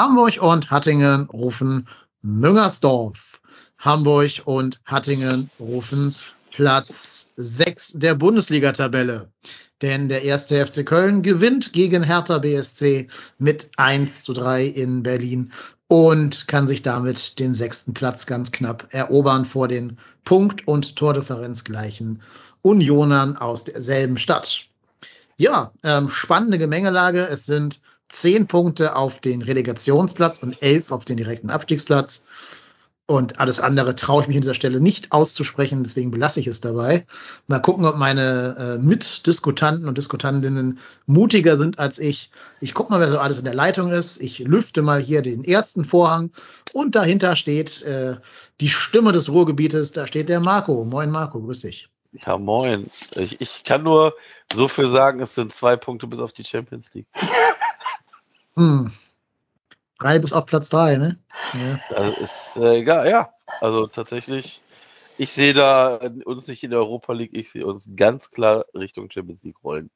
Hamburg und Hattingen rufen Müngersdorf. Hamburg und Hattingen rufen Platz 6 der Bundesliga-Tabelle. Denn der erste FC Köln gewinnt gegen Hertha BSC mit 1 zu 3 in Berlin und kann sich damit den sechsten Platz ganz knapp erobern vor den Punkt- und Tordifferenz gleichen Unionern aus derselben Stadt. Ja, ähm, spannende Gemengelage. Es sind zehn Punkte auf den Relegationsplatz und elf auf den direkten Abstiegsplatz. Und alles andere traue ich mich an dieser Stelle nicht auszusprechen, deswegen belasse ich es dabei. Mal gucken, ob meine äh, Mitdiskutanten und Diskutantinnen mutiger sind als ich. Ich gucke mal, wer so alles in der Leitung ist. Ich lüfte mal hier den ersten Vorhang und dahinter steht äh, die Stimme des Ruhrgebietes. Da steht der Marco. Moin Marco, grüß dich. Ja, moin. Ich, ich kann nur so viel sagen, es sind zwei Punkte bis auf die Champions League. Hm. Drei bis auf Platz drei, ne? Ja. Das ist äh, egal, ja. Also tatsächlich, ich sehe da uns nicht in der Europa League, ich sehe uns ganz klar Richtung Champions League rollen.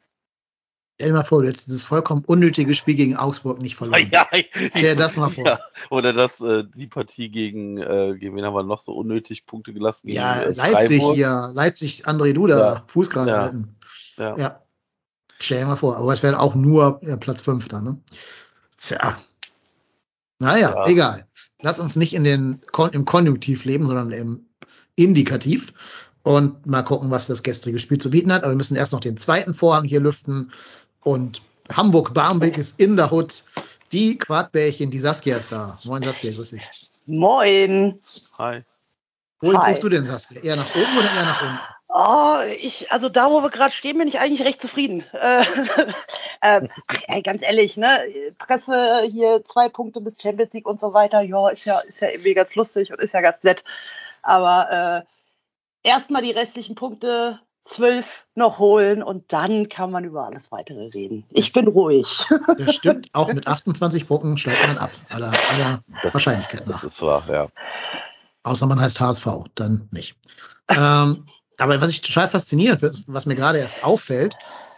Stell dir mal vor, du hättest dieses vollkommen unnötige Spiel gegen Augsburg nicht verloren. Ja, Stell dir das mal vor. Ja, oder das, äh, die Partie gegen, äh, gegen wen haben wir noch so unnötig Punkte gelassen? Gegen, Ja, äh, Leipzig Freiburg. hier, Leipzig, André Duda, Ja. Fuß gerade Ja. halten. Ja. Ja. Stell dir mal vor, aber es wäre auch nur ja, Platz 5 dann, ne? Tja. Naja, Ja. egal. Lass uns nicht in den, Kon im Konjunktiv leben, sondern im Indikativ. Und mal gucken, was das gestrige Spiel zu bieten hat. Aber wir müssen erst noch den zweiten Vorhang hier lüften. Und Hamburg-Barmbek ist in der Hut. Die Quadbärchen, die Saskia ist da. Moin Saskia, grüß dich. Moin. Hi. Wohin Hi. guckst du denn, Saskia? Eher nach oben oder eher nach unten? Oh, ich, also da, wo wir gerade stehen, bin ich eigentlich recht zufrieden. Äh, äh, ach, ey, ganz ehrlich, ne? Presse hier zwei Punkte bis Champions League und so weiter. Ja, ist ja, ist ja irgendwie ganz lustig und ist ja ganz nett. Aber äh, erstmal die restlichen Punkte, zwölf noch holen und dann kann man über alles weitere reden. Ich bin ruhig. Das stimmt. Auch mit 28 Punkten steigt man ab. Aller, aller Das, Wahrscheinlichkeit ist, nach. das ist wahr, ja. Außer man heißt HSV, dann nicht. ähm, aber was ich total faszinierend finde, was mir gerade erst auffällt,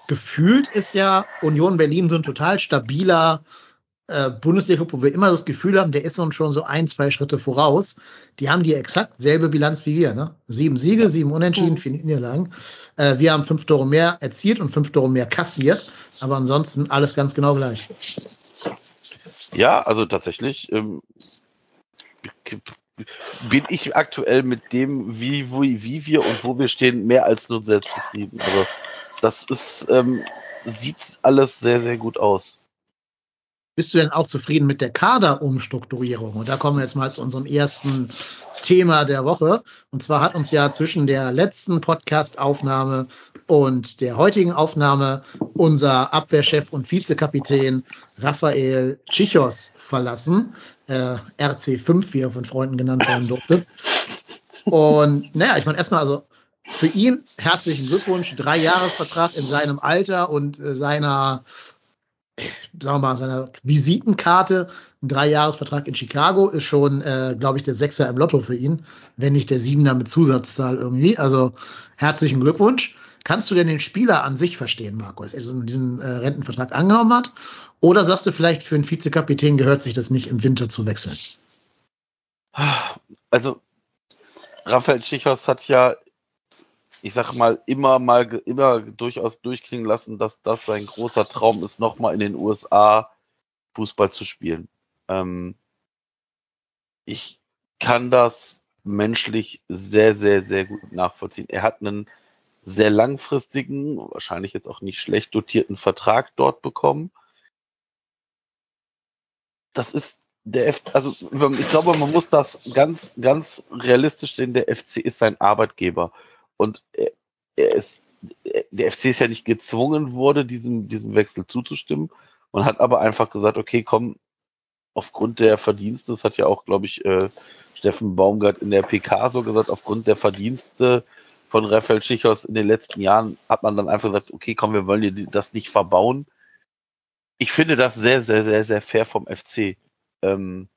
gefühlt ist ja Union Berlin so ein total stabiler äh, Bundesliga-Club, wo wir immer das Gefühl haben, der ist uns schon so ein, zwei Schritte voraus. Die haben die exakt selbe Bilanz wie wir. Ne? Sieben Siege, sieben Unentschieden, Mhm. vier Niederlagen. Äh, wir haben fünf Tore mehr erzielt und fünf Tore mehr kassiert. Aber ansonsten alles ganz genau gleich. Ja, also tatsächlich ähm, bin ich aktuell mit dem, wie, wie, wie wir und wo wir stehen, mehr als nur sehr zufrieden. Also das ist, ähm, sieht alles sehr, sehr gut aus. Bist du denn auch zufrieden mit der Kaderumstrukturierung? Und da kommen wir jetzt mal zu unserem ersten Thema der Woche. Und zwar hat uns ja zwischen der letzten Podcast-Aufnahme und der heutigen Aufnahme unser Abwehrchef und Vizekapitän Raphael Tschichos verlassen. Äh, RC5, wie er von Freunden genannt werden durfte. Und naja, ich meine erstmal also für ihn herzlichen Glückwunsch, drei Jahresvertrag in seinem Alter und äh, seiner sagen wir mal, seiner Visitenkarte, ein Dreijahresvertrag in Chicago ist schon, äh, glaube ich, der Sechser im Lotto für ihn, wenn nicht der Siebener mit Zusatzzahl irgendwie. Also herzlichen Glückwunsch. Kannst du denn den Spieler an sich verstehen, Markus, dass er diesen äh, Rentenvertrag angenommen hat? Oder sagst du vielleicht, für einen Vizekapitän gehört sich das nicht im Winter zu wechseln? Also, Raphael Tschichos hat ja, ich sag mal, immer mal, immer durchaus durchklingen lassen, dass das sein großer Traum ist, nochmal in den USA Fußball zu spielen. Ähm, ich kann das menschlich sehr, sehr, sehr gut nachvollziehen. Er hat einen sehr langfristigen, wahrscheinlich jetzt auch nicht schlecht dotierten Vertrag dort bekommen. Das ist der F, also ich glaube, man muss das ganz, ganz realistisch sehen. Der FC ist sein Arbeitgeber und er, er ist, der FC ist ja nicht gezwungen wurde, diesem, diesem Wechsel zuzustimmen. Man hat aber einfach gesagt, okay, komm, aufgrund der Verdienste, das hat ja auch, glaube ich, äh, Steffen Baumgart in der PK so gesagt, aufgrund der Verdienste von Raphael Schichos in den letzten Jahren hat man dann einfach gesagt, okay, komm, wir wollen dir das nicht verbauen. Ich finde das sehr, sehr, sehr, sehr fair vom FC. Ähm,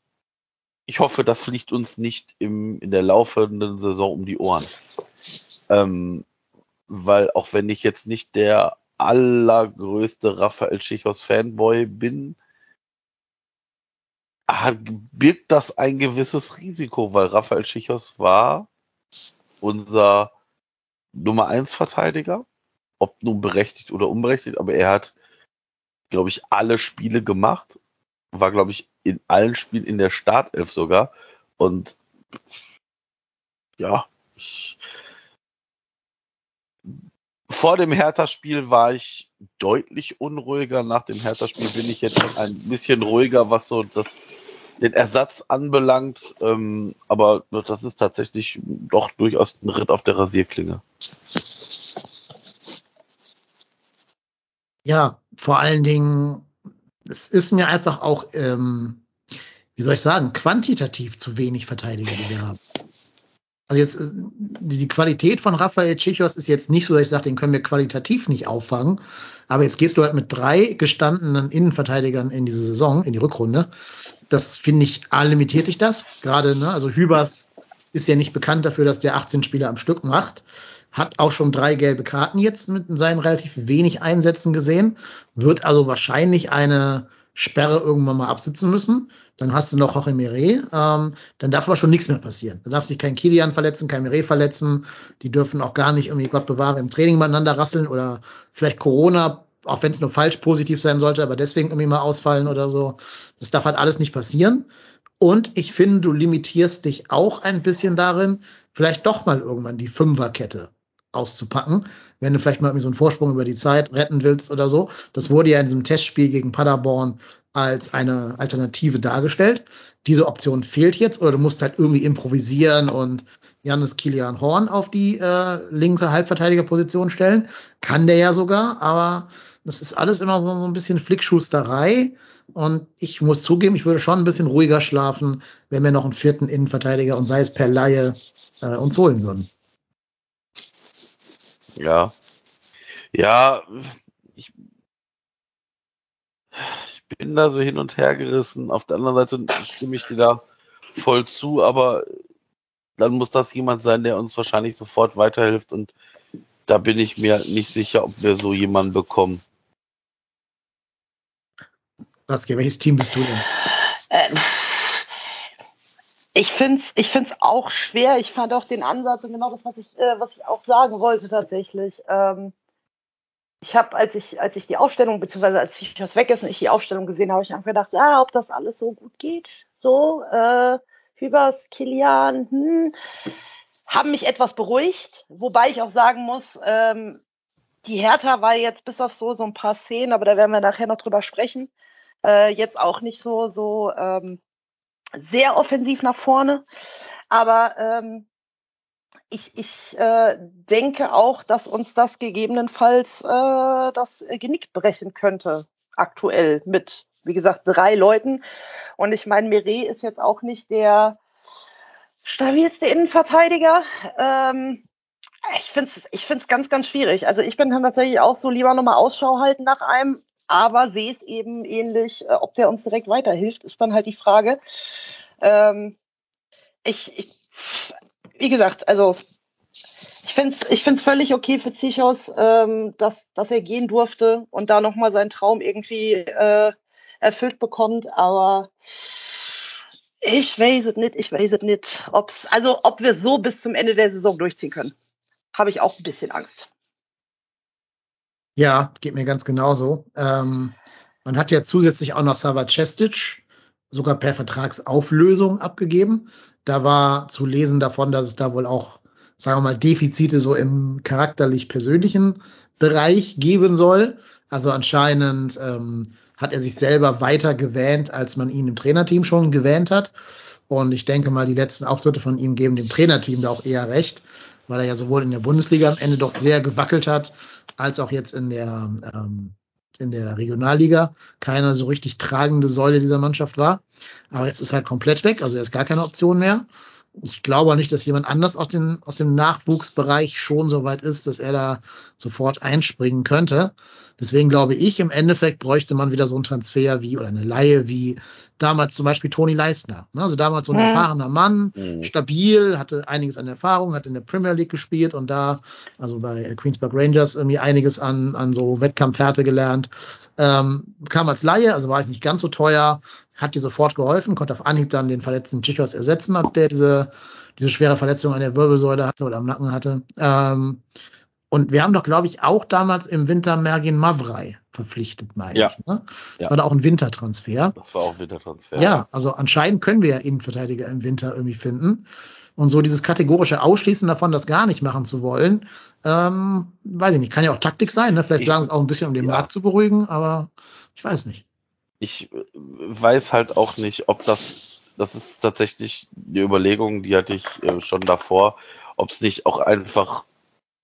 ich hoffe, das fliegt uns nicht im, in der laufenden Saison um die Ohren. Ähm, weil auch wenn ich jetzt nicht der allergrößte Raphael Schichos Fanboy bin, birgt das ein gewisses Risiko, weil Raphael Schichos war unser Nummer 1 Verteidiger, ob nun berechtigt oder unberechtigt, aber er hat, glaube ich, alle Spiele gemacht, war, glaube ich, in allen Spielen in der Startelf sogar und ja, ich, vor dem Hertha-Spiel war ich deutlich unruhiger. Nach dem Hertha-Spiel bin ich jetzt ein bisschen ruhiger, was so das, den Ersatz anbelangt. Ähm, aber das ist tatsächlich doch durchaus ein Ritt auf der Rasierklinge. Ja, vor allen Dingen, es ist mir einfach auch, ähm, wie soll ich sagen, quantitativ zu wenig Verteidiger, die wir haben. Also jetzt, äh, die Qualität von Rafael Chichos ist jetzt nicht so, dass ich sage, den können wir qualitativ nicht auffangen. Aber jetzt gehst du halt mit drei gestandenen Innenverteidigern in diese Saison, in die Rückrunde. Das finde ich, A, limitiert dich das. Gerade, ne, also Hübers ist ja nicht bekannt dafür, dass der 18 Spieler am Stück macht. Hat auch schon drei gelbe Karten jetzt mit seinen relativ wenig Einsätzen gesehen. Wird also wahrscheinlich eine Sperre irgendwann mal absitzen müssen. Dann hast du noch Jorge Mire. Ähm, dann darf aber schon nichts mehr passieren. Da darf sich kein Kilian verletzen, kein Mire verletzen. Die dürfen auch gar nicht irgendwie, Gott bewahre, im Training miteinander rasseln oder vielleicht Corona, auch wenn es nur falsch positiv sein sollte, aber deswegen irgendwie mal ausfallen oder so. Das darf halt alles nicht passieren. Und ich finde, du limitierst dich auch ein bisschen darin, vielleicht doch mal irgendwann die Fünferkette auszupacken, wenn du vielleicht mal irgendwie so einen Vorsprung über die Zeit retten willst oder so. Das wurde ja in diesem Testspiel gegen Paderborn als eine Alternative dargestellt. Diese Option fehlt jetzt oder du musst halt irgendwie improvisieren und Janis Kilian Horn auf die äh, linke Halbverteidigerposition stellen. Kann der ja sogar, aber das ist alles immer so, so ein bisschen Flickschusterei. Und ich muss zugeben, ich würde schon ein bisschen ruhiger schlafen, wenn wir noch einen vierten Innenverteidiger und sei es per Laie äh, uns holen würden. Ja. Ja, ich, ich bin da so hin und her gerissen. Auf der anderen Seite stimme ich dir da voll zu, aber dann muss das jemand sein, der uns wahrscheinlich sofort weiterhilft und da bin ich mir nicht sicher, ob wir so jemanden bekommen. Saskia, welches Team bist du denn? Ich finde es ich find's auch schwer. Ich fand auch den Ansatz und genau das, was ich, äh, was ich auch sagen wollte tatsächlich. Ähm, ich habe, als ich, als ich die Aufstellung, beziehungsweise als ich das weg ist und ich die Aufstellung gesehen habe, ich einfach gedacht, ja, ob das alles so gut geht. So, äh, Hübers, Kilian, hm, haben mich etwas beruhigt, wobei ich auch sagen muss, ähm, die Hertha war jetzt bis auf so, so ein paar Szenen, aber da werden wir nachher noch drüber sprechen, äh, jetzt auch nicht so, so ähm, sehr offensiv nach vorne. Aber ähm, ich, ich äh, denke auch, dass uns das gegebenenfalls äh, das Genick brechen könnte, aktuell mit, wie gesagt, drei Leuten. Und ich meine, Mire ist jetzt auch nicht der stabilste Innenverteidiger. Ähm, ich finde es ich find's ganz, ganz schwierig. Also ich bin dann tatsächlich auch so lieber nochmal Ausschau halten nach einem, aber sehe es eben ähnlich. Äh, ob der uns direkt weiterhilft, ist dann halt die Frage. Ähm, ich, ich, wie gesagt, also ich finde es ich find's völlig okay für Zichos, ähm, dass, dass er gehen durfte und da nochmal seinen Traum irgendwie äh, erfüllt bekommt, aber ich weiß es nicht, ich weiß es nicht, ob's, also ob wir so bis zum Ende der Saison durchziehen können. Habe ich auch ein bisschen Angst. Ja, geht mir ganz genauso. Ähm, man hat ja zusätzlich auch noch Sava Cestic, sogar per Vertragsauflösung abgegeben. Da war zu lesen davon, dass es da wohl auch, sagen wir mal, Defizite so im charakterlich persönlichen Bereich geben soll. Also anscheinend ähm, hat er sich selber weiter gewähnt, als man ihn im Trainerteam schon gewähnt hat. Und ich denke mal, die letzten Auftritte von ihm geben dem Trainerteam da auch eher recht, weil er ja sowohl in der Bundesliga am Ende doch sehr gewackelt hat, als auch jetzt in der, ähm, in der Regionalliga keine so richtig tragende Säule dieser Mannschaft war. Aber jetzt ist halt komplett weg, also er ist gar keine Option mehr. Ich glaube auch nicht, dass jemand anders aus, den, aus dem Nachwuchsbereich schon so weit ist, dass er da sofort einspringen könnte. Deswegen glaube ich, im Endeffekt bräuchte man wieder so einen Transfer wie oder eine Laie wie damals zum Beispiel Toni Leistner. Ne? Also damals so ein Mhm. erfahrener Mann, Mhm. stabil, hatte einiges an Erfahrung, hat in der Premier League gespielt und da, also bei Queensberg Rangers, irgendwie einiges an, an so Wettkampfhärte gelernt. Ähm, kam als Laie, also war jetzt nicht ganz so teuer, hat dir sofort geholfen, konnte auf Anhieb dann den verletzten Chichos ersetzen, als der diese, diese schwere Verletzung an der Wirbelsäule hatte oder am Nacken hatte. Ähm, und wir haben doch, glaube ich, auch damals im Winter Mergin Mavrei verpflichtet, meine Ja. ich. Ne? Das Ja. war da auch ein Wintertransfer. Das war auch Wintertransfer. Ja, also anscheinend können wir ja Innenverteidiger im Winter irgendwie finden. Und so dieses kategorische Ausschließen davon, das gar nicht machen zu wollen, ähm, weiß ich nicht, kann ja auch Taktik sein. Ne? Vielleicht Ich- sagen sie es auch ein bisschen, um den ja. Markt zu beruhigen, aber ich weiß nicht. Ich äh, weiß halt auch nicht, ob das, das ist tatsächlich eine Überlegung, die hatte ich äh, schon davor, ob es nicht auch einfach,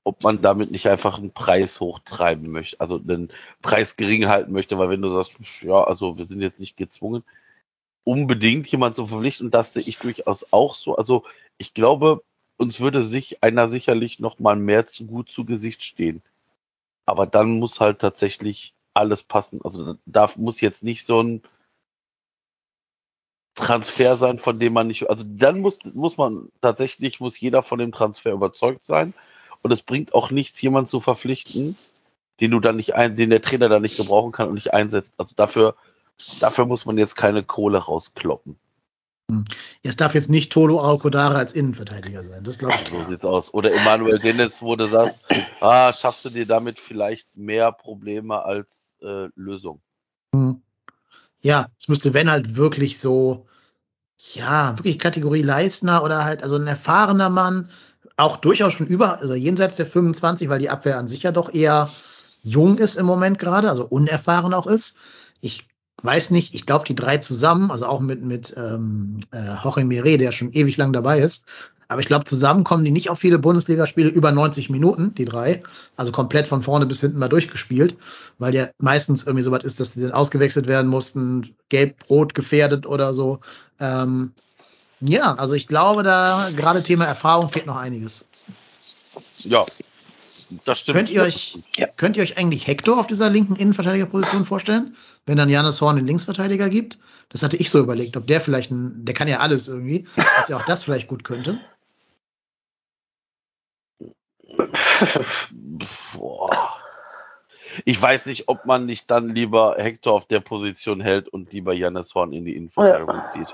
ob man damit nicht einfach einen Preis hochtreiben möchte, also den Preis gering halten möchte, weil wenn du sagst, ja, also wir sind jetzt nicht gezwungen, unbedingt jemand zu verpflichten, das sehe ich durchaus auch so. Also ich glaube, uns würde sich einer sicherlich noch mal mehr zu gut zu Gesicht stehen. Aber dann muss halt tatsächlich alles passen. Also da muss jetzt nicht so ein Transfer sein, von dem man nicht, also dann muss, muss man tatsächlich, muss jeder von dem Transfer überzeugt sein. Und es bringt auch nichts, jemanden zu verpflichten, den du dann nicht ein, den der Trainer dann nicht gebrauchen kann und nicht einsetzt. Also dafür, dafür muss man jetzt keine Kohle rauskloppen. Es darf jetzt nicht Tolo Aokodare als Innenverteidiger sein. Das glaube ich So klar. sieht's aus. Oder Emanuel Dennis, wo du sagst, ah, schaffst du dir damit vielleicht mehr Probleme als äh, Lösung. Hm. Ja, es müsste, wenn halt wirklich so, ja, wirklich Kategorie Leistner oder halt, also ein erfahrener Mann, auch durchaus schon über, also jenseits der 25, weil die Abwehr an sich ja doch eher jung ist im Moment gerade, also unerfahren auch ist. Ich weiß nicht, ich glaube, die drei zusammen, also auch mit, mit ähm, äh, Jorge Mire, der schon ewig lang dabei ist, aber ich glaube, zusammen kommen die nicht auf viele Bundesligaspiele über 90 Minuten, die drei. Also komplett von vorne bis hinten mal durchgespielt, weil der meistens irgendwie so was ist, dass sie dann ausgewechselt werden mussten, gelb-rot gefährdet oder so. Ähm, ja, also ich glaube, da gerade Thema Erfahrung fehlt noch einiges. Ja, das stimmt. Könnt ihr euch, Ja. könnt ihr euch eigentlich Hector auf dieser linken Innenverteidigerposition vorstellen, wenn dann Janis Horn den Linksverteidiger gibt? Das hatte ich so überlegt, ob der vielleicht ein, der kann ja alles irgendwie, ob der auch das vielleicht gut könnte. Boah. Ich weiß nicht, ob man nicht dann lieber Hector auf der Position hält und lieber Jannis Horn in die Innenverteidigung zieht.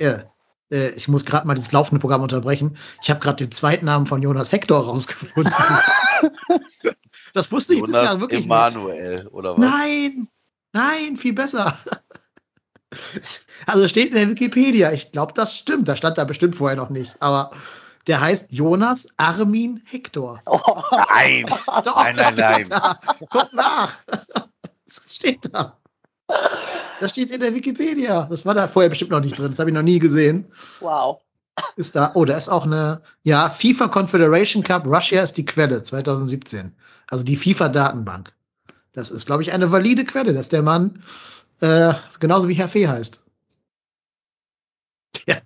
Ja, äh, ich muss gerade mal dieses laufende Programm unterbrechen. Ich habe gerade den Zweitnamen von Jonas Hector rausgefunden. das wusste ich bisher wirklich nicht. Emanuel, oder was? Nein, nein, viel besser. Also es steht in der Wikipedia. Ich glaube, das stimmt. Das stand da bestimmt vorher noch nicht. Aber der heißt Jonas Armin Hector. Nein! Doch, Nein, nein, nein. Da. Guck nach. Das steht da. Das steht in der Wikipedia. Das war da vorher bestimmt noch nicht drin. Das habe ich noch nie gesehen. wow. Ist da. Oh, da ist auch eine. Ja, FIFA Confederation Cup Russia ist die Quelle 2017. Also die FIFA-Datenbank. Das ist, glaube ich, eine valide Quelle, dass der Mann äh, genauso wie Herr Fee heißt. Ja,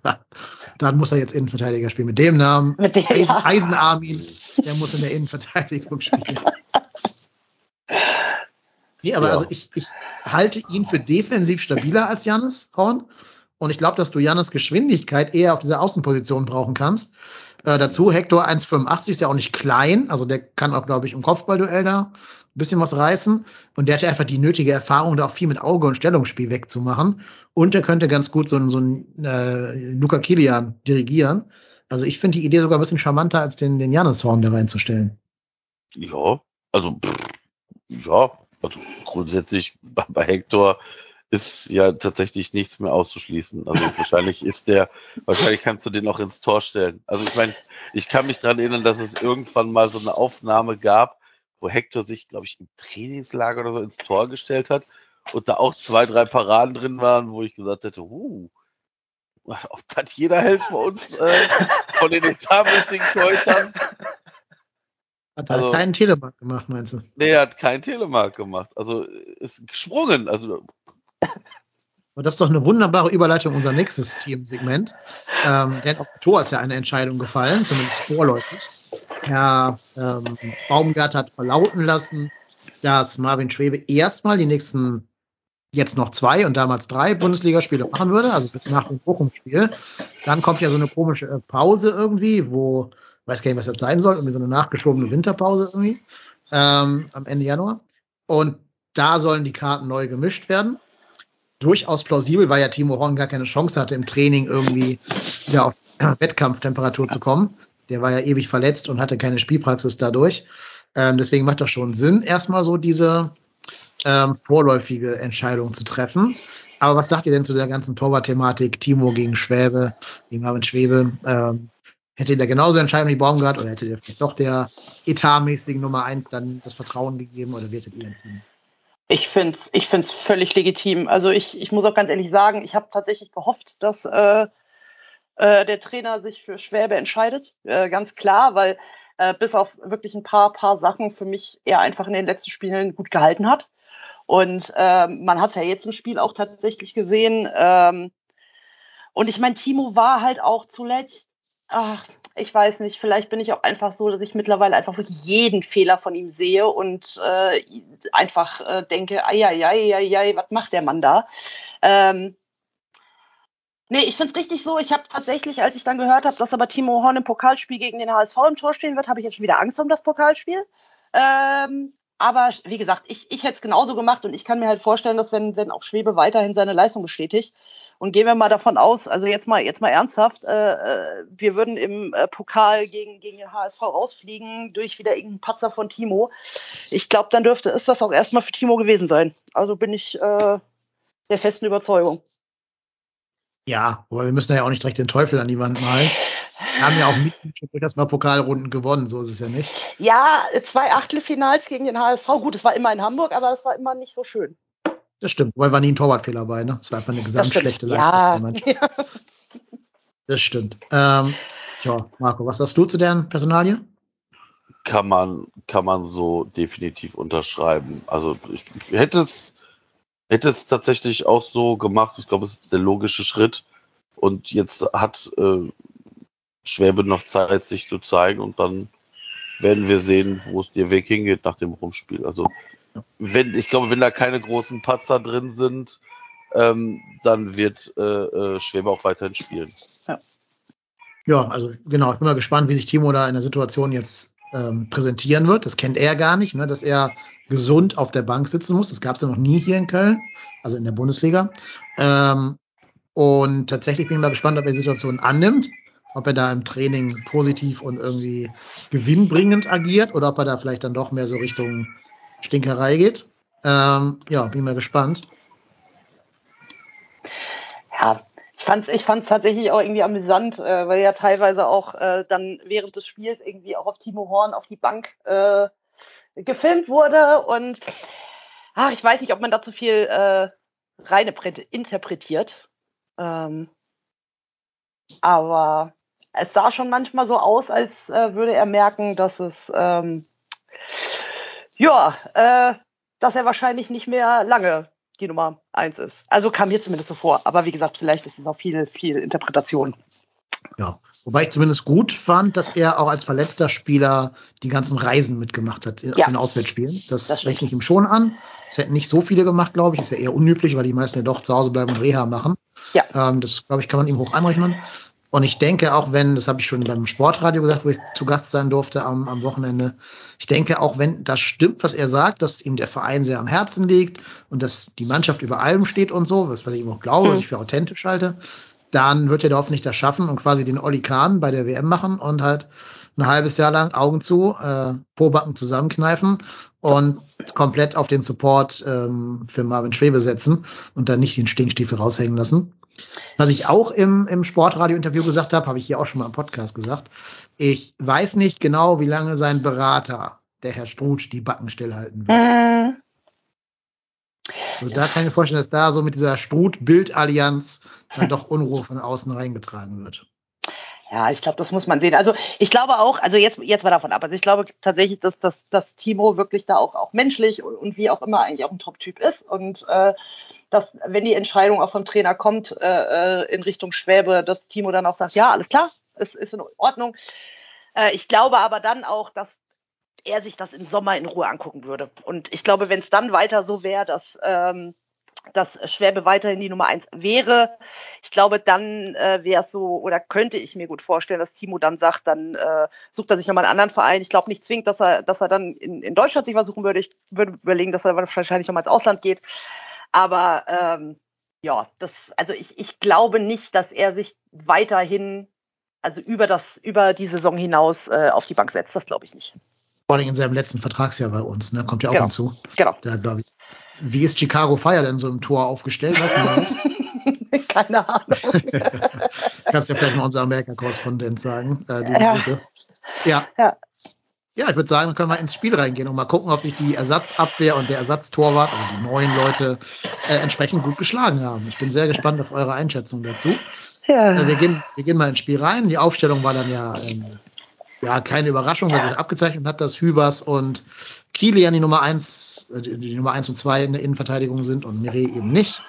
dann muss er jetzt Innenverteidiger spielen. Mit dem Namen. Mit der, Eisen, ja. Eisenarmin, der muss in der Innenverteidigung spielen. Nee, aber Ja. also ich, ich halte ihn für defensiv stabiler als Jannis Horn. Und ich glaube, dass du Jannis Geschwindigkeit eher auf dieser Außenposition brauchen kannst. Äh, dazu Hector 1,85 ist ja auch nicht klein. Also der kann auch, glaube ich, im Kopfballduell da ein bisschen was reißen. Und der hat ja einfach die nötige Erfahrung, da auch viel mit Auge und Stellungsspiel wegzumachen. Und er könnte ganz gut so, einen- so einen äh, Luca Kilian dirigieren. Also ich finde die Idee sogar ein bisschen charmanter, als den, den Jannis Horn da reinzustellen. Ja, also, pff, ja, also grundsätzlich bei, bei Hector ist ja tatsächlich nichts mehr auszuschließen. Also wahrscheinlich ist der, wahrscheinlich kannst du den auch ins Tor stellen. Also ich meine, ich kann mich dran erinnern, dass es irgendwann mal so eine Aufnahme gab wo Hector sich, glaube ich, im Trainingslager oder so ins Tor gestellt hat und da auch zwei, drei Paraden drin waren, wo ich gesagt hätte, huh, ob das jeder hält bei uns äh, von den etatmäßigen Torhütern. Hat er Also- keinen Telemark gemacht, meinst du? Nee, er hat kein Telemark gemacht. Also ist gesprungen. Also Und das ist doch eine wunderbare Überleitung unser nächstes Teamsegment. Ähm, denn auf Tor ist ja eine Entscheidung gefallen, zumindest vorläufig. Herr ähm, Baumgart hat verlauten lassen, dass Marvin Schwebe erstmal die nächsten jetzt noch zwei und damals drei Bundesligaspiele machen würde, also bis nach dem Bochum-Spiel. Dann kommt ja so eine komische äh, Pause irgendwie, wo, weiß gar nicht, was das sein soll, irgendwie so eine nachgeschobene Winterpause irgendwie, ähm, am Ende Januar. Und da sollen die Karten neu gemischt werden durchaus plausibel, weil ja Timo Horn gar keine Chance hatte, im Training irgendwie wieder auf Wettkampftemperatur zu kommen. Der war ja ewig verletzt und hatte keine Spielpraxis dadurch. Ähm, deswegen macht das schon Sinn, erstmal so diese ähm, vorläufige Entscheidung zu treffen. Aber was sagt ihr denn zu der ganzen Torwart-Thematik? Timo gegen Schwäbe, gegen Marvin Schwebe. Ähm, hätte da genauso Entscheidung wie Baumgart oder hättet ihr vielleicht doch der etatmäßigen Nummer eins dann das Vertrauen gegeben oder werdet ihr entschieden? Ich finde es ich find's völlig legitim. Also ich, ich muss auch ganz ehrlich sagen, ich habe tatsächlich gehofft, dass äh, äh, der Trainer sich für Schwäbe entscheidet. Äh, ganz klar, weil äh, bis auf wirklich ein paar, paar Sachen für mich er einfach in den letzten Spielen gut gehalten hat. Und ähm, man hat es ja jetzt im Spiel auch tatsächlich gesehen. Ähm, und ich meine, Timo war halt auch zuletzt, ach, ich weiß nicht, vielleicht bin ich auch einfach so, dass ich mittlerweile einfach wirklich jeden Fehler von ihm sehe und äh, einfach äh, denke, ai, was macht der Mann da? Ähm, nee, ich finde es richtig so. Ich habe tatsächlich, als ich dann gehört habe, dass aber Timo Horn im Pokalspiel gegen den HSV im Tor stehen wird, habe ich jetzt schon wieder Angst um das Pokalspiel. Ähm, aber wie gesagt, ich, ich hätte es genauso gemacht und ich kann mir halt vorstellen, dass wenn, wenn auch Schwebe weiterhin seine Leistung bestätigt, und gehen wir mal davon aus, also jetzt mal, jetzt mal ernsthaft, äh, äh, wir würden im äh, Pokal gegen, gegen den HSV rausfliegen durch wieder irgendeinen Patzer von Timo. Ich glaube, dann dürfte es das auch erstmal für Timo gewesen sein. Also bin ich äh, der festen Überzeugung. Ja, aber wir müssen ja auch nicht direkt den Teufel an die Wand malen. Wir haben ja auch mit durchaus mal Pokalrunden gewonnen, so ist es ja nicht. Ja, zwei Achtelfinals gegen den HSV. Gut, es war immer in Hamburg, aber es war immer nicht so schön. Das stimmt, weil war nie ein Torwartfehler bei, ne? Es war einfach eine gesamt schlechte Leistung. Ja, Mannschaft. Das stimmt. Ähm, ja, Marco, was sagst du zu deren Personalie? kann man, kann man so definitiv unterschreiben. Also ich hätte es, hätte es tatsächlich auch so gemacht. Ich glaube, es ist der logische Schritt. Und jetzt hat äh, Schwäbe noch Zeit, sich zu zeigen und dann werden wir sehen, wo es der Weg hingeht nach dem Rumspiel. Also wenn, ich glaube, wenn da keine großen Patzer drin sind, ähm, dann wird äh, äh, Schwäbe auch weiterhin spielen. Ja, also genau, ich bin mal gespannt, wie sich Timo da in der Situation jetzt ähm, präsentieren wird. Das kennt er gar nicht, ne, dass er gesund auf der Bank sitzen muss. Das gab es ja noch nie hier in Köln, also in der Bundesliga. Ähm, und tatsächlich bin ich mal gespannt, ob er die Situation annimmt, ob er da im Training positiv und irgendwie gewinnbringend agiert oder ob er da vielleicht dann doch mehr so Richtung Stinkerei geht. Ähm, ja, bin mal gespannt. Ja, ich fand's, ich fand's tatsächlich auch irgendwie amüsant, äh, weil ja teilweise auch äh, dann während des Spiels irgendwie auch auf Timo Horn auf die Bank äh, gefilmt wurde und ach, ich weiß nicht, ob man da zu viel äh, rein interpretiert. Ähm, aber es sah schon manchmal so aus, als äh, würde er merken, dass es ähm, ja, äh, dass er wahrscheinlich nicht mehr lange die Nummer eins ist. Also kam mir zumindest so vor. Aber wie gesagt, vielleicht ist es auch viel, viel Interpretation. Ja, wobei ich zumindest gut fand, dass er auch als verletzter Spieler die ganzen Reisen mitgemacht hat in Ja. den Auswärtsspielen. Das, Das rechne ich ihm schon an. Das hätten nicht so viele gemacht, glaube ich. Ist ja eher unüblich, weil die meisten ja doch zu Hause bleiben und Reha machen. Ja. Ähm, das, glaube ich, kann man ihm hoch anrechnen. Und ich denke, auch wenn, das habe ich schon beim Sportradio gesagt, wo ich zu Gast sein durfte am, am Wochenende, ich denke, auch wenn das stimmt, was er sagt, dass ihm der Verein sehr am Herzen liegt und dass die Mannschaft über allem steht und so, was, was ich ihm auch glaube, Mhm. was ich für authentisch halte, dann wird er da hoffentlich das schaffen und quasi den Olli Kahn bei der WM machen und halt ein halbes Jahr lang Augen zu, äh, Pobacken zusammenkneifen und komplett auf den Support ähm, für Marvin Schwebe setzen und dann nicht den Stinkstiefel raushängen lassen. Was ich auch im, im Sportradio-Interview gesagt habe, habe ich hier auch schon mal im Podcast gesagt. Ich weiß nicht genau, wie lange sein Berater der Herr Struth die Backen stillhalten wird. Mhm. Also da kann ich mir vorstellen, dass da so mit dieser Struth-Bild-Allianz dann doch Unruhe von außen reingetragen wird. Ja, ich glaube, das muss man sehen. Also ich glaube auch, also jetzt, jetzt mal davon ab. Also ich glaube tatsächlich, dass, dass, dass Timo wirklich da auch, auch menschlich und, und wie auch immer eigentlich auch ein Top-Typ ist. Und äh, dass, wenn die Entscheidung auch vom Trainer kommt äh, äh, in Richtung Schwäbe, dass Timo dann auch sagt, ja, alles klar, es ist in Ordnung. Äh, ich glaube aber dann auch, dass er sich das im Sommer in Ruhe angucken würde. Und ich glaube, wenn es dann weiter so wäre, dass, ähm, dass Schwäbe weiterhin die Nummer eins wäre, ich glaube, dann äh, wäre es so, oder könnte ich mir gut vorstellen, dass Timo dann sagt, dann äh, sucht er sich nochmal einen anderen Verein. Ich glaube nicht zwingend, dass er, dass er dann in, in Deutschland sich was suchen würde. Ich würde überlegen, dass er wahrscheinlich nochmal ins Ausland geht. Aber ähm, ja, das, also ich, ich glaube nicht, dass er sich weiterhin, also über das, über die Saison hinaus äh, auf die Bank setzt. Das glaube ich nicht. Vor allem in seinem letzten Vertragsjahr bei uns, ne? Kommt ja auch Genau. hinzu. Genau. Da glaube ich. Wie ist Chicago Fire denn so im Tor aufgestellt? Weiß man das? Keine Ahnung. Kannst ja vielleicht mal unser Amerika-Korrespondent sagen. Äh, liebe Ja. Grüße. Ja. Ja. Ja, ich würde sagen, dann können wir ins Spiel reingehen und mal gucken, ob sich die Ersatzabwehr und der Ersatztorwart, also die neuen Leute, äh, entsprechend gut geschlagen haben. Ich bin sehr gespannt auf eure Einschätzung dazu. Äh, ja. wir, gehen, wir gehen mal ins Spiel rein. Die Aufstellung war dann ja, ähm, ja keine Überraschung, weil sich abgezeichnet hat, dass Hübers und Kilian die Nummer eins, äh, die, die Nummer eins und zwei in der Innenverteidigung sind und Mire eben nicht.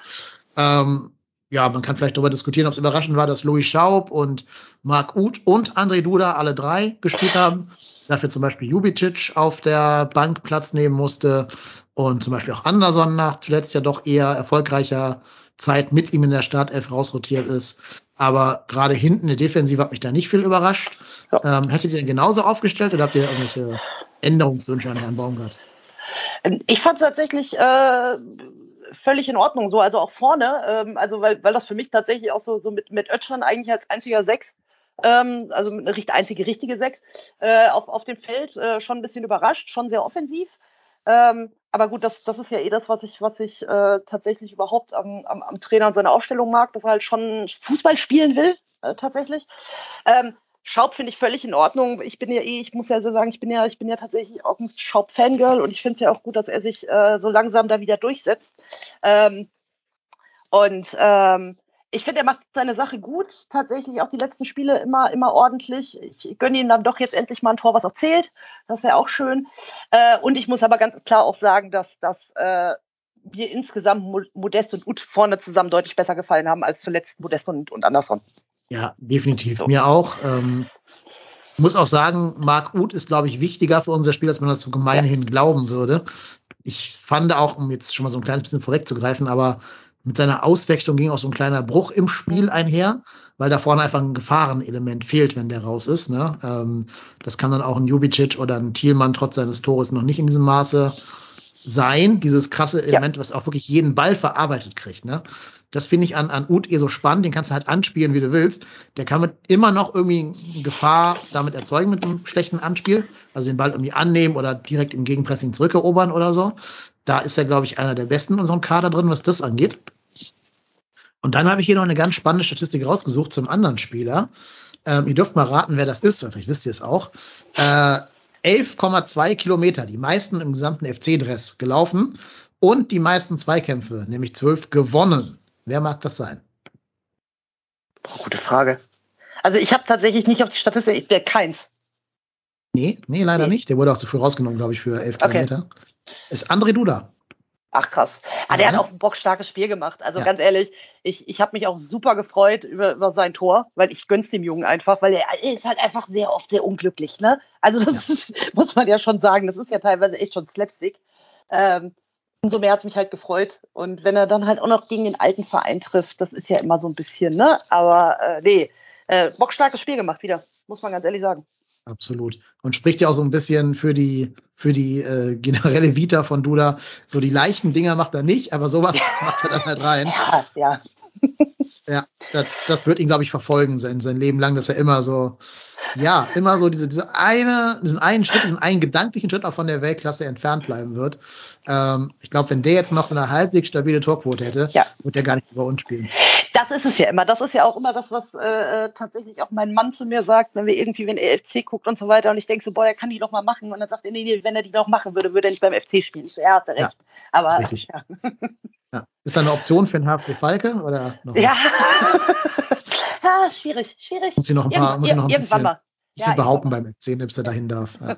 Ähm, ja, man kann vielleicht darüber diskutieren, ob es überraschend war, dass Louis Schaub und Marc Uth und André Duda alle drei gespielt haben. Dafür zum Beispiel Jubicic auf der Bank Platz nehmen musste und zum Beispiel auch Anderson nach zuletzt ja doch eher erfolgreicher Zeit mit ihm in der Startelf rausrotiert ist. Aber gerade hinten in der Defensive hat mich da nicht viel überrascht. Ja. Ähm, hättet ihr denn genauso aufgestellt oder habt ihr da irgendwelche Änderungswünsche an Herrn Baumgart? Ich fand es tatsächlich äh, völlig in Ordnung, so, also auch vorne, ähm, also weil, weil das für mich tatsächlich auch so, so mit, mit Ötschern eigentlich als einziger Sechs, ähm, also eine richt, einzige richtige Sechs, äh, auf, auf dem Feld äh, schon ein bisschen überrascht, schon sehr offensiv. Ähm, aber gut, das, das ist ja eh das, was ich, was ich äh, tatsächlich überhaupt am, am, am Trainer und seiner Aufstellung mag, dass er halt schon Fußball spielen will, äh, tatsächlich. Ähm, Schaub finde ich völlig in Ordnung. Ich bin ja eh, ich muss ja so sagen, ich bin ja, ich bin ja tatsächlich auch ein Schaub-Fangirl und ich finde es ja auch gut, dass er sich äh, so langsam da wieder durchsetzt. Ähm, und ähm, ich finde, er macht seine Sache gut. Tatsächlich auch die letzten Spiele immer, immer ordentlich. Ich gönne ihm dann doch jetzt endlich mal ein Tor, was auch zählt. Das wäre auch schön. Äh, und ich muss aber ganz klar auch sagen, dass, dass äh, mir insgesamt Mo- Modest und Ut vorne zusammen deutlich besser gefallen haben als zuletzt Modest und, und Anderson. Ja, definitiv. So. Mir auch. Ähm, muss auch sagen, Marc Uth ist, glaube ich, wichtiger für unser Spiel, als man das so gemeinhin glauben würde. Ich fand auch, um jetzt schon mal so ein kleines bisschen vorwegzugreifen, aber mit seiner Auswechslung ging auch so ein kleiner Bruch im Spiel einher, weil da vorne einfach ein Gefahrenelement fehlt, wenn der raus ist. Ne? Ähm, das kann dann auch ein Jubicic oder ein Thielmann trotz seines Tores noch nicht in diesem Maße sein. Dieses krasse Element, was auch wirklich jeden Ball verarbeitet kriegt. Ne? Das finde ich an, an Uth eh so spannend. Den kannst du halt anspielen, wie du willst. Der kann mit immer noch irgendwie Gefahr damit erzeugen mit einem schlechten Anspiel. Also den Ball irgendwie annehmen oder direkt im Gegenpressing zurückerobern oder so. Da ist er, glaube ich, einer der besten in unserem Kader drin, was das angeht. Und dann habe ich hier noch eine ganz spannende Statistik rausgesucht zum anderen Spieler. Ähm, ihr dürft mal raten, wer das ist, vielleicht wisst ihr es auch. Äh, 11,2 Kilometer, die meisten im gesamten FC-Dress gelaufen und die meisten Zweikämpfe, nämlich 12 gewonnen. Wer mag das sein? Boah, gute Frage. Also ich habe tatsächlich nicht auf die Statistik, ich bin keins. Nee, nee, leider Nee. nicht. Der wurde auch zu früh rausgenommen, glaube ich, für 11 Okay. Kilometer. Ist André Duda. Ach krass. Ah, der Ja. hat auch ein bockstarkes Spiel gemacht. Also Ja. ganz ehrlich, ich, ich habe mich auch super gefreut über, über sein Tor, weil ich gönn's dem Jungen einfach, weil er, ist halt einfach sehr oft sehr unglücklich, ne? Also das ist, muss man ja schon sagen, das ist ja teilweise echt schon Slapstick. Ähm, umso mehr hat's mich halt gefreut. Und wenn er dann halt auch noch gegen den alten Verein trifft, das ist ja immer so ein bisschen, ne? Aber äh, nee, äh, bockstarkes Spiel gemacht wieder, muss man ganz ehrlich sagen. Absolut. Und spricht ja auch so ein bisschen für die, für die äh, generelle Vita von Duda. So die leichten Dinger macht er nicht, aber sowas macht er dann halt rein. Ja, ja. Ja, das, das wird ihn, glaube ich, verfolgen sein, sein Leben lang, dass er immer so, ja, immer so diese, diese eine, diesen einen Schritt, diesen einen gedanklichen Schritt auch von der Weltklasse entfernt bleiben wird. Ähm, ich glaube, wenn der jetzt noch so eine halbwegs stabile Torquote hätte, Ja. wird er gar nicht über uns spielen. Das ist es ja immer. Das ist ja auch immer das, was äh, tatsächlich auch mein Mann zu mir sagt, wenn wir irgendwie, wenn er FC guckt und so weiter. Und ich denke so, boah, er kann die doch mal machen. Und dann sagt er, nee, nee, wenn er die doch machen würde, würde er nicht beim FC spielen. So, er hat recht. Ja, Aber ist ja. Ja. Ist da eine Option für den HFC Falke oder noch? ja. ja, schwierig, schwierig. Muss ich noch ein paar, Irgend- muss ich noch ein bisschen, bisschen behaupten beim FC, ob er dahin darf. Ja,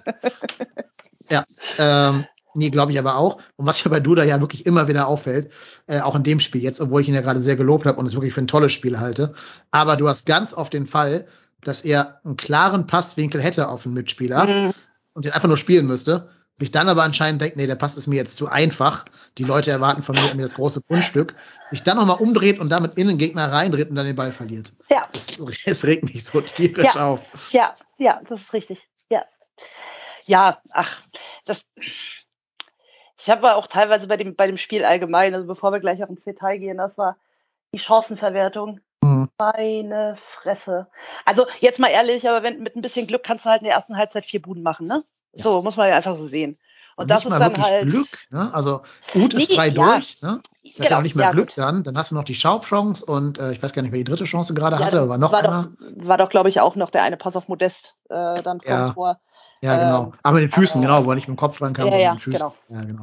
ja ähm, nee, glaube ich aber auch. Und was ja bei Duda ja wirklich immer wieder auffällt, äh, auch in dem Spiel jetzt, obwohl ich ihn ja gerade sehr gelobt habe und es wirklich für ein tolles Spiel halte, aber du hast ganz oft den Fall, dass er einen klaren Passwinkel hätte auf einen Mitspieler Mhm. und den einfach nur spielen müsste. Sich dann aber anscheinend denkt, nee, der Pass ist mir jetzt zu einfach. Die Leute erwarten von mir irgendwie das große Grundstück. Sich dann nochmal umdreht und damit in den Gegner reindreht und dann den Ball verliert. Ja, Es, es regt mich so tierisch Ja. auf. ja, ja, das ist richtig. Ja. Ja, ach, das. Ich habe auch teilweise bei dem, bei dem Spiel allgemein, also bevor wir gleich auch ins Detail gehen, das war die Chancenverwertung. Mhm. Meine Fresse. Also jetzt mal ehrlich, aber wenn mit ein bisschen Glück kannst du halt in der ersten Halbzeit vier Buden machen, ne? So, muss man ja einfach so sehen. Und, das nicht ist dann halt. Glück. Ne? Also gut ist frei ja. durch. Ne? Das ist ja Genau, noch nicht mehr ja, Glück gut. dann. Dann hast du noch die Schaubchance und äh, ich weiß gar nicht, wer die dritte Chance gerade Ja, hatte, aber noch war einer. Doch, war doch, glaube ich, auch noch der eine Pass auf Modest äh, dann vom Ja. Tor. Ja, genau. ähm, aber mit den Füßen, aber- genau, wo er nicht mit dem Kopf dran kam, Ja, sondern ja, mit den Füßen. genau. Ja, genau.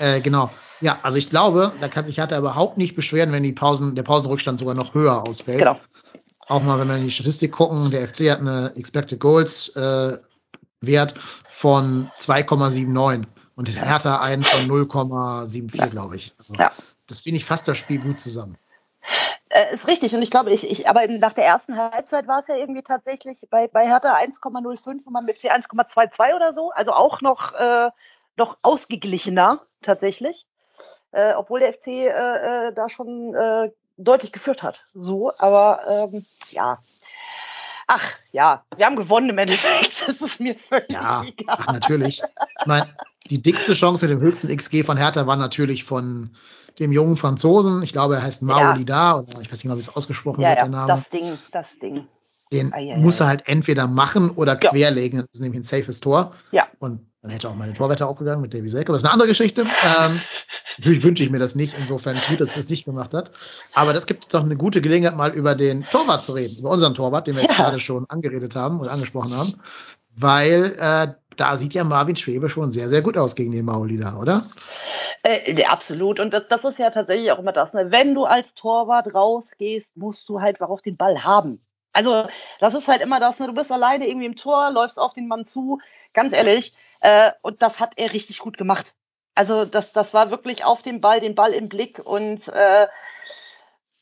Ja. Äh, genau. Ja, also ich glaube, da kann sich Hertha überhaupt nicht beschweren, wenn die Pausen, der Pausenrückstand sogar noch höher ausfällt. Genau. Auch mal, wenn wir in die Statistik gucken, der FC hat eine Expected Goals äh, Wert von 2,79 und der Hertha einen von 0,74, glaube ich. Also, Ja. Das finde ich fast das Spiel gut zusammen. Äh, ist richtig. Und ich glaube, ich, ich, aber nach der ersten Halbzeit war es ja irgendwie tatsächlich bei, bei Hertha 1,05 und man mit C 1,22 oder so. Also auch noch, äh, noch ausgeglichener tatsächlich. Äh, obwohl der FC äh, äh, da schon äh, deutlich geführt hat. So, aber ähm, ja. Ach ja, wir haben gewonnen im Endeffekt. Das ist mir völlig Ja, egal. ach, natürlich. Ich meine, die dickste Chance mit dem höchsten XG von Hertha war natürlich von dem jungen Franzosen. Ich glaube, er heißt Maolida oder ich weiß nicht genau, wie es ausgesprochen Ja, wird, ja, der Name. das Ding, das Ding. Den Ei, ei, muss er halt entweder machen oder Ja. querlegen. Das ist nämlich ein safes Tor. Ja. Und dann hätte auch meine Torwärter aufgegangen mit Davy Selke. Aber das ist eine andere Geschichte. Ähm, natürlich wünsche ich mir das nicht. Insofern ist gut, dass es das nicht gemacht hat. Aber das gibt doch eine gute Gelegenheit, mal über den Torwart zu reden. Über unseren Torwart, den wir jetzt Ja. gerade schon angeredet haben oder angesprochen haben. Weil äh, da sieht ja Marvin Schwebe schon sehr, sehr gut aus gegen den Mauli da, oder? Äh, absolut. Und das, das ist ja tatsächlich auch immer das. Ne? Wenn du als Torwart rausgehst, musst du halt auch den Ball haben. Also das ist halt immer das. Ne? Du bist alleine irgendwie im Tor, läufst auf den Mann zu. Ganz ehrlich. Äh, und das hat er richtig gut gemacht. Also das, das war wirklich auf den Ball, den Ball im Blick. Und äh,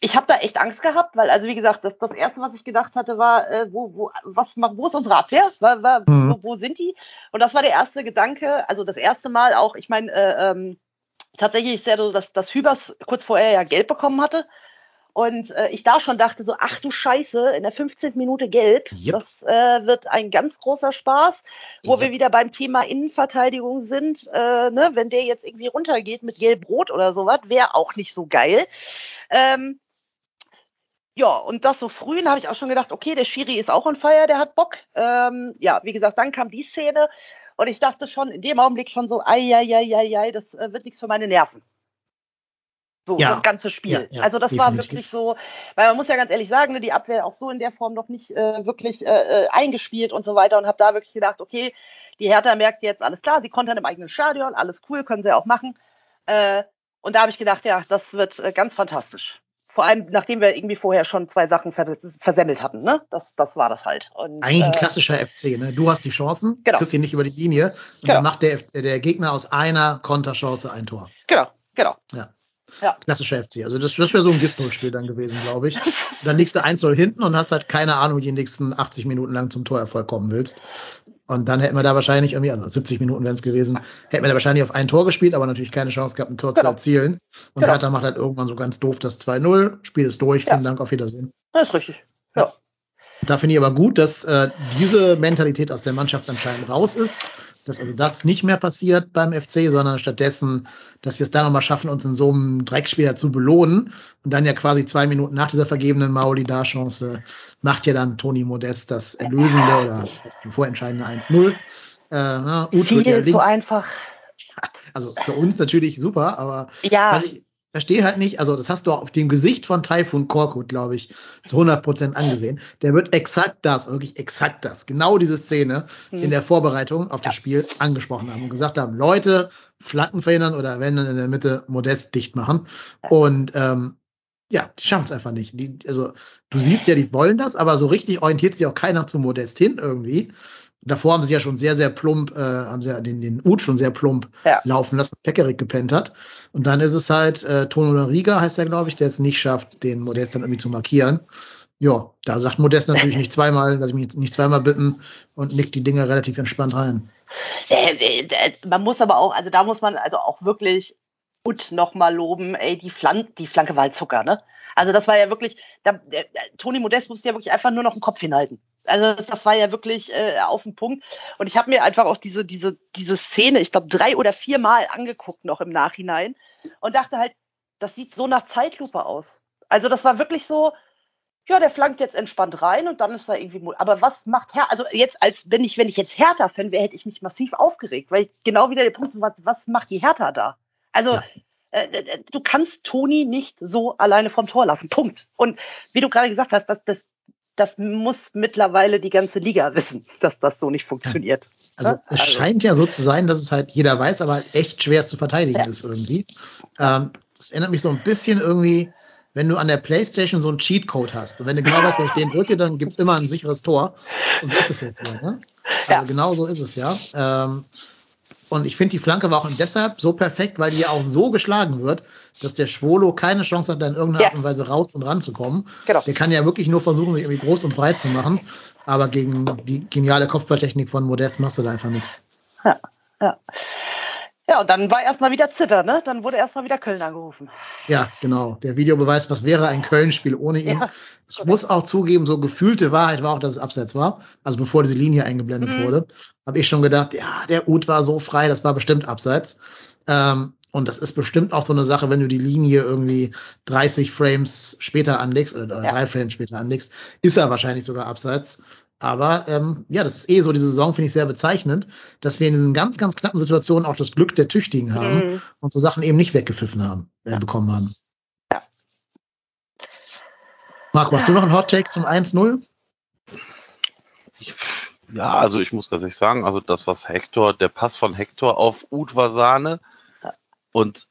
ich habe da echt Angst gehabt, weil also wie gesagt, das, das erste, was ich gedacht hatte, war, äh, wo, wo, was, wo ist unsere Abwehr? War, war, Mhm. wo, wo sind die? Und das war der erste Gedanke. Also das erste Mal auch. Ich meine. Äh, ähm, tatsächlich ist ja so, dass, dass Hübers kurz vorher ja gelb bekommen hatte. Und äh, ich da schon dachte so, ach du Scheiße, in der 15. Minute gelb, Yep. das äh, wird ein ganz großer Spaß, wo Yep. wir wieder beim Thema Innenverteidigung sind. Äh, ne, wenn der jetzt irgendwie runtergeht mit gelb-rot oder sowas, wäre auch nicht so geil. Ähm, ja, und das so früh, habe ich auch schon gedacht, okay, der Schiri ist auch on fire, der hat Bock. Ähm, ja, wie gesagt, dann kam die Szene und ich dachte schon in dem Augenblick schon so, ei, ei, ei, ei, ei das äh, wird nichts für meine Nerven. So, Ja. das ganze Spiel. Ja, ja, also das war definitiv. wirklich so, weil man muss ja ganz ehrlich sagen, ne, die Abwehr auch so in der Form noch nicht äh, wirklich äh, äh, eingespielt und so weiter und habe da wirklich gedacht, okay, die Hertha merkt jetzt, alles klar, sie kontern im eigenen Stadion, alles cool, können sie auch machen. Äh, und da habe ich gedacht, ja, das wird äh, ganz fantastisch. Vor allem, nachdem wir irgendwie vorher schon zwei Sachen vers versemmelt hatten, ne? Das, das war das halt. Und, Eigentlich ein äh, klassischer FC, ne? Du hast die Chancen, Genau. kriegst sie nicht über die Linie und Genau. dann macht der, der Gegner aus einer Konterchance ein Tor. Genau, genau. Klassischer FC. Also das, das wäre so ein Gistol-Spiel dann gewesen, glaube ich. Dann liegst du 1-0 hinten und hast halt keine Ahnung, wie du die nächsten 80 Minuten lang zum Torerfolg kommen willst. Und dann hätten wir da wahrscheinlich irgendwie, also 70 Minuten wären es gewesen, hätten wir da wahrscheinlich auf ein Tor gespielt, aber natürlich keine Chance gehabt, ein Tor Genau. zu erzielen. Und Genau. Hertha macht halt irgendwann so ganz doof das 2-0, Spiel ist durch, Ja. vielen Dank, auf Wiedersehen. Das ist richtig. Ja. Da finde ich aber gut, dass äh, diese Mentalität aus der Mannschaft anscheinend raus ist, dass also das nicht mehr passiert beim FC, sondern stattdessen, dass wir es da nochmal schaffen, uns in so einem Dreckspiel zu belohnen und dann ja quasi zwei Minuten nach dieser vergebenen Maoli-Da-Chance macht ja dann Toni Modest das erlösende oder das vorentscheidende 1-0. Äh, Uth wird ja Viel zu einfach. also für uns natürlich super, aber Ja, was ich, verstehe halt nicht, also das hast du auch auf dem Gesicht von Typhoon Korkut, glaube ich, zu 100 Prozent angesehen. Der wird exakt das, wirklich exakt das, genau diese Szene Hm. in der Vorbereitung auf das Spiel angesprochen haben und gesagt haben, Leute, Flanken verhindern oder wenn dann in der Mitte Modest dicht machen. Und ähm, ja, die schaffen es einfach nicht. Die, also du siehst ja, die wollen das, aber so richtig orientiert sich auch keiner zu Modest hin irgendwie. Davor haben sie ja schon sehr, sehr plump, äh, haben sie ja den, den Ut schon sehr plump Ja. laufen lassen, Pekarik gepennt hat. Und dann ist es halt äh, Tono Riga, heißt er, glaube ich, der es nicht schafft, den Modest dann irgendwie zu markieren. Ja, da sagt Modest natürlich nicht zweimal, lass ich mich nicht zweimal bitten und nickt die Dinge relativ entspannt rein. Äh, äh, äh, man muss aber auch, also da muss man also auch wirklich gut nochmal loben, ey, die, Flan die Flanke war halt Zucker, ne? Also das war ja wirklich, da, der, Toni Modest musste ja wirklich einfach nur noch den Kopf hinhalten. Also das, war ja wirklich äh, auf den Punkt. Und ich habe mir einfach auch diese, diese, diese Szene, ich glaube, drei oder vier Mal angeguckt noch im Nachhinein und dachte halt, das sieht so nach Zeitlupe aus. Also das war wirklich so, ja, der flankt jetzt entspannt rein und dann ist da irgendwie. Aber was macht Herr? Also jetzt als wenn ich wenn ich jetzt Hertha-Fan wäre, hätte ich mich massiv aufgeregt, weil ich genau wieder der Punkt ist, was, was macht die Hertha da? Also Ja. äh, äh, du kannst Toni nicht so alleine vom Tor lassen. Punkt. Und wie du gerade gesagt hast, das, das, das muss mittlerweile die ganze Liga wissen, dass das so nicht funktioniert. Also Ja, es also- scheint ja so zu sein, dass es halt jeder weiß, aber halt echt schwer zu verteidigen Ja. ist irgendwie. Ähm, das erinnert mich so ein bisschen irgendwie, wenn du an der Playstation so einen Cheatcode hast. Und wenn du genau weißt, wenn ich den drücke, dann gibt's immer ein sicheres Tor. Und so ist es jetzt hier. Ne? Also Ja. genau so ist es ja. Ähm, und ich finde, die Flanke war auch deshalb so perfekt, weil die ja auch so geschlagen wird, dass der Schwolo keine Chance hat, da in irgendeiner Ja. Art und Weise raus und ranzukommen. Genau. Der kann ja wirklich nur versuchen, sich irgendwie groß und breit zu machen. Aber gegen die geniale Kopfballtechnik von Modest machst du da einfach nichts. Ja, ja. Ja, und dann war erstmal wieder Zitter, ne? Dann wurde erstmal wieder Köln angerufen. Ja, genau. Der Videobeweis, was wäre ein Köln-Spiel ohne ihn? Ja, ich muss auch zugeben, so gefühlte Wahrheit war auch, dass es abseits war. Also bevor diese Linie eingeblendet Mhm. wurde, habe ich schon gedacht, ja, der Ut war so frei, das war bestimmt abseits. Ähm, und das ist bestimmt auch so eine Sache, wenn du die Linie irgendwie 30 Frames später anlegst oder Ja. drei Frames später anlegst, ist er wahrscheinlich sogar abseits. Aber ähm, ja, das ist eh so, diese Saison finde ich sehr bezeichnend, dass wir in diesen ganz, ganz knappen Situationen auch das Glück der Tüchtigen haben Mhm. und so Sachen eben nicht weggepfiffen haben, äh, bekommen haben. Ja. Marco, hast du noch einen Hot Take zum 1-0? Ja, also ich muss ganz ehrlich sagen, also das, was Hector, der Pass von Hector auf. Ja. Und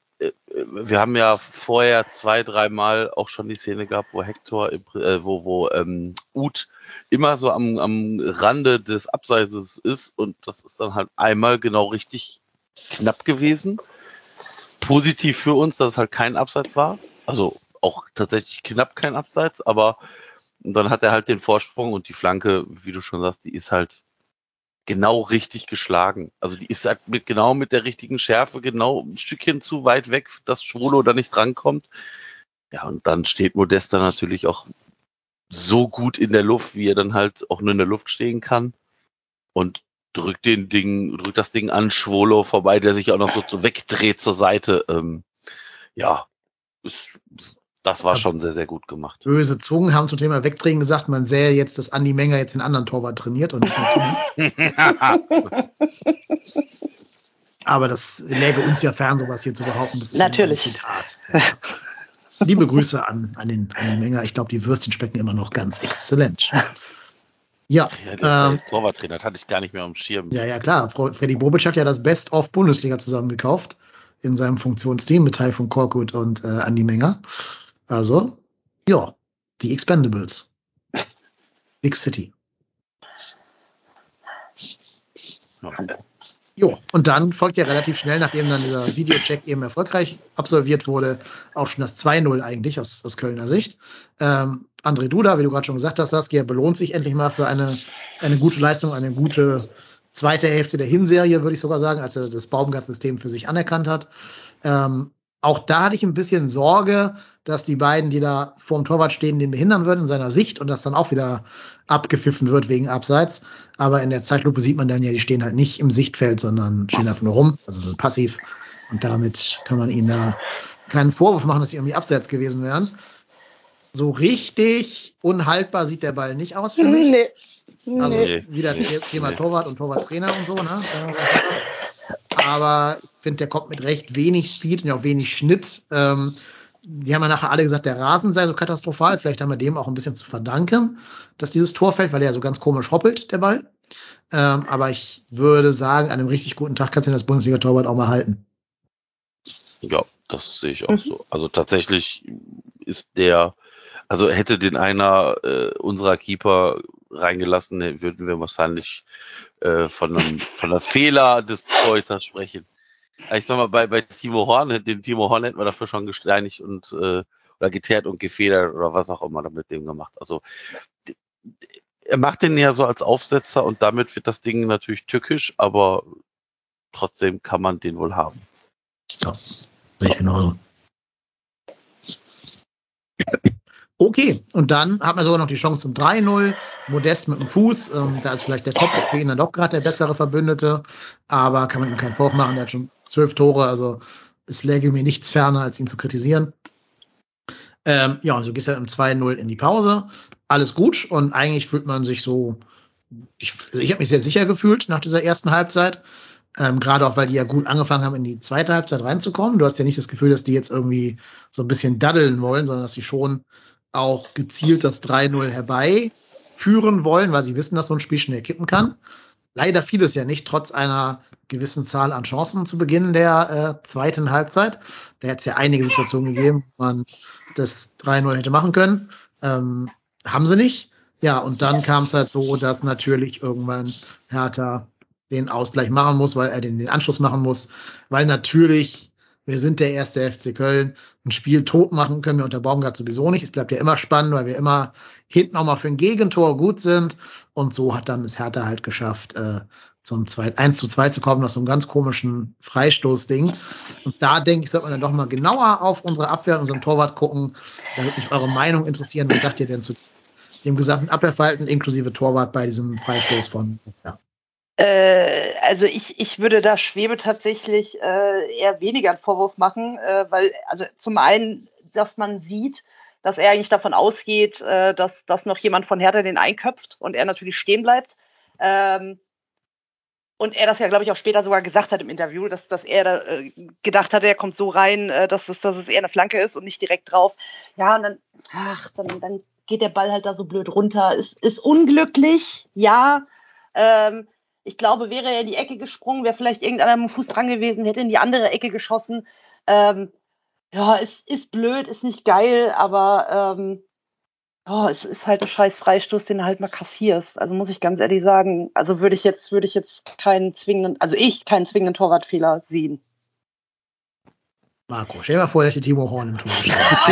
wir haben ja vorher zwei, dreimal auch schon die Szene gehabt, wo Hector, äh, wo, wo ähm, Uth immer so am, am Rande des Abseises ist und das ist dann halt einmal genau richtig knapp gewesen. Positiv für uns, dass es halt kein Abseits war. Also auch tatsächlich knapp kein Abseits, aber dann hat er halt den Vorsprung und die Flanke, wie du schon sagst, die ist halt genau richtig geschlagen. Also die ist halt mit genau mit der richtigen Schärfe genau ein Stückchen zu weit weg, dass Schwolo da nicht rankommt. Ja, und dann steht Modesta natürlich auch so gut in der Luft, wie er dann halt auch nur in der Luft stehen kann. Und drückt den Ding, drückt das Ding an Schwolo vorbei, der sich auch noch so, wegdreht zur Seite. Ähm, ja, ist, das war schon sehr, sehr gut gemacht. Böse Zungen haben zum Thema Wegdrehen gesagt, man sähe jetzt, dass Andi Menger jetzt den anderen Torwart trainiert und nicht mehr Toni. Aber das läge uns ja fern, sowas hier zu behaupten. Das ist Natürlich. Ein Zitat. Ja. Liebe Grüße an, an den Andi Menger. Ich glaube, die Würstchen schmecken immer noch ganz exzellent. Ja, Ja, der ähm, ist Torwarttrainer, das hatte ich gar nicht mehr am Schirm. Ja, ja, klar. Fre- Freddy Bobic hat ja das Best of Bundesliga zusammengekauft in seinem Funktionsteam mit Teil von Korkut und äh, Andy Menger. Also, ja, die Expendables. Big City. Ja. Jo, und dann folgt ja relativ schnell, nachdem dann dieser Videocheck eben erfolgreich absolviert wurde, auch schon das 2-0 eigentlich aus, aus Kölner Sicht. Ähm, André Duda, wie du gerade schon gesagt hast, Saskia, belohnt sich endlich mal für eine, eine gute Leistung, eine gute zweite Hälfte der Hinserie, würde ich sogar sagen, als er das Baumgart-System für sich anerkannt hat. Ähm, auch da hatte ich ein bisschen Sorge, dass die beiden, die da vorm Torwart stehen, den behindern würden in seiner Sicht und das dann auch wieder abgepfiffen wird wegen Abseits. Aber in der Zeitlupe sieht man dann ja, die stehen halt nicht im Sichtfeld, sondern stehen einfach nur rum, also sind passiv. Und damit kann man ihnen da keinen Vorwurf machen, dass sie irgendwie abseits gewesen wären. So richtig unhaltbar sieht der Ball nicht aus für mich. Nee. Also Nee, wieder nee, Thema nee. Torwart und Torwarttrainer und so, ne? Aber finde, der kommt mit recht wenig Speed und auch wenig Schnitt. Ähm, die haben ja nachher alle gesagt, der Rasen sei so katastrophal. Vielleicht haben wir dem auch ein bisschen zu verdanken, dass dieses Tor fällt, weil der ja so ganz komisch hoppelt, der Ball. Ähm, aber ich würde sagen, an einem richtig guten Tag kannst du das Bundesliga-Torwart auch mal halten. Ja, das sehe ich auch mhm. so. Also tatsächlich ist der, also hätte den einer äh, unserer Keeper reingelassen, würden wir wahrscheinlich äh, von einem von einer Fehler des Torhüters sprechen. Ich sag mal, bei, bei Timo Horn, den Timo Horn hätten wir dafür schon gesteinigt und äh, oder geteert und gefedert oder was auch immer mit dem gemacht. Also er macht den ja so als Aufsetzer und damit wird das Ding natürlich tückisch, aber trotzdem kann man den wohl haben. Ja, sehe ich genauso. Okay, und dann hat man sogar noch die Chance zum 3-0. Modest mit dem Fuß. Ähm, da ist vielleicht der Kopf für ihn dann doch gerade der bessere Verbündete. Aber kann man ihm keinen Vorwurf machen. Er hat schon zwölf Tore. Also es läge mir nichts ferner, als ihn zu kritisieren. Ähm, ja, so gehst du im 2-0 in die Pause. Alles gut. Und eigentlich fühlt man sich so, ich, ich habe mich sehr sicher gefühlt nach dieser ersten Halbzeit. Ähm, Gerade auch, weil die ja gut angefangen haben, in die zweite Halbzeit reinzukommen. Du hast ja nicht das Gefühl, dass die jetzt irgendwie so ein bisschen daddeln wollen, sondern dass sie schon auch gezielt das 3-0 herbeiführen wollen, weil sie wissen, dass so ein Spiel schnell kippen kann. Leider fiel es ja nicht, trotz einer gewissen Zahl an Chancen zu Beginn der äh, zweiten Halbzeit. Da hätte es ja einige Situationen gegeben, wo man das 3-0 hätte machen können. Ähm, haben sie nicht. Ja, und dann kam es halt so, dass natürlich irgendwann Hertha den Ausgleich machen muss, weil er den, den Anschluss machen muss, weil natürlich wir sind der erste FC Köln. Ein Spiel tot machen können wir unter Baumgart sowieso nicht. Es bleibt ja immer spannend, weil wir immer hinten auch mal für ein Gegentor gut sind. Und so hat dann es Hertha halt geschafft, äh, zum 2, 1 zu 2 zu kommen, nach so einem ganz komischen Freistoßding. Und da denke ich, sollte man dann doch mal genauer auf unsere Abwehr, unseren Torwart gucken. Da würde mich eure Meinung interessieren. Was sagt ihr denn zu dem gesamten Abwehrverhalten inklusive Torwart bei diesem Freistoß von ja. Äh, also ich, ich würde da Schwebe tatsächlich äh, eher weniger einen Vorwurf machen, äh, weil also zum einen, dass man sieht, dass er eigentlich davon ausgeht, dass, dass noch jemand von Hertha den einköpft und er natürlich stehen bleibt. Ähm, und er das ja, glaube ich, auch später sogar gesagt hat im Interview, dass, dass er da, äh, gedacht hat, er kommt so rein, äh, dass, es, dass es eher eine Flanke ist und nicht direkt drauf. Ja, und dann, ach, dann, dann geht der Ball halt da so blöd runter. Ist, ist unglücklich, ja. Ähm, ich glaube, wäre er in die Ecke gesprungen, wäre vielleicht irgendeiner mit dem Fuß dran gewesen, hätte in die andere Ecke geschossen. Ähm, ja, es ist blöd, ist nicht geil, aber ähm, oh, es ist halt ein scheiß Freistoß, den du halt mal kassierst. Also muss ich ganz ehrlich sagen, also würde ich jetzt, würde ich jetzt keinen zwingenden, also ich keinen zwingenden Torwartfehler sehen. Marco, stell dir mal vor, dass die Timo Horn im Tor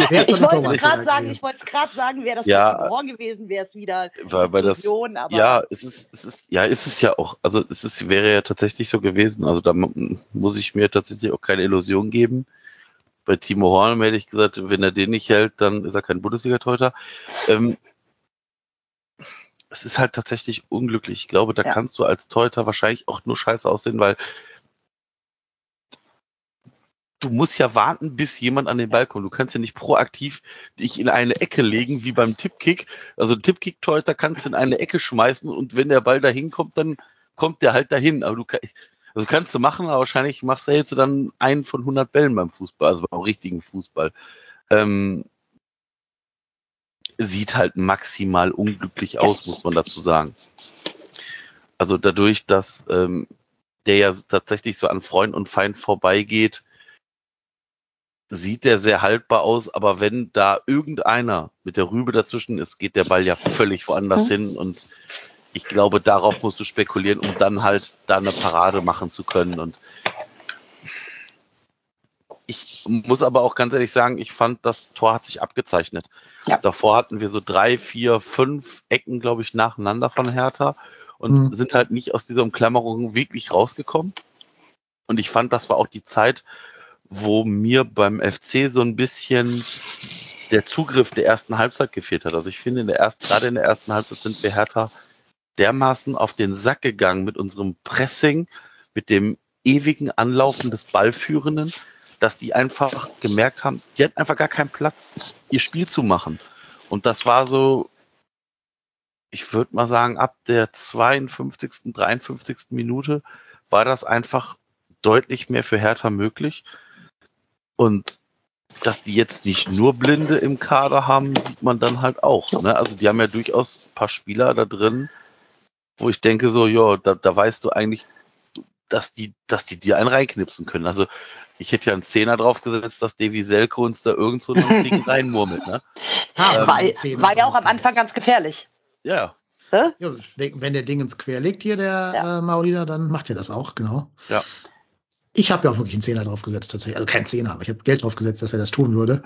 Ich wollte gerade sagen, ich wollte gerade sagen, wäre das ja, Timo Horn gewesen, wäre es wieder weil, weil das, aber Ja, es ist, es ist, ja, ist es ja auch. Also es ist, wäre ja tatsächlich so gewesen. Also da muss ich mir tatsächlich auch keine Illusion geben. Bei Timo Horn hätte ich gesagt, wenn er den nicht hält, dann ist er kein Bundesliga-Teuter. Ähm, es ist halt tatsächlich unglücklich. Ich glaube, da ja. kannst du als Teuter wahrscheinlich auch nur scheiße aussehen, weil du musst ja warten, bis jemand an den Ball kommt. Du kannst ja nicht proaktiv dich in eine Ecke legen, wie beim Tippkick. Also Tippkick-Torhüter kannst du in eine Ecke schmeißen und wenn der Ball dahin kommt, dann kommt der halt dahin. Aber du also kannst du machen, aber wahrscheinlich machst du jetzt dann einen von 100 Bällen beim Fußball, also beim richtigen Fußball. Ähm, sieht halt maximal unglücklich aus, muss man dazu sagen. Also dadurch, dass ähm, der ja tatsächlich so an Freund und Feind vorbeigeht, sieht der sehr haltbar aus, aber wenn da irgendeiner mit der Rübe dazwischen ist, geht der Ball ja völlig woanders mhm. hin und ich glaube, darauf musst du spekulieren, um dann halt da eine Parade machen zu können und ich muss aber auch ganz ehrlich sagen, ich fand, das Tor hat sich abgezeichnet. Ja. Davor hatten wir so drei, vier, fünf Ecken, glaube ich, nacheinander von Hertha und mhm. sind halt nicht aus dieser Umklammerung wirklich rausgekommen. Und ich fand, das war auch die Zeit, wo mir beim FC so ein bisschen der Zugriff der ersten Halbzeit gefehlt hat. Also ich finde, in der ersten, gerade in der ersten Halbzeit sind wir Hertha dermaßen auf den Sack gegangen mit unserem Pressing, mit dem ewigen Anlaufen des Ballführenden, dass die einfach gemerkt haben, die hatten einfach gar keinen Platz, ihr Spiel zu machen. Und das war so, ich würde mal sagen, ab der 52., 53. Minute war das einfach deutlich mehr für Hertha möglich. Und dass die jetzt nicht nur Blinde im Kader haben, sieht man dann halt auch. Ne? Also die haben ja durchaus ein paar Spieler da drin, wo ich denke so, ja, da, da weißt du eigentlich, dass die, dass die dir einen reinknipsen können. Also ich hätte ja einen Zehner draufgesetzt, dass Davy Selke uns da irgend so ein Ding reinmurmelt. Ne? Ja, Ähm, war, war ja auch am. Anfang ganz gefährlich. Ja, Ne? Ja, wenn der Ding ins Quer liegt hier, der Ja. äh, Maulida, dann macht er das auch, genau. ja. Ich habe ja auch wirklich einen Zehner draufgesetzt, tatsächlich. Also kein Zehner, aber ich habe Geld draufgesetzt, dass er das tun würde.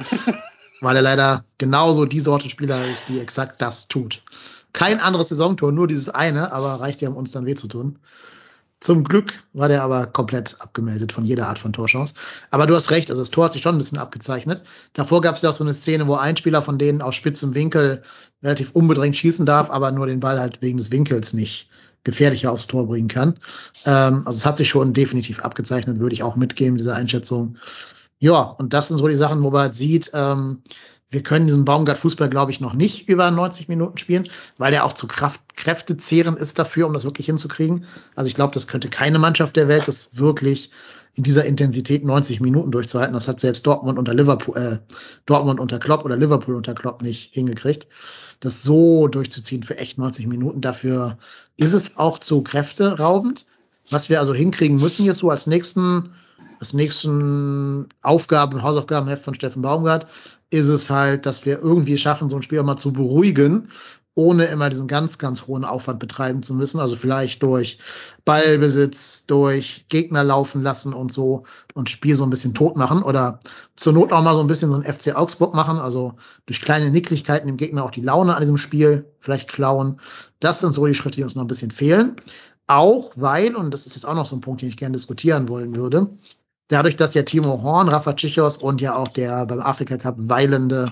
weil er leider genauso die Sorte Spieler ist, die exakt das tut. Kein anderes Saisontor, nur dieses eine, aber reicht ja, um uns dann weh zu tun. Zum Glück war der aber komplett abgemeldet von jeder Art von Torchance. Aber du hast recht, also das Tor hat sich schon ein bisschen abgezeichnet. Davor gab es ja auch so eine Szene, wo ein Spieler von denen aus spitzem Winkel relativ unbedrängt schießen darf, aber nur den Ball halt wegen des Winkels nicht gefährlicher aufs Tor bringen kann. Ähm, also es hat sich schon definitiv abgezeichnet, würde ich auch mitgeben, diese Einschätzung. Ja, und das sind so die Sachen, wo man halt sieht, ähm, wir können diesen Baumgart-Fußball, glaube ich, noch nicht über 90 Minuten spielen, weil der auch zu Kraft, kräftezehrend ist dafür, um das wirklich hinzukriegen. Also ich glaube, das könnte keine Mannschaft der Welt, das wirklich in dieser Intensität 90 Minuten durchzuhalten. Das hat selbst Dortmund unter Liverpool, äh, Dortmund unter Klopp oder Liverpool unter Klopp nicht hingekriegt. Das so durchzuziehen für echt 90 Minuten, dafür ist es auch zu kräfteraubend. Was wir also hinkriegen müssen jetzt so als nächsten, als nächsten Aufgaben, Hausaufgabenheft von Steffen Baumgart, ist es halt, dass wir irgendwie schaffen, so ein Spiel auch mal zu beruhigen, ohne immer diesen ganz, ganz hohen Aufwand betreiben zu müssen. Also vielleicht durch Ballbesitz, durch Gegner laufen lassen und so und Spiel so ein bisschen tot machen oder zur Not auch mal so ein bisschen so ein FC Augsburg machen, also durch kleine Nicklichkeiten dem Gegner auch die Laune an diesem Spiel vielleicht klauen. Das sind so die Schritte, die uns noch ein bisschen fehlen. Auch weil, und das ist jetzt auch noch so ein Punkt, den ich gerne diskutieren wollen würde, dadurch, dass ja Timo Horn, Rafa Tschichos und ja auch der beim Afrika Cup weilende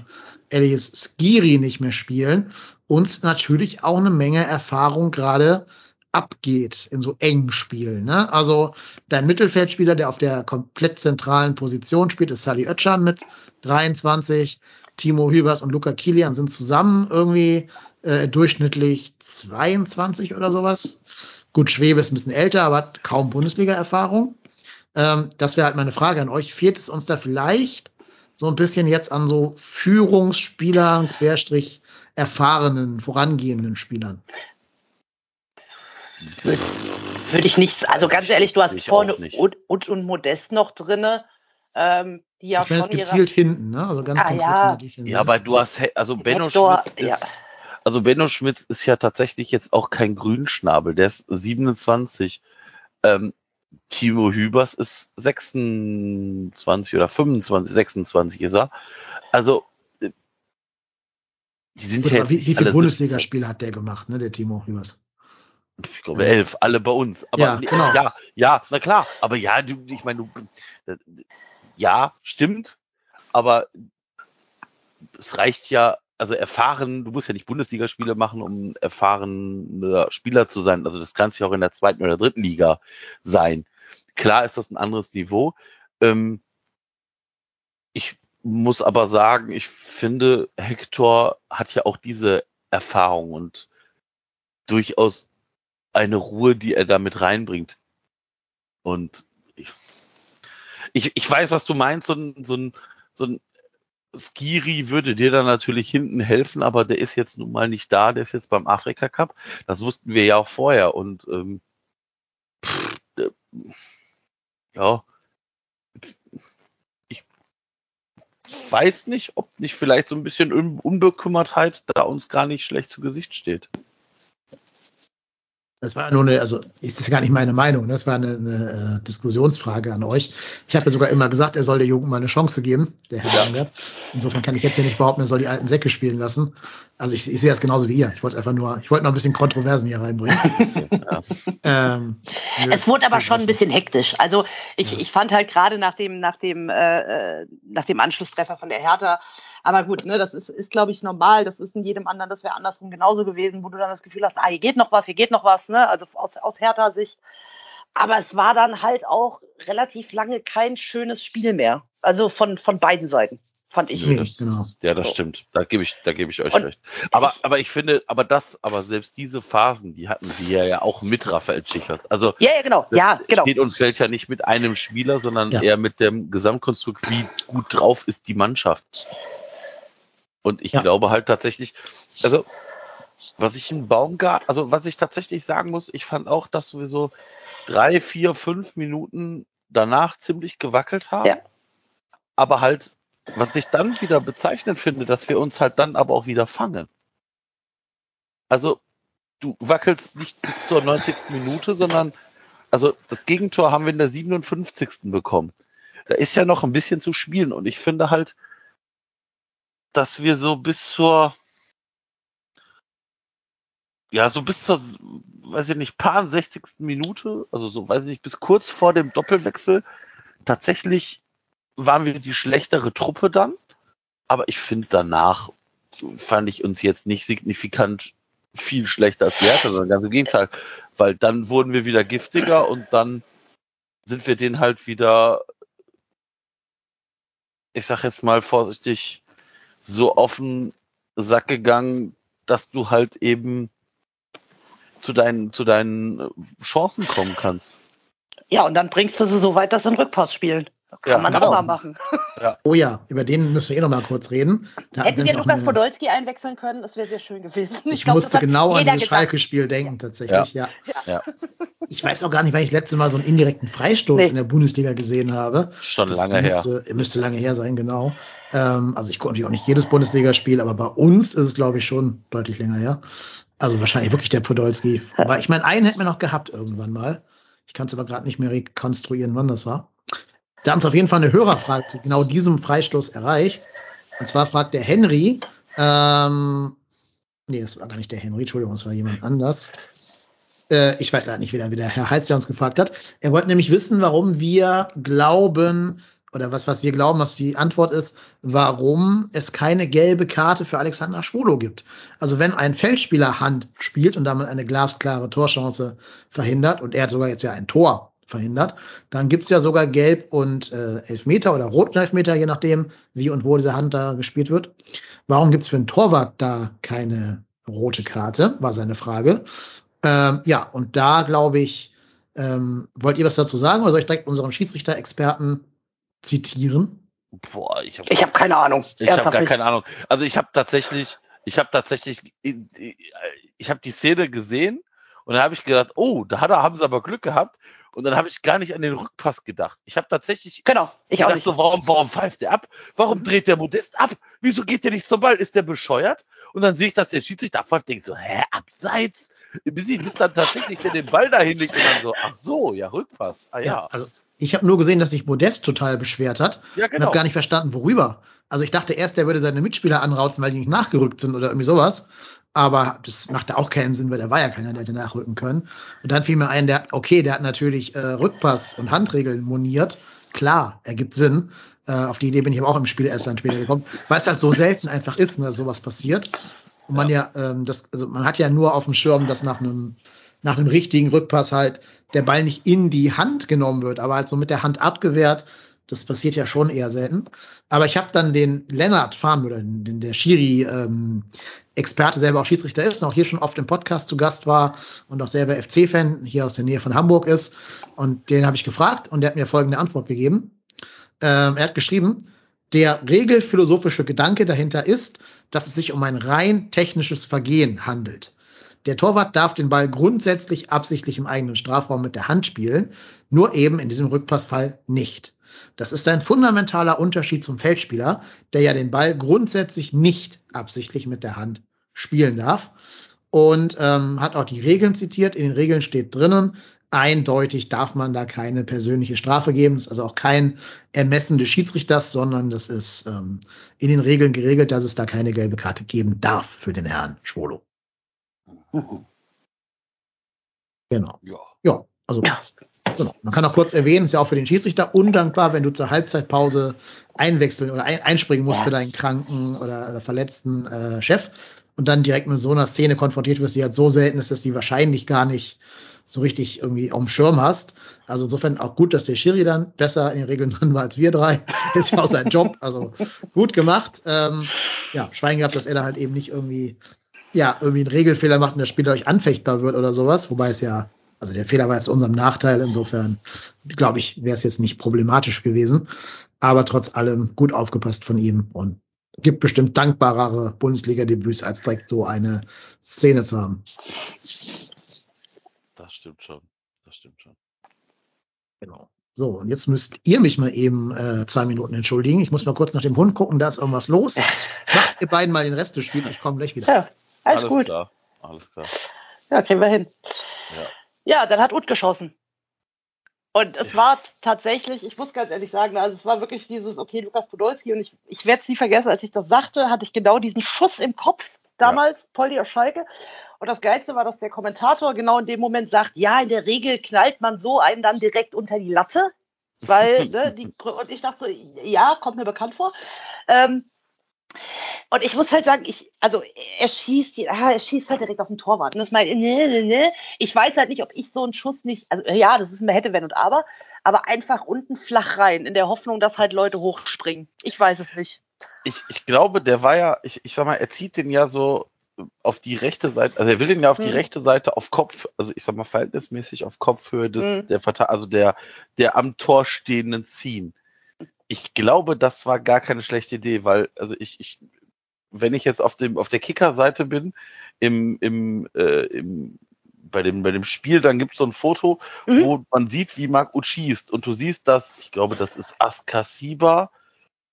Elias Skiri nicht mehr spielen, uns natürlich auch eine Menge Erfahrung gerade abgeht in so engen Spielen. Ne? Also dein Mittelfeldspieler, der auf der komplett zentralen Position spielt, ist Sally Oetschan mit 23. Timo Hübers und Luca Kilian sind zusammen irgendwie äh, durchschnittlich 22 oder sowas. Gut, Schwebe ist ein bisschen älter, aber hat kaum Bundesliga-Erfahrung. Ähm, das wäre halt meine Frage an euch. Fehlt es uns da vielleicht so ein bisschen jetzt an so Führungsspielern, Querstrich erfahrenen, vorangehenden Spielern? Würde ich nicht, also ganz ehrlich, du hast Ich vorne und, und, und Modest noch drinne, ähm, die ja ich meine schon jetzt gezielt hinten, ne? Also ganz Ah, konkret ja. in der Defensive. Ja, aber du hast, also Benno Hector, Schmitz ja. ist, also Benno Schmitz ist ja tatsächlich jetzt auch kein Grünschnabel, der ist 27. Ähm, Timo Hübers ist 26 oder 25, 26 ist er. Also, äh, die sind Gut, ja wie, wie viele Bundesligaspiele hat der gemacht, ne, der Timo Hübers? 17. Ich glaube elf, alle bei uns. Aber Ja, genau. ja, ja, na klar. Aber ja, du, ich meine, du, äh, ja, stimmt. Aber es reicht ja, also erfahren, du musst ja nicht Bundesligaspiele machen, um erfahrener Spieler zu sein. Also das kannst du ja auch in der zweiten oder dritten Liga sein. Klar ist das ein anderes Niveau. Ähm, ich muss aber sagen, ich finde, Hector hat ja auch diese Erfahrung und durchaus eine Ruhe, die er damit reinbringt. Und ich, ich, ich weiß, was du meinst, so ein, so ein, so ein Skiri würde dir dann natürlich hinten helfen, aber der ist jetzt nun mal nicht da, der ist jetzt beim Afrika Cup. Das wussten wir ja auch vorher und ähm, pff, äh, ja, ich weiß nicht, ob nicht vielleicht so ein bisschen Un Unbekümmertheit da uns gar nicht schlecht zu Gesicht steht. Das war nur eine, also ist das gar nicht meine Meinung, das war eine, eine äh, Diskussionsfrage an euch. Ich habe ja sogar immer gesagt, er soll der Jugend mal eine Chance geben, der Herr Ja. Insofern kann ich jetzt ja nicht behaupten, er soll die alten Säcke spielen lassen. Also ich, ich sehe das genauso wie ihr. Ich wollte einfach nur, ich wollte noch ein bisschen Kontroversen hier reinbringen. Ja. ähm, nö, Es wurde aber schon ein bisschen hektisch. Also ich, Ja. ich fand halt gerade nach dem, nach dem, äh, äh, nach dem Anschlusstreffer von der Hertha, aber gut, ne, das ist, ist glaube ich, normal. Das ist in jedem anderen, das wäre andersrum genauso gewesen, wo du dann das Gefühl hast, ah, hier geht noch was, hier geht noch was, ne? Also aus, aus Hertha-Sicht. Aber es war dann halt auch relativ lange kein schönes Spiel mehr. Also von, von beiden Seiten. fand ich. Nö, Nee, das, genau. Ja, das So. stimmt. Da gebe ich, da gebe ich euch Und recht. Aber, aber ich finde, aber das, aber selbst diese Phasen, die hatten sie ja, ja auch mit Raphael Schichers. Also Ja, ja, genau. Ja, genau. steht und fällt ja nicht mit einem Spieler, sondern Ja. eher mit dem Gesamtkonstrukt, wie gut drauf ist die Mannschaft. Und ich Ja. glaube halt tatsächlich, also was ich in Baumgart, also was ich tatsächlich sagen muss, ich fand auch, dass wir so drei, vier, fünf Minuten danach ziemlich gewackelt haben. Ja. Aber halt, was ich dann wieder bezeichnend finde, dass wir uns halt dann aber auch wieder fangen. Also, du wackelst nicht bis zur 90. Minute, sondern, also das Gegentor haben wir in der 57. bekommen. Da ist ja noch ein bisschen zu spielen und ich finde halt, dass wir so bis zur, ja, so bis zur, weiß ich nicht, paar 60. Minute, also so, weiß ich nicht, bis kurz vor dem Doppelwechsel, tatsächlich waren wir die schlechtere Truppe dann. Aber ich finde danach fand ich uns jetzt nicht signifikant viel schlechter als die Hertha, sondern ganz im Gegenteil. Weil dann wurden wir wieder giftiger und dann sind wir den halt wieder, ich sag jetzt mal vorsichtig, so auf den Sack gegangen, dass du halt eben zu deinen, zu deinen Chancen kommen kannst. Ja, und dann bringst du sie so weit, dass sie einen Rückpass spielen. Kann Ja, man genau. auch mal machen. Oh ja, über den müssen wir eh noch mal kurz reden. Da Hätten wir Lukas eine- Podolski einwechseln können, das wäre sehr schön gewesen. Ich, glaub, musste genau an dieses. Schalke-Spiel denken, tatsächlich, ja. Ja. Ich weiß auch gar nicht, wann ich das letzte Mal so einen indirekten Freistoß Nee. in der Bundesliga gesehen habe. Schon Das lange her. müsste, müsste lange her sein, genau. Ähm, also ich gucke natürlich auch nicht jedes Bundesligaspiel, aber bei uns ist es, glaube ich, schon deutlich länger her. Also wahrscheinlich wirklich der Podolski. Aber ich meine, einen hätten wir noch gehabt irgendwann mal. Ich kann es aber gerade nicht mehr rekonstruieren, wann das war. Da haben uns auf jeden Fall eine Hörerfrage zu genau diesem Freistoß erreicht. Und zwar fragt der Henry, ähm, nee, das war gar nicht der Henry, Entschuldigung, das war jemand anders. Äh, ich weiß leider nicht, wie der, wie der Herr heißt, der uns gefragt hat. Er wollte nämlich wissen, warum wir glauben, oder was, was wir glauben, was die Antwort ist, warum es keine gelbe Karte für Alexander Schwolo gibt. Also wenn ein Feldspieler Hand spielt und damit eine glasklare Torchance verhindert, und er hat sogar jetzt ja ein Tor verhindert, dann gibt's ja sogar Gelb und äh, Elfmeter oder Rot und Elfmeter, je nachdem, wie und wo diese Hand da gespielt wird. Warum gibt's für einen Torwart da keine rote Karte, war seine Frage. Ähm, ja, und da glaube ich, ähm, wollt ihr was dazu sagen oder soll ich direkt unseren Schiedsrichter-Experten zitieren? Boah, ich habe Ich habe keine Ahnung. Ich habe gar keine Ahnung. Also ich habe tatsächlich, ich habe tatsächlich, ich habe die Szene gesehen und dann habe ich gedacht, oh, da haben sie aber Glück gehabt. Und dann habe ich gar nicht an den Rückpass gedacht. Ich habe tatsächlich Genau, ich auch gedacht, nicht. so, warum, warum pfeift der ab? Warum dreht der Modest ab? Wieso geht der nicht zum Ball? Ist der bescheuert? Und dann sehe ich, dass der Schiedsrichter abpfeift, denke so, hä, abseits? Bis, ich, bis dann tatsächlich der den Ball dahin legt und dann so, ach so, ja, Rückpass. Ah ja. also ich habe nur gesehen, dass sich Modest total beschwert hat Ja, und genau. habe gar nicht verstanden, worüber. Also ich dachte erst, der würde seine Mitspieler anrauzen, weil die nicht nachgerückt sind oder irgendwie sowas. Aber das machte auch keinen Sinn, weil der war ja keiner, der hätte nachrücken können. Und dann fiel mir ein, der, okay, der hat natürlich äh, Rückpass und Handregeln moniert. Klar, ergibt Sinn. Äh, auf die Idee bin ich aber auch im Spiel erst dann später gekommen, weil es halt so selten einfach ist, dass sowas passiert. Und man ja, ähm, das, also man hat ja nur auf dem Schirm, dass nach einem nach einem richtigen Rückpass halt der Ball nicht in die Hand genommen wird, aber halt so mit der Hand abgewehrt. Das passiert ja schon eher selten. Aber ich habe dann den Lennart Farnmüller, den, den der Schiri ähm, Experte selber auch Schiedsrichter ist und auch hier schon oft im Podcast zu Gast war und auch selber FC-Fan hier aus der Nähe von Hamburg ist. Und den habe ich gefragt und der hat mir folgende Antwort gegeben. Ähm, er hat geschrieben, der regelphilosophische Gedanke dahinter ist, dass es sich um ein rein technisches Vergehen handelt. Der Torwart darf den Ball grundsätzlich absichtlich im eigenen Strafraum mit der Hand spielen, nur eben in diesem Rückpassfall nicht. Das ist ein fundamentaler Unterschied zum Feldspieler, der ja den Ball grundsätzlich nicht absichtlich mit der Hand spielen darf. Und ähm, hat auch die Regeln zitiert. In den Regeln steht drinnen, eindeutig darf man da keine persönliche Strafe geben. Das ist also auch kein Ermessen des Schiedsrichters, sondern das ist ähm, in den Regeln geregelt, dass es da keine gelbe Karte geben darf für den Herrn Schwolo. Mhm. Genau. Ja. Ja, also Ja. genau. Man kann auch kurz erwähnen, ist ja auch für den Schiedsrichter undankbar, wenn du zur Halbzeitpause einwechseln oder ein, einspringen musst Ja. für deinen kranken oder, oder verletzten äh, Chef und dann direkt mit so einer Szene konfrontiert wirst, die halt so selten ist, dass die wahrscheinlich gar nicht so richtig irgendwie auf dem Schirm hast. Also insofern auch gut, dass der Schiri dann besser in den Regeln drin war als wir drei. Ist ja auch sein Job. Also gut gemacht. Ähm, ja, Schwein gehabt, dass er da halt eben nicht irgendwie, ja, irgendwie einen Regelfehler macht und der Spieler euch anfechtbar wird oder sowas. Wobei es ja, also der Fehler war jetzt unserem Nachteil. Insofern, glaube ich, wäre es jetzt nicht problematisch gewesen. Aber trotz allem gut aufgepasst von ihm und gibt bestimmt dankbarere Bundesliga-Debüts, als direkt so eine Szene zu haben. Das stimmt schon. Das stimmt schon. Genau. So, und jetzt müsst ihr mich mal eben äh, zwei Minuten entschuldigen. Ich muss mal kurz nach dem Hund gucken, da ist irgendwas los. Macht ihr beiden mal den Rest des Spiels, ich komme gleich wieder. Ja, alles, Alles gut. klar. Alles klar. Ja, kriegen wir hin. Ja. Ja, dann hat Ut geschossen. Und es war tatsächlich, ich muss ganz ehrlich sagen, also es war wirklich dieses, okay, Lukas Podolski, und ich, ich werde es nie vergessen, als ich das sagte, hatte ich genau diesen Schuss im Kopf damals, Poldi aus Schalke. Und das Geilste war, dass der Kommentator genau in dem Moment sagt, ja, in der Regel knallt man so einen dann direkt unter die Latte. Weil, ne, die, und ich dachte so, ja, kommt mir bekannt vor. Ähm, und ich muss halt sagen, ich, also er schießt, ja, er schießt halt direkt auf den Torwart. Und das meine, ne, ne, ne. Ich weiß halt nicht, ob ich so einen Schuss nicht, also ja, das ist mir hätte, wenn und aber, aber einfach unten flach rein, in der Hoffnung, dass halt Leute hochspringen. Ich weiß es nicht. Ich, ich glaube, der war ja, ich, ich sag mal, er zieht den ja so auf die rechte Seite, also er will den ja auf die Hm. rechte Seite auf Kopf, also ich sag mal verhältnismäßig auf Kopfhöhe des, Hm. der also der, der am Tor stehenden ziehen. Ich glaube, das war gar keine schlechte Idee, weil, also ich, ich, wenn ich jetzt auf dem, auf der Kicker-Seite bin, im, im, äh, im, bei dem, bei dem Spiel, dann gibt es so ein Foto, Mhm. wo man sieht, wie Marc Uth schießt. Und du siehst, dass, ich glaube, das ist Askasiba,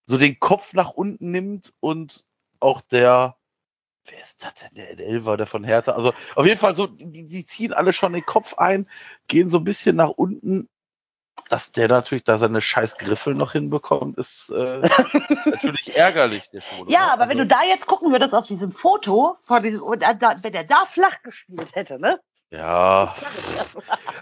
so den Kopf nach unten nimmt und auch der, wer ist das denn, der Elfer, der von Hertha, also auf jeden Fall so, die, die ziehen alle schon den Kopf ein, gehen so ein bisschen nach unten, dass der natürlich da seine scheiß Griffel noch hinbekommt, ist äh, natürlich ärgerlich, der Schwule. Ja, ne? aber wenn du da jetzt gucken würdest auf diesem Foto, von diesem, wenn der da flach gespielt hätte, ne? Ja,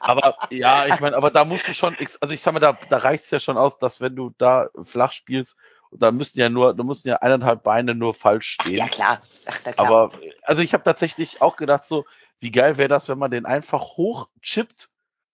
aber ja, ich meine, aber da musst du schon, also ich sag mal, da, da reicht es ja schon aus, dass wenn du da flach spielst, da müssen ja nur, da müssen ja eineinhalb Beine nur falsch Ach, stehen. ja, klar. Ach, klar. Aber also ich habe tatsächlich auch gedacht, so, wie geil wäre das, wenn man den einfach hochchippt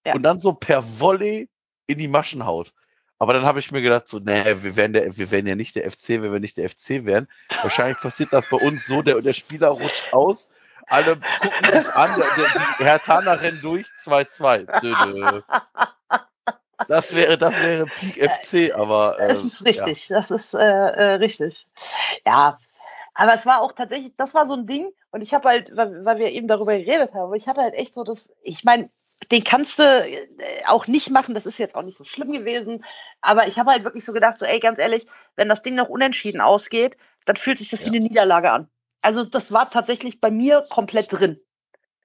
Ja. und dann so per Volley in die Maschen haut. Aber dann habe ich mir gedacht, so, nee, wir wären, der, wir wären ja nicht der FC, wenn wir nicht der FC wären. Wahrscheinlich passiert das bei uns so, der, der Spieler rutscht aus, alle gucken sich an, der, der, die Herr Tana rennt durch, 2-2. Dö, dö. Das wäre, das wäre Peak FC, aber. Äh, Das ist richtig, das ist äh, äh, richtig. Ja, aber es war auch tatsächlich, das war so ein Ding und ich habe halt, weil, weil wir eben darüber geredet haben, ich hatte halt echt so das, ich meine, den kannst du äh, auch nicht machen, das ist jetzt auch nicht so schlimm gewesen, aber ich habe halt wirklich so gedacht, so ey, ganz ehrlich, wenn das Ding noch unentschieden ausgeht, dann fühlt sich das Ja. wie eine Niederlage an. Also das war tatsächlich bei mir komplett drin.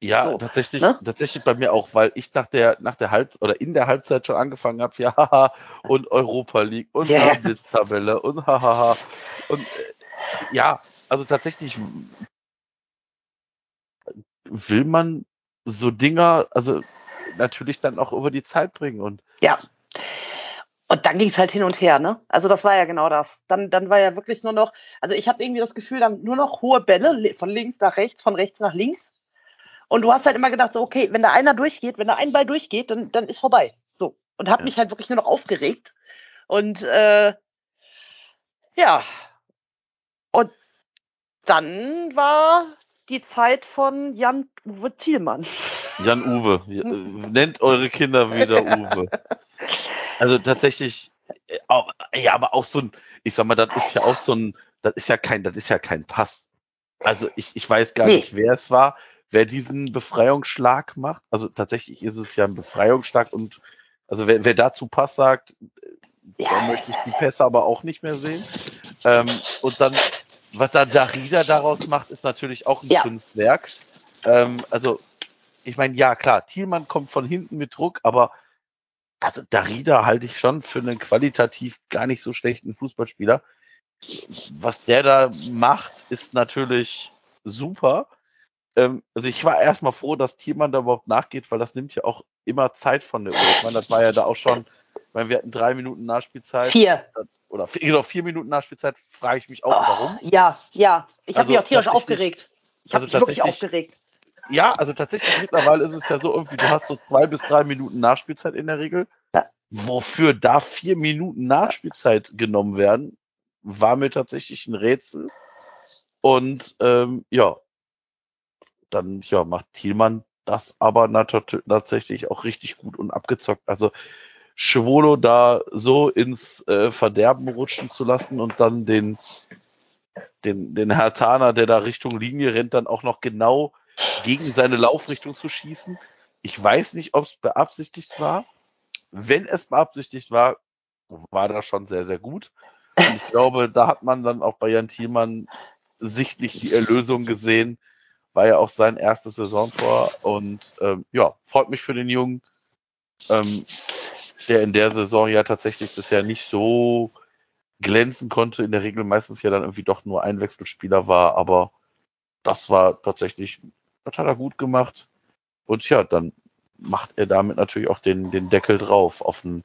Ja, So, tatsächlich, ne? tatsächlich bei mir auch, weil ich nach der, nach der Halb- oder in der Halbzeit schon angefangen habe, ja, haha, und Europa League und yeah. Blitztabelle und hahaha. Und äh, ja, also tatsächlich will man so Dinger, also natürlich dann auch über die Zeit bringen und Ja. Und dann ging es halt hin und her, ne? Also das war ja genau das. Dann, dann war ja wirklich nur noch, also ich habe irgendwie das Gefühl, dann nur noch hohe Bälle von links nach rechts, von rechts nach links. Und du hast halt immer gedacht, so, okay, wenn da einer durchgeht, wenn da ein Ball durchgeht, dann, dann ist vorbei. So. Und habe Ja. mich halt wirklich nur noch aufgeregt. Und äh, ja. Und dann war die Zeit von Jan-Uwe Thielmann. Jan-Uwe, äh, nennt eure Kinder wieder Uwe. Also tatsächlich, äh, ja, aber auch so ein, ich sag mal, das ist ja auch so ein, das ist ja kein, das ist ja kein Pass. Also ich, ich weiß gar Nee. nicht, wer es war, wer diesen Befreiungsschlag macht. Also tatsächlich ist es ja ein Befreiungsschlag und also wer, wer dazu Pass sagt, dann möchte ich die Pässe aber auch nicht mehr sehen. Ähm, und dann, was da Darida daraus macht, ist natürlich auch ein Ja. Kunstwerk. Ähm, also, ich meine, ja klar, Thielmann kommt von hinten mit Druck, aber also Darida halte ich schon für einen qualitativ gar nicht so schlechten Fußballspieler. Was der da macht, ist natürlich super. Ähm, also ich war erstmal froh, dass Thielmann da überhaupt nachgeht, weil das nimmt ja auch immer Zeit von der Uhr. Ich meine, das war ja da auch schon, ich meine, wir hatten drei Minuten Nachspielzeit Vier. Oder vier, genau, vier Minuten Nachspielzeit, frage ich mich auch, Oh, warum. Ja, ja. Ich habe Also mich auch tierisch aufgeregt. Ich habe also mich wirklich tatsächlich- aufgeregt. ja, also tatsächlich mittlerweile ist es ja so irgendwie, du hast so zwei bis drei Minuten Nachspielzeit in der Regel. Ja. Wofür da vier Minuten Nachspielzeit genommen werden, war mir tatsächlich ein Rätsel. Und ähm, ja, dann ja, macht Thielmann das aber tatsächlich auch richtig gut und abgezockt. Also Schwolo da so ins äh, Verderben rutschen zu lassen und dann den, den, den Hertaner, der da Richtung Linie rennt, dann auch noch genau gegen seine Laufrichtung zu schießen. Ich weiß nicht, ob es beabsichtigt war. Wenn es beabsichtigt war, war das schon sehr, sehr gut. Und ich glaube, da hat man dann auch bei Jan Thielmann sichtlich die Erlösung gesehen. War ja auch sein erstes Saisontor. Und ähm, ja, freut mich für den Jungen, ähm, der in der Saison ja tatsächlich bisher nicht so glänzen konnte. In der Regel meistens ja dann irgendwie doch nur ein Wechselspieler war. Aber das war tatsächlich, das hat er gut gemacht. Und ja, dann macht er damit natürlich auch den, den Deckel drauf auf ein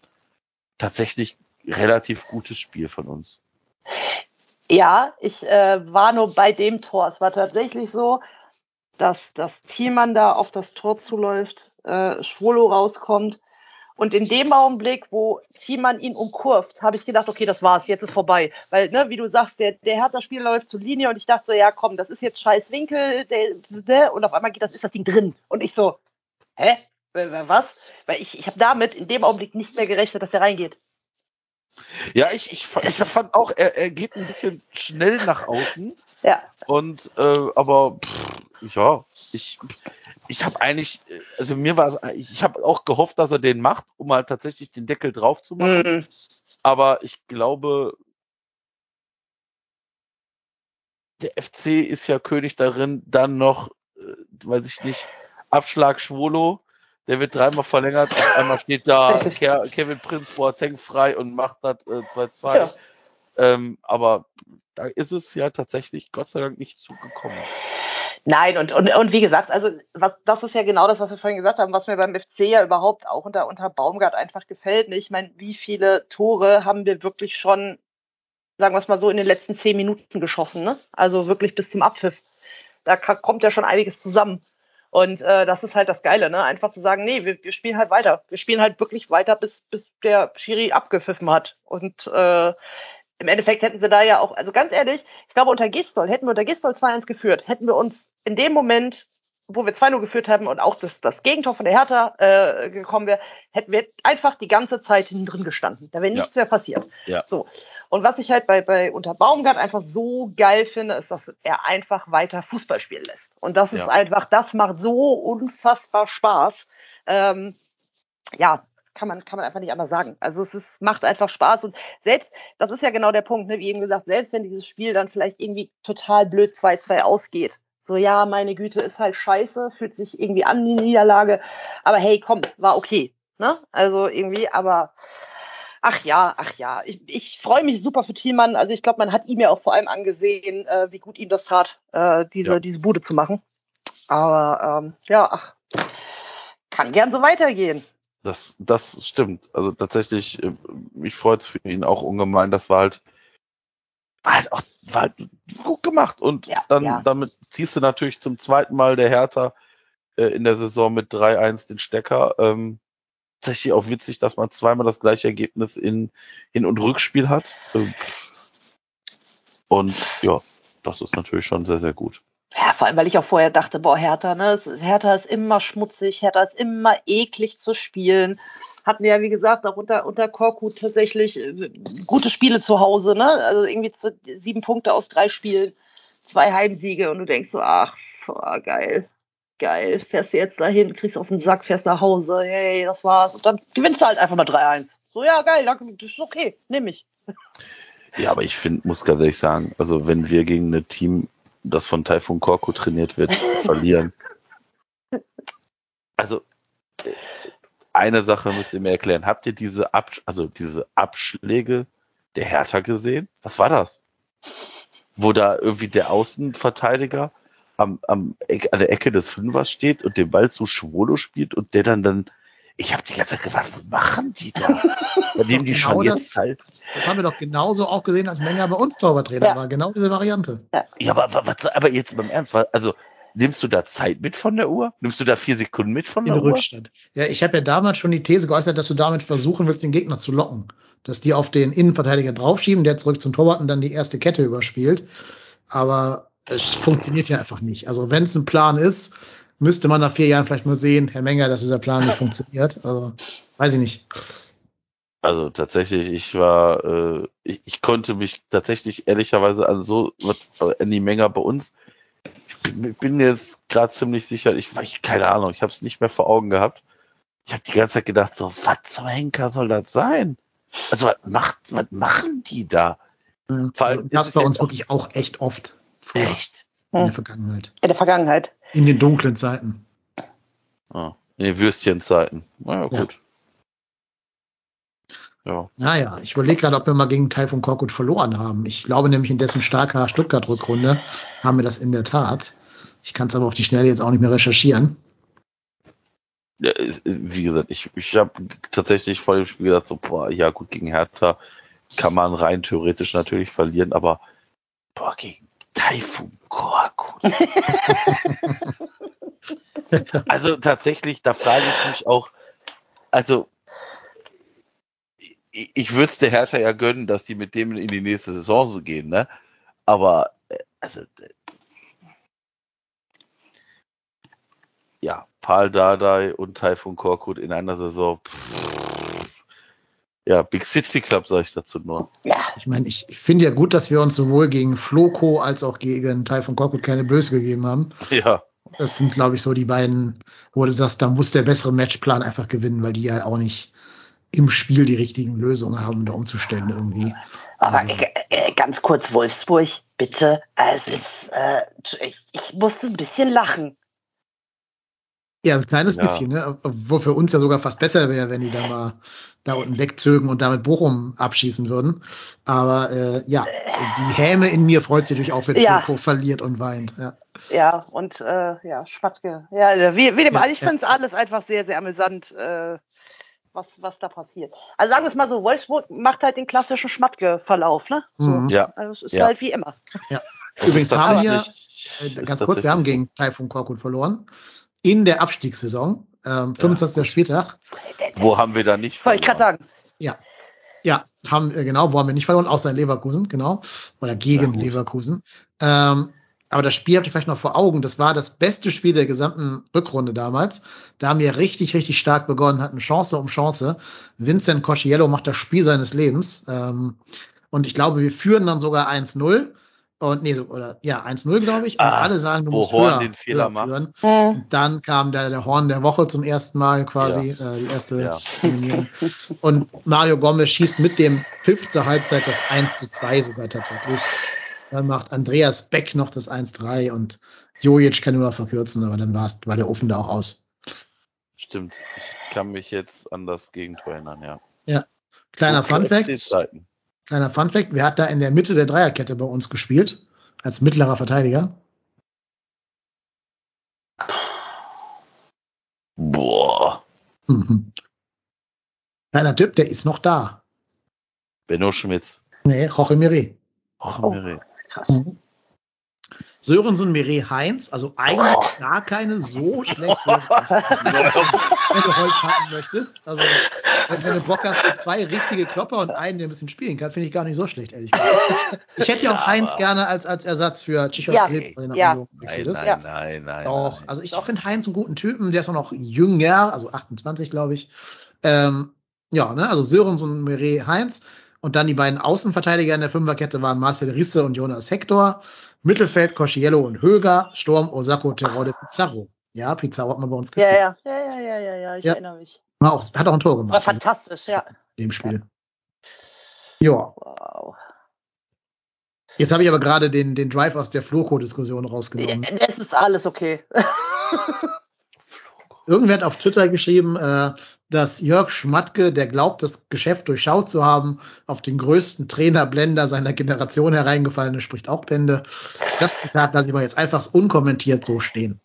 tatsächlich relativ gutes Spiel von uns. Ja, ich äh, war nur bei dem Tor. Es war tatsächlich so, dass das Thielmann da auf das Tor zuläuft, äh, Schwolo rauskommt. Und in dem Augenblick, wo Thielmann ihn umkurvt, habe ich gedacht, okay, das war's, jetzt ist vorbei. Weil, ne, wie du sagst, der, der Hertha-Spiel läuft zur Linie und ich dachte so, ja komm, das ist jetzt scheiß Winkel, der, der, und auf einmal geht das, ist das Ding drin. Und ich so, hä? Was? Weil ich, ich habe damit in dem Augenblick nicht mehr gerechnet, dass er reingeht. Ja, ich, ich, ich fand auch, er, er geht ein bisschen schnell nach außen. Ja. Und äh, aber pff, ja, ich ich habe eigentlich, also mir war es, ich, habe auch gehofft, dass er den macht, um halt tatsächlich den Deckel drauf zu machen. Mhm. Aber ich glaube, der FC ist ja König darin, dann noch, äh, weiß ich nicht, Abschlag Schwolo, der wird dreimal verlängert, einmal steht da Ke Kevin Prinz Boateng frei und macht das äh, 2-2. Ja. Ähm, aber da ist es ja tatsächlich Gott sei Dank nicht zugekommen. Nein, und, und, und wie gesagt, also was, das ist ja genau das, was wir vorhin gesagt haben, was mir beim FC ja überhaupt auch unter, unter Baumgart einfach gefällt. ne? Ich meine, wie viele Tore haben wir wirklich schon, sagen wir es mal so, in den letzten zehn Minuten geschossen, ne? Also wirklich bis zum Abpfiff. Da kommt ja schon einiges zusammen. Und äh, das ist halt das Geile, ne? Einfach zu sagen, nee, wir, wir spielen halt weiter. Wir spielen halt wirklich weiter, bis, bis der Schiri abgepfiffen hat. Und äh, im Endeffekt hätten sie da ja auch, also ganz ehrlich, ich glaube, unter Gistol, hätten wir unter Gistol 2-1 geführt, hätten wir uns in dem Moment, wo wir 2-0 geführt haben und auch das, das Gegentor von der Hertha äh, gekommen wäre, hätten wir einfach die ganze Zeit hinten drin gestanden. Da wäre Ja. nichts mehr passiert. Ja. So. Und was ich halt bei, bei unter Baumgart einfach so geil finde, ist, dass er einfach weiter Fußball spielen lässt. Und das ist Ja. einfach, das macht so unfassbar Spaß. Ähm, ja, kann man, kann man einfach nicht anders sagen. Also es ist, macht einfach Spaß und selbst, das ist ja genau der Punkt, ne, wie eben gesagt, selbst wenn dieses Spiel dann vielleicht irgendwie total blöd 2-2 ausgeht, so ja, meine Güte, ist halt scheiße, fühlt sich irgendwie an die Niederlage, aber hey, komm, war okay, ne? Also irgendwie, aber ach ja, ach ja, ich, ich freue mich super für Thielmann. Also ich glaube, man hat ihm ja auch vor allem angesehen, äh, wie gut ihm das tat, äh, diese, Ja. diese Bude zu machen. Aber ähm, ja, ach, kann gern so weitergehen. Das, das stimmt. Also tatsächlich, äh, mich freut es für ihn auch ungemein. Das war halt, war halt auch war halt gut gemacht. Und Ja, dann ja. damit ziehst du natürlich zum zweiten Mal der Hertha äh, in der Saison mit 3-1 den Stecker. Ähm, tatsächlich auch witzig, dass man zweimal das gleiche Ergebnis in Hin- und Rückspiel hat. Ähm, und ja, das ist natürlich schon sehr, sehr gut. Ja, vor allem, weil ich auch vorher dachte, boah, Hertha, ne? Hertha ist immer schmutzig, Hertha ist immer eklig zu spielen. Hatten ja, wie gesagt, auch unter, unter Korkut tatsächlich äh, gute Spiele zu Hause, ne? Also irgendwie zu, sieben Punkte aus drei Spielen, zwei Heimsiege und du denkst so, ach, boah, geil, geil, fährst du jetzt dahin, kriegst auf den Sack, fährst nach Hause, hey, das war's. Und dann gewinnst du halt einfach mal 3-1. So, ja, geil, danke, das ist okay, nimm ich. Ja, aber ich finde, muss ganz ehrlich sagen, also wenn wir gegen ein Team, das von Taifun Korko trainiert wird, verlieren. Also eine Sache müsst ihr mir erklären. Habt ihr diese Absch also diese Abschläge der Hertha gesehen? Was war das? Wo da irgendwie der Außenverteidiger am, am Eck, an der Ecke des Fünfers steht und den Ball zu Schwolo spielt und der dann dann ich habe die ganze Zeit gefragt, was machen die da? Da nehmen die Genau schon das. jetzt Zeit. Das haben wir doch genauso auch gesehen, als Menger bei uns Torwarttrainer Ja. war. Genau diese Variante. Ja, aber, aber, was- aber jetzt beim Ernst, also nimmst du da Zeit mit von der Uhr? Nimmst du da vier Sekunden mit von In der Uhr? Rückstand. Ja, ich habe ja damals schon die These geäußert, dass du damit versuchen willst, den Gegner zu locken. Dass die auf den Innenverteidiger draufschieben, der zurück zum Torwart und dann die erste Kette überspielt. Aber es funktioniert ja einfach nicht. Also wenn es ein Plan ist, müsste man nach vier Jahren vielleicht mal sehen, Herr Menger, dass dieser Plan nicht funktioniert. Also weiß ich nicht. Also tatsächlich, ich war, äh, ich, ich konnte mich tatsächlich ehrlicherweise an so was an die Menge bei uns. Ich bin, bin jetzt gerade ziemlich sicher, ich, ich keine Ahnung, ich habe es nicht mehr vor Augen gehabt. Ich habe die ganze Zeit gedacht, so, was zum Henker soll das sein? Also was macht, was machen die da? Ja, Vor allem also das bei uns wirklich auch echt oft vor Echt? in der Hm. Vergangenheit. In der Vergangenheit. In den dunklen Zeiten. Ah, in den Würstchenzeiten. Naja, Ja. gut. Ja. Naja, ich überlege gerade, ob wir mal gegen Taifun Korkut verloren haben. Ich glaube nämlich in dessen starker Stuttgart-Rückrunde haben wir das in der Tat. Ich kann es aber auf die Schnelle jetzt auch nicht mehr recherchieren. ja wie gesagt, ich, ich habe tatsächlich vor dem Spiel gedacht, so, boah, ja gut, gegen Hertha kann man rein theoretisch natürlich verlieren, aber boah, gegen Taifun Korkut. also tatsächlich, da frage ich mich auch, also ich, ich würde es der Hertha ja gönnen, dass die mit dem in die nächste Saison so gehen, ne? Aber äh, also ja, Paul Dardai und Taifun Korkut in einer Saison. Pff, ja, Big City Club sage ich dazu nur. Ja. Ich meine, ich finde ja gut, dass wir uns sowohl gegen Floco als auch gegen Taifun Korkut keine Blöße gegeben haben. Ja, Das sind, glaube ich, so die beiden, wo du sagst, da muss der bessere Matchplan einfach gewinnen, weil die ja auch nicht im Spiel die richtigen Lösungen haben, da umzustellen irgendwie. Aber Also- äh, ganz kurz, Wolfsburg, bitte. Es ist, äh, ich, ich musste ein bisschen lachen. Ja, ein kleines Ja. bisschen, ne? Wo für uns ja sogar fast besser wäre, wenn die da mal da unten wegzögen und damit Bochum abschießen würden. Aber äh, ja, die Häme in mir freut sich natürlich auch, wenn Ja. Floco verliert und weint. Ja. Ja, und äh, ja, Schmatke. Ja, wie, wie dem Ja, ich ja. finde es alles einfach sehr, sehr amüsant, äh, was, was da passiert. Also sagen wir es mal so, Wolfsburg macht halt den klassischen Schmatke-Verlauf, ne? So. Mhm. ja. Also es ist Ja. halt wie immer. Übrigens haben wir, äh, ganz kurz, wir haben gegen Taifun Korkut verloren. In der Abstiegssaison, ähm, 25. Spieltag. so. Wo haben wir da nicht Wollte ich gerade verloren? sagen. Ja. Ja, haben, äh, genau, wo haben wir nicht verloren, außer in Leverkusen, genau. Oder gegen Ja. Leverkusen. Ähm, aber das Spiel habt ihr vielleicht noch vor Augen. Das war das beste Spiel der gesamten Rückrunde damals. Da haben wir richtig, richtig stark begonnen, hatten Chance um Chance. Vincent Cosciello macht das Spiel seines Lebens. Ähm, und ich glaube, wir führen dann sogar 1-0. Und nee, so, oder ja, 1-0, glaube ich. Und Ah, alle sagen, du wo musst Horn höher, den Fehler höher führen. Und dann kam der, der Horn der Woche zum ersten Mal quasi, äh, die erste Ja. Nominierung. Und Mario Gomez schießt mit dem Pfiff zur Halbzeit das 1 zu 2 sogar tatsächlich. Dann macht Andreas Beck noch das 1-3 und Jojic kann nur noch verkürzen, aber dann war's, war der Ofen da auch aus. Stimmt. Ich kann mich jetzt an das Gegentor erinnern, ja. Kleiner Gute Fun Fact, FC-Zeiten. Kleiner Fun Fact, wer hat da in der Mitte der Dreierkette bei uns gespielt? Als mittlerer Verteidiger? Boah. Mhm. Kleiner Tipp, der ist noch da. Benno Schmitz. Nee, Jorge Mire. Och, Oh. Miri. Krass. Sörensen, Mire, Heinz, also eigentlich Oh. gar keine so schlechte, wenn du Holz haben möchtest. Also, wenn, wenn du Bock hast, so zwei richtige Klopper und einen, der ein bisschen spielen kann, finde ich gar nicht so schlecht, ehrlich gesagt. Ich hätte ja auch Heinz gerne als, als Ersatz für Chichos Ja, den ja. Nein, nein, nein, nein. Doch, nein. also ich finde Heinz einen guten Typen, der ist auch noch jünger, also 28, glaube ich. Ähm, ja, ne, also Sörensen, Mire, Heinz. Und dann die beiden Außenverteidiger in der Fünferkette waren Marcel Risse und Jonas Hector. Mittelfeld Cosciello und Höger. Sturm Osako, Terode, Pizarro. Ja, Pizarro hat man bei uns Ja, gespielt. ja, ja, ja, ja, ja, ja, ich Ja. erinnere mich. War auch, hat auch ein Tor War gemacht. also fantastisch, ja. in dem Spiel. Ja, Wow. jetzt habe ich aber gerade den, den Drive aus der Floco-Diskussion rausgenommen. Ja, Es ist alles okay. Irgendwer hat auf Twitter geschrieben, äh, dass Jörg Schmatke, der glaubt, das Geschäft durchschaut zu haben, auf den größten Trainerblender seiner Generation hereingefallen ist, spricht auch Bände. Das Zitat lasse ich mal jetzt einfach unkommentiert so stehen.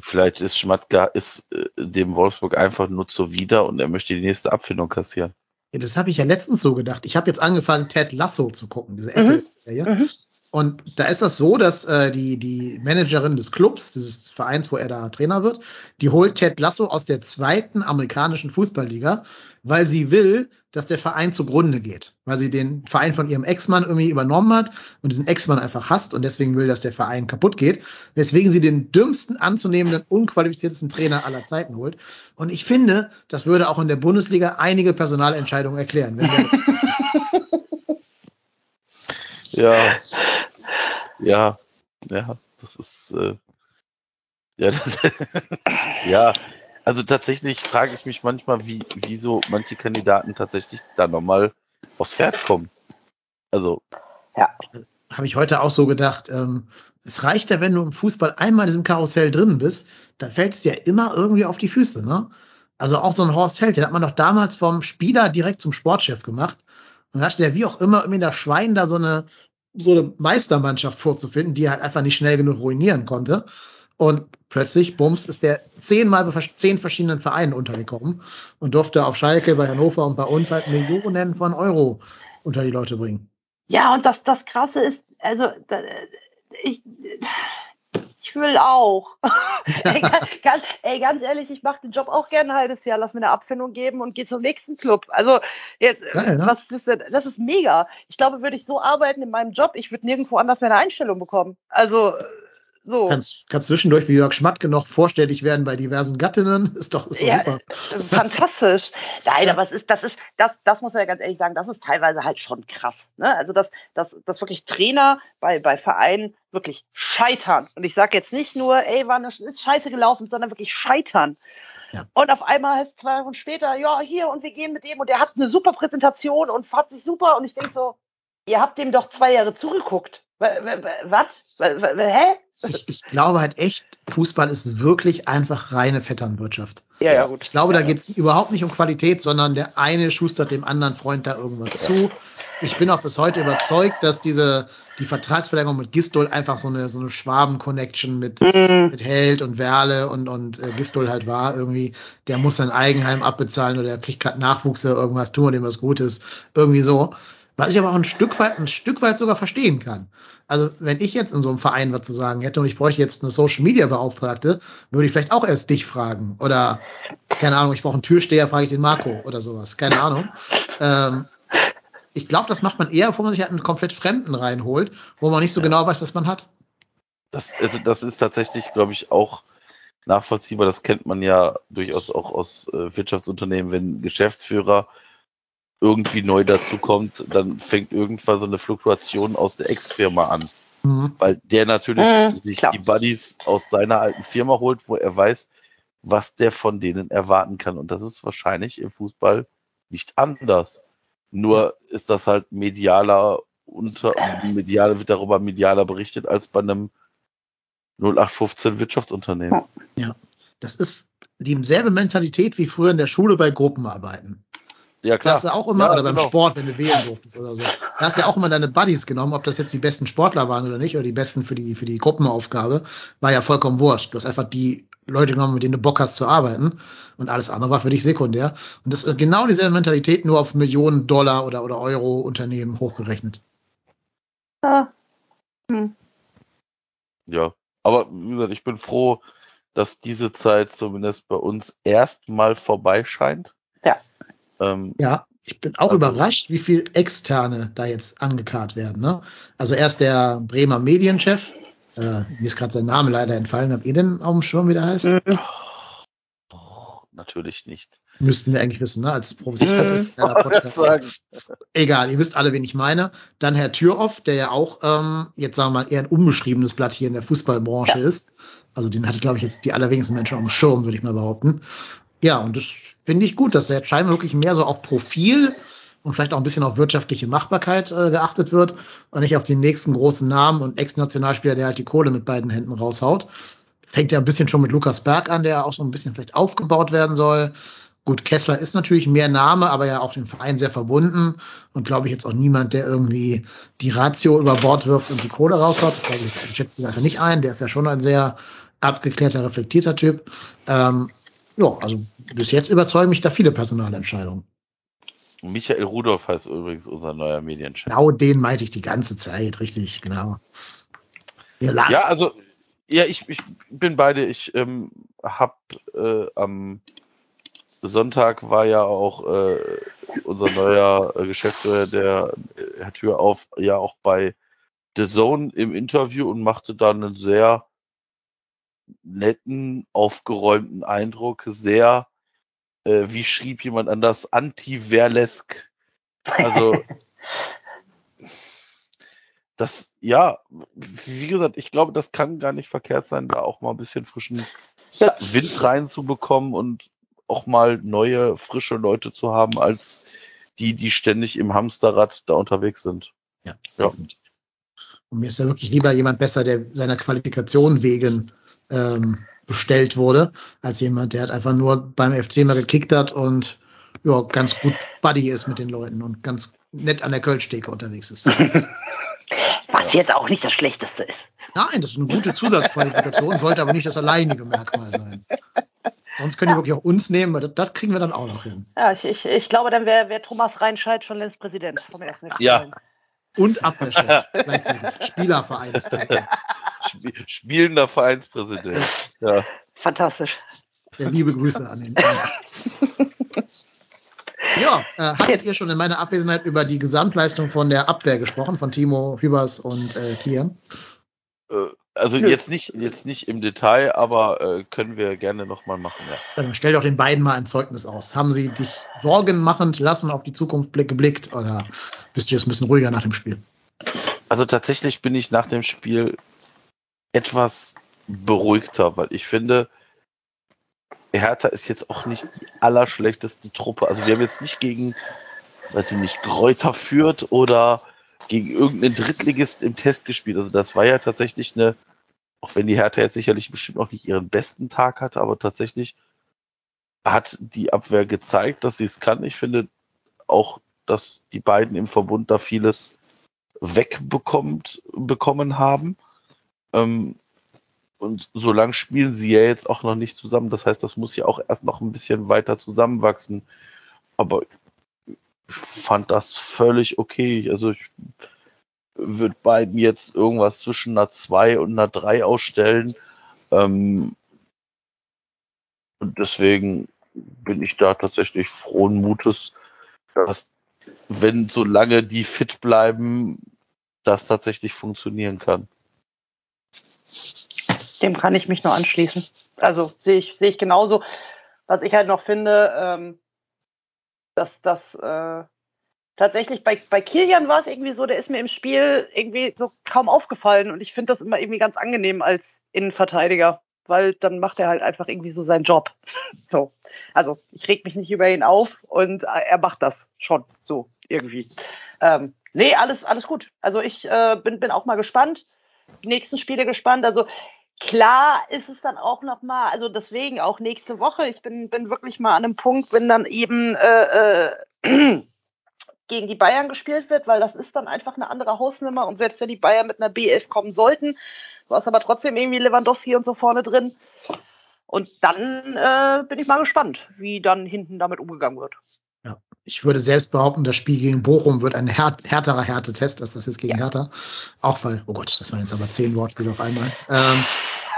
Vielleicht ist Schmatka ist äh, dem Wolfsburg einfach nur zuwider und er möchte die nächste Abfindung kassieren. Ja, das habe ich ja letztens so gedacht. Ich habe jetzt angefangen, Ted Lasso zu gucken, diese Mhm. Apple-Serie. Mhm. Und da ist das so, dass äh, die, die Managerin des Clubs, dieses Vereins, wo er da Trainer wird, die holt Ted Lasso aus der zweiten amerikanischen Fußballliga, weil sie will, dass der Verein zugrunde geht. Weil sie den Verein von ihrem Ex-Mann irgendwie übernommen hat und diesen Ex-Mann einfach hasst und deswegen will, dass der Verein kaputt geht. Weswegen sie den dümmsten anzunehmenden, unqualifiziertesten Trainer aller Zeiten holt. Und ich finde, das würde auch in der Bundesliga einige Personalentscheidungen erklären. Wenn der Ja. Ja. Ja, das ist, äh, ja, das, ja, also tatsächlich frage ich mich manchmal, wie, wieso manche Kandidaten tatsächlich da nochmal aufs Pferd kommen. Also, Ja. habe ich heute auch so gedacht, ähm, es reicht ja, wenn du im Fußball einmal in diesem Karussell drin bist, dann fällt es dir immer irgendwie auf die Füße, ne? Also auch so ein Horst Held, den hat man doch damals vom Spieler direkt zum Sportchef gemacht. Und da hatte der wie auch immer irgendwie das Schwein da so eine, so eine Meistermannschaft vorzufinden, die halt einfach nicht schnell genug ruinieren konnte. Und plötzlich, bums, ist der zehnmal bei zehn verschiedenen Vereinen untergekommen und durfte auf Schalke, bei Hannover und bei uns halt Millionen von Euro unter die Leute bringen. Ja, und das, das Krasse ist, also ich, ich will auch. ey, ganz, ey, ganz ehrlich, ich mache den Job auch gerne ein halbes Jahr, lass mir eine Abfindung geben und gehe zum nächsten Club. Also jetzt, Geil, ne? was ist denn? Das ist mega. Ich glaube, würde ich so arbeiten in meinem Job, ich würde nirgendwo anders mehr eine Einstellung bekommen. Also äh, so. Kannst, kannst zwischendurch wie Jörg Schmatke noch vorstellig werden bei diversen Gattinnen. Ist doch, ist doch Ja, super. äh, fantastisch. Nein, aber es ist, das ist, das, das muss man ja ganz ehrlich sagen, das ist teilweise halt schon krass. Ne? Also, dass, dass, dass wirklich Trainer bei, bei Vereinen wirklich scheitern. Und ich sage jetzt nicht nur, ey, war eine, ist scheiße gelaufen, sondern wirklich scheitern. Ja. Und auf einmal heißt es zwei Wochen später, ja, hier und wir gehen mit dem und der hat eine super Präsentation und fährt sich super. Und ich denke so, ihr habt dem doch zwei Jahre zugeguckt. Was? Hä? Ich, ich glaube halt echt, Fußball ist wirklich einfach reine Vetternwirtschaft. Ja, ja, gut. Ich glaube, da ja, geht es überhaupt nicht um Qualität, sondern der eine schustert dem anderen Freund da irgendwas zu. Ich bin auch bis heute überzeugt, dass diese die Vertragsverlängerung mit Gistol einfach so eine so eine Schwaben-Connection mit, Mhm. mit Held und Werle und und äh, Gistol halt war irgendwie. Der muss sein Eigenheim abbezahlen oder er kriegt gerade Nachwuchs oder irgendwas, tun wir dem was Gutes, irgendwie so. Was ich aber auch ein Stück weit ein Stück weit sogar verstehen kann. Also wenn ich jetzt in so einem Verein was zu sagen hätte und ich bräuchte jetzt eine Social Media Beauftragte, würde ich vielleicht auch erst dich fragen oder keine Ahnung, ich brauche einen Türsteher, frage ich den Marco oder sowas, keine Ahnung. Ähm, ich glaube, das macht man eher, bevor man sich halt einen komplett Fremden reinholt, wo man nicht so genau weiß, was man hat. das, also das ist tatsächlich, glaube ich, auch nachvollziehbar. Das kennt man ja durchaus auch aus äh, Wirtschaftsunternehmen, wenn Geschäftsführer irgendwie neu dazukommt, dann fängt irgendwann so eine Fluktuation aus der Ex-Firma an. Mhm. Weil der natürlich Mhm, sich klar. die Buddies aus seiner alten Firma holt, wo er weiß, was der von denen erwarten kann. Und das ist wahrscheinlich im Fußball nicht anders. Nur ist das halt medialer unter, medial wird darüber medialer berichtet als bei einem 0815 Wirtschaftsunternehmen. Das ist dieselbe Mentalität wie früher in der Schule bei Gruppenarbeiten. Ja, klar. hast du auch immer, Ja, oder beim genau. Sport, wenn du wählen durftest oder so. Da hast du ja auch immer deine Buddies genommen, ob das jetzt die besten Sportler waren oder nicht, oder die besten für die, für die Gruppenaufgabe, war ja vollkommen wurscht. Du hast einfach die Leute genommen, mit denen du Bock hast zu arbeiten. Und alles andere war für dich sekundär. Und das ist genau dieselbe Mentalität, nur auf Millionen Dollar oder, oder Euro Unternehmen hochgerechnet. Ja. Hm. Ja. Aber wie gesagt, ich bin froh, dass diese Zeit zumindest bei uns erstmal vorbei scheint. Ja. Ähm, Ja, ich bin auch Also- überrascht, wie viel Externe da jetzt angekarrt werden. Ne? Also erst der Bremer Medienchef, äh, mir ist gerade sein Name leider entfallen, habt ihr denn auf dem Schirm, wie der heißt? Oh, natürlich nicht. Müssten wir eigentlich wissen, ne? als professioneller Podcast. Egal, ihr wisst alle, wen ich meine. Dann Herr Türoff, der ja auch ähm, jetzt sagen wir mal eher ein unbeschriebenes Blatt hier in der Fußballbranche ist. Also den hatte, glaube ich, jetzt die allerwenigsten Menschen auf dem Schirm, würde ich mal behaupten. Ja, und das finde ich gut, dass da jetzt scheinbar wirklich mehr so auf Profil und vielleicht auch ein bisschen auf wirtschaftliche Machbarkeit äh, geachtet wird und nicht auf den nächsten großen Namen und Ex-Nationalspieler, der halt die Kohle mit beiden Händen raushaut. Fängt ja ein bisschen schon mit Lukas Berg an, der auch so ein bisschen vielleicht aufgebaut werden soll. Gut, Kessler ist natürlich mehr Name, aber ja auch dem Verein sehr verbunden und glaube ich jetzt auch niemand, der irgendwie die Ratio über Bord wirft und die Kohle raushaut. Das ich ich schätze ihn einfach nicht ein. Der ist ja schon ein sehr abgeklärter, reflektierter Typ. Ähm, ja, also bis jetzt überzeugen mich da viele Personalentscheidungen. Michael Rudolph heißt übrigens unser neuer Medienchef. Genau den meinte ich die ganze Zeit, richtig, genau. Ja, also, ja, ich, ich bin beide. Ich ähm, habe äh, am Sonntag war ja auch äh, unser neuer äh, Geschäftsführer, der äh, Herr Tür auf, ja auch bei The Zone im Interview und machte dann einen sehr netten, aufgeräumten Eindruck, sehr, äh, wie schrieb jemand anders, anti-Verlesk. Also, das, ja, wie gesagt, ich glaube, das kann gar nicht verkehrt sein, da auch mal ein bisschen frischen ja. Wind reinzubekommen und auch mal neue, frische Leute zu haben, als die, die ständig im Hamsterrad da unterwegs sind. Ja. ja. Und mir ist ja wirklich lieber jemand besser, der seiner Qualifikation wegen ähm, bestellt wurde, als jemand, der halt einfach nur beim FC mal gekickt hat und ja, ganz gut Buddy ist mit den Leuten und ganz nett an der Kölschtheke unterwegs ist. Was jetzt auch nicht das Schlechteste ist. Nein, das ist eine gute Zusatzqualifikation, sollte aber nicht das alleinige Merkmal sein. Sonst können die wirklich auch uns nehmen, das, das kriegen wir dann auch noch hin. Ja, ich, ich, ich glaube, dann wäre wär Thomas Reinscheid schon längst Präsident vom ersten Ja. Und Abwehrchef gleichzeitig. Spielervereinspräsident. Spielender Vereinspräsident. Ja. Fantastisch. Ja, liebe Grüße an den. ja, äh, hattet ihr schon in meiner Abwesenheit über die Gesamtleistung von der Abwehr gesprochen, von Timo Hübers und äh, Kian? Äh, also jetzt nicht, jetzt nicht im Detail, aber äh, können wir gerne nochmal machen, ja. Dann stell doch den beiden mal ein Zeugnis aus. Haben sie dich Sorgen machend lassen, auf die Zukunft geblickt oder bist du jetzt ein bisschen ruhiger nach dem Spiel? Also tatsächlich bin ich nach dem Spiel etwas beruhigter, weil ich finde, Hertha ist jetzt auch nicht die allerschlechteste Truppe. Also wir haben jetzt nicht gegen, weiß ich nicht, Gräuter führt oder gegen irgendeinen Drittligist im Test gespielt. Also das war ja tatsächlich eine, auch wenn die Hertha jetzt sicherlich bestimmt noch nicht ihren besten Tag hatte, aber tatsächlich hat die Abwehr gezeigt, dass sie es kann. Ich finde auch, dass die beiden im Verbund da vieles wegbekommt, bekommen haben. Ähm, und so lang spielen sie ja jetzt auch noch nicht zusammen. Das heißt, das muss ja auch erst noch ein bisschen weiter zusammenwachsen. Aber fand das völlig okay. Also ich würde beiden jetzt irgendwas zwischen einer 2 und einer 3 ausstellen. Ähm, und deswegen bin ich da tatsächlich frohen Mutes, dass wenn solange die fit bleiben, das tatsächlich funktionieren kann. Dem kann ich mich nur anschließen. Also sehe ich, sehe ich genauso. Was ich halt noch finde, ähm, dass das äh, tatsächlich bei, bei Kilian war es irgendwie so, der ist mir im Spiel irgendwie so kaum aufgefallen und ich finde das immer irgendwie ganz angenehm als Innenverteidiger, weil dann macht er halt einfach irgendwie so seinen Job. So. Also ich reg mich nicht über ihn auf und äh, er macht das schon so irgendwie. Ähm, nee, alles, alles gut. Also ich äh, bin, bin auch mal gespannt. Die nächsten Spiele gespannt. Also klar ist es dann auch noch mal, also deswegen auch nächste Woche. Ich bin, bin wirklich mal an einem Punkt, wenn dann eben äh, äh, gegen die Bayern gespielt wird, weil das ist dann einfach eine andere Hausnummer und selbst wenn die Bayern mit einer B11 kommen sollten, war es aber trotzdem irgendwie Lewandowski und so vorne drin. Und dann äh, bin ich mal gespannt, wie dann hinten damit umgegangen wird. Ja, ich würde selbst behaupten, das Spiel gegen Bochum wird ein här härterer Härtetest als das jetzt gegen ja. Hertha. Auch weil, oh Gott, das waren jetzt aber zehn Wortspiele auf einmal. Ähm,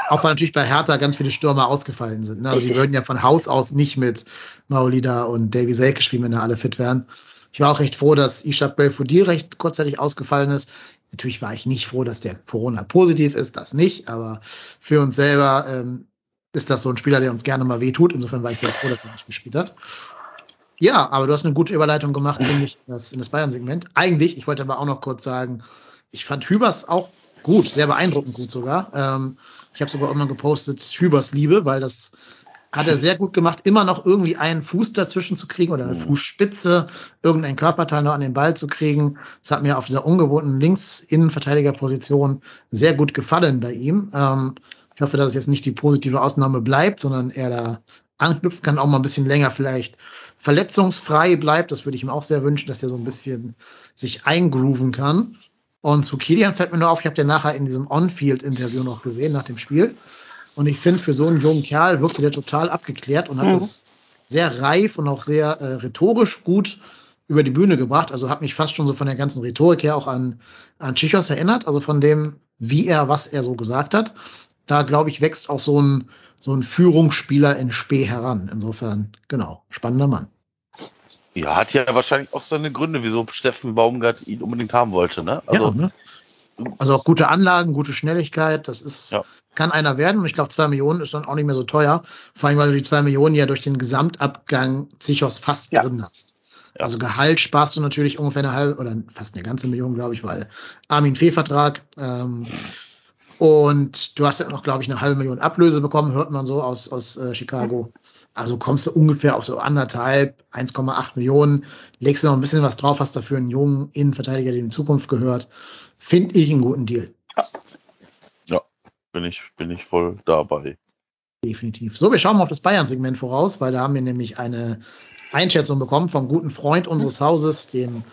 auch weil natürlich bei Hertha ganz viele Stürmer ausgefallen sind. Ne? Also die würden ja von Haus aus nicht mit Maulida und Davy Selke spielen, wenn da alle fit wären. Ich war auch recht froh, dass Ishak Belfodil recht kurzzeitig ausgefallen ist. Natürlich war ich nicht froh, dass der Corona positiv ist, das nicht, aber für uns selber ähm, ist das so ein Spieler, der uns gerne mal wehtut. Insofern war ich sehr froh, dass er nicht gespielt hat. Ja, aber du hast eine gute Überleitung gemacht, finde ich, in das, das Bayern-Segment. Eigentlich, ich wollte aber auch noch kurz sagen, ich fand Hübers auch gut, sehr beeindruckend gut sogar. Ähm, ich habe sogar mal gepostet, Hübers Liebe, weil das hat er sehr gut gemacht, immer noch irgendwie einen Fuß dazwischen zu kriegen oder eine mhm. Fußspitze, irgendein Körperteil noch an den Ball zu kriegen. Das hat mir auf dieser ungewohnten Links-Innenverteidigerposition sehr gut gefallen bei ihm. Ähm, ich hoffe, dass es jetzt nicht die positive Ausnahme bleibt, sondern er da anknüpfen kann, auch mal ein bisschen länger vielleicht verletzungsfrei bleibt. Das würde ich ihm auch sehr wünschen, dass er so ein bisschen sich eingrooven kann. Und zu Kilian fällt mir nur auf, ich habe den nachher in diesem On-Field-Interview noch gesehen nach dem Spiel. Und ich finde, für so einen jungen Kerl wirkte der total abgeklärt und hat mhm. das sehr reif und auch sehr äh, rhetorisch gut über die Bühne gebracht. Also hat mich fast schon so von der ganzen Rhetorik her auch an, an Chichos erinnert, also von dem, wie er, was er so gesagt hat. Da, glaube ich, wächst auch so ein, so ein Führungsspieler in Spee heran. Insofern, genau, spannender Mann. Ja, hat ja wahrscheinlich auch seine Gründe, wieso Steffen Baumgart ihn unbedingt haben wollte, ne? Also, ja, ne? also auch gute Anlagen, gute Schnelligkeit, das ist, Ja. Kann einer werden. Und ich glaube, zwei Millionen ist dann auch nicht mehr so teuer. Vor allem, weil du die zwei Millionen ja durch den Gesamtabgang Zichos fast Ja. drin hast. Ja. Also Gehalt sparst du natürlich ungefähr eine halbe oder fast eine ganze Million, glaube ich, weil Armin Fee-Vertrag. Ähm, und du hast ja noch, glaube ich, eine halbe Million Ablöse bekommen, hört man so aus, aus äh, Chicago. Also kommst du ungefähr auf so anderthalb, 1,8 Millionen, legst du noch ein bisschen was drauf, hast dafür einen jungen Innenverteidiger, der in Zukunft gehört. Finde ich einen guten Deal. Bin ich, bin ich voll dabei. Definitiv. So, wir schauen mal auf das Bayern-Segment voraus, weil da haben wir nämlich eine Einschätzung bekommen vom guten Freund unseres Hauses, dem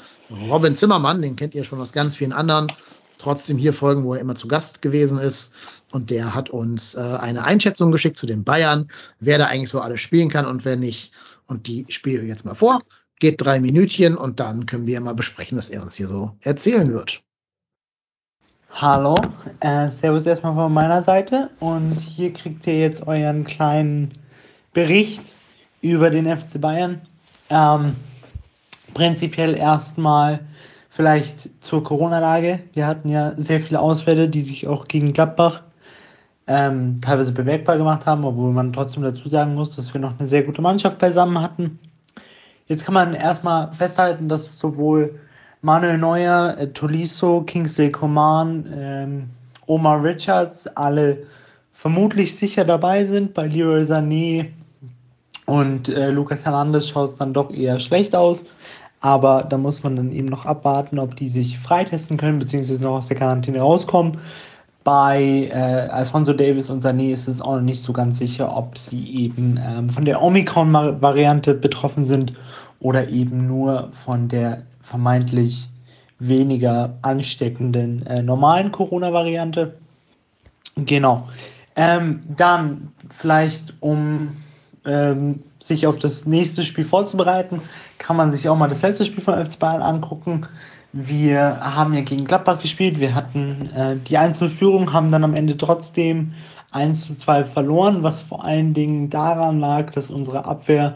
Robin Zimmermann. Den kennt ihr schon aus ganz vielen anderen. Trotzdem hier Folgen, wo er immer zu Gast gewesen ist. Und der hat uns äh, eine Einschätzung geschickt zu den Bayern, wer da eigentlich so alles spielen kann und wer nicht. Und die spiele ich jetzt mal vor. Geht drei Minütchen und dann können wir mal besprechen, was er uns hier so erzählen wird. Hallo, äh, Servus erstmal von meiner Seite und hier kriegt ihr jetzt euren kleinen Bericht über den FC Bayern. Ähm, prinzipiell erstmal vielleicht zur Corona-Lage. Wir hatten ja sehr viele Ausfälle, die sich auch gegen Gladbach ähm, teilweise bemerkbar gemacht haben, obwohl man trotzdem dazu sagen muss, dass wir noch eine sehr gute Mannschaft beisammen hatten. Jetzt kann man erstmal festhalten, dass sowohl Manuel Neuer, äh, Tolisso, Kingsley Coman, ähm, Omar Richards alle vermutlich sicher dabei sind. Bei Leroy Sané und äh, Lucas Hernandez schaut es dann doch eher schlecht aus. Aber da muss man dann eben noch abwarten, ob die sich freitesten können, beziehungsweise noch aus der Quarantäne rauskommen. Bei äh, Alfonso Davis und Sané ist es auch noch nicht so ganz sicher, ob sie eben ähm, von der Omikron-Variante betroffen sind oder eben nur von der vermeintlich weniger ansteckenden äh, normalen Corona-Variante. Genau. Ähm, dann vielleicht, um ähm, sich auf das nächste Spiel vorzubereiten, kann man sich auch mal das letzte Spiel von FC Bayern angucken. Wir haben ja gegen Gladbach gespielt, wir hatten äh, die 1-0-Führung, haben dann am Ende trotzdem 1 2 verloren, was vor allen Dingen daran lag, dass unsere Abwehr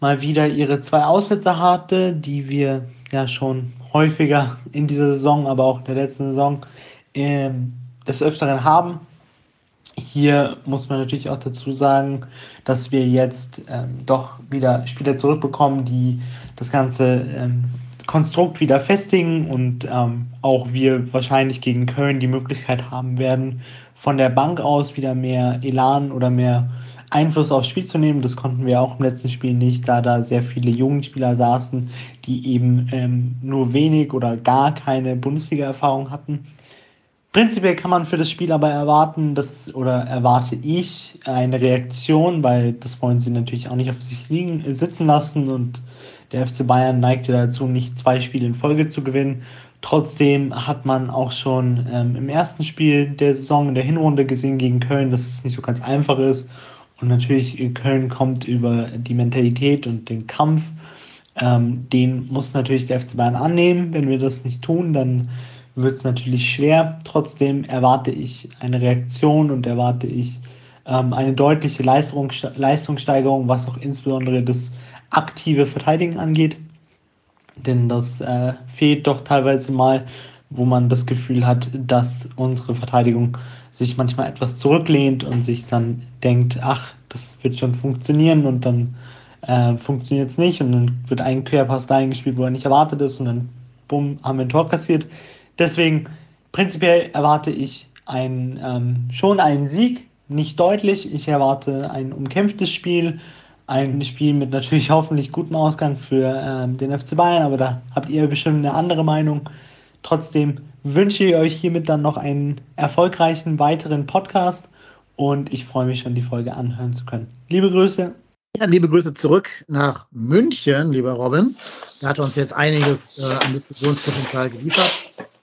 mal wieder ihre zwei Aussätze hatte, die wir ja schon häufiger in dieser Saison, aber auch in der letzten Saison ähm, des Öfteren haben. Hier muss man natürlich auch dazu sagen, dass wir jetzt ähm, doch wieder Spieler zurückbekommen, die das ganze ähm, Konstrukt wieder festigen und ähm, auch wir wahrscheinlich gegen Köln die Möglichkeit haben werden, von der Bank aus wieder mehr Elan oder mehr Einfluss aufs Spiel zu nehmen. Das konnten wir auch im letzten Spiel nicht, da da sehr viele jungen Spieler saßen, die eben ähm, nur wenig oder gar keine Bundesliga-Erfahrung hatten. Prinzipiell kann man für das Spiel aber erwarten, dass, oder erwarte ich eine Reaktion, weil das wollen sie natürlich auch nicht auf sich liegen, sitzen lassen und der FC Bayern neigte dazu, nicht zwei Spiele in Folge zu gewinnen. Trotzdem hat man auch schon ähm, im ersten Spiel der Saison in der Hinrunde gesehen gegen Köln, dass es nicht so ganz einfach ist. Und natürlich äh, Köln kommt über die Mentalität und den Kampf. Ähm, den muss natürlich der FC Bayern annehmen. Wenn wir das nicht tun, dann wird es natürlich schwer. Trotzdem erwarte ich eine Reaktion und erwarte ich ähm, eine deutliche Leistung, Leistungssteigerung, was auch insbesondere das aktive Verteidigen angeht. Denn das äh, fehlt doch teilweise mal, wo man das Gefühl hat, dass unsere Verteidigung sich manchmal etwas zurücklehnt und sich dann denkt, ach, das wird schon funktionieren und dann äh, funktioniert es nicht und dann wird ein Querpass dahin gespielt, wo er nicht erwartet ist und dann bumm, haben wir ein Tor kassiert. Deswegen prinzipiell erwarte ich ein, ähm, schon einen Sieg, nicht deutlich. Ich erwarte ein umkämpftes Spiel, ein Spiel mit natürlich hoffentlich gutem Ausgang für ähm, den FC Bayern, aber da habt ihr bestimmt eine andere Meinung. Trotzdem wünsche ich euch hiermit dann noch einen erfolgreichen weiteren Podcast und ich freue mich schon, die Folge anhören zu können. Liebe Grüße. Ja, liebe Grüße zurück nach München, lieber Robin. Da hat er uns jetzt einiges äh, an Diskussionspotenzial geliefert.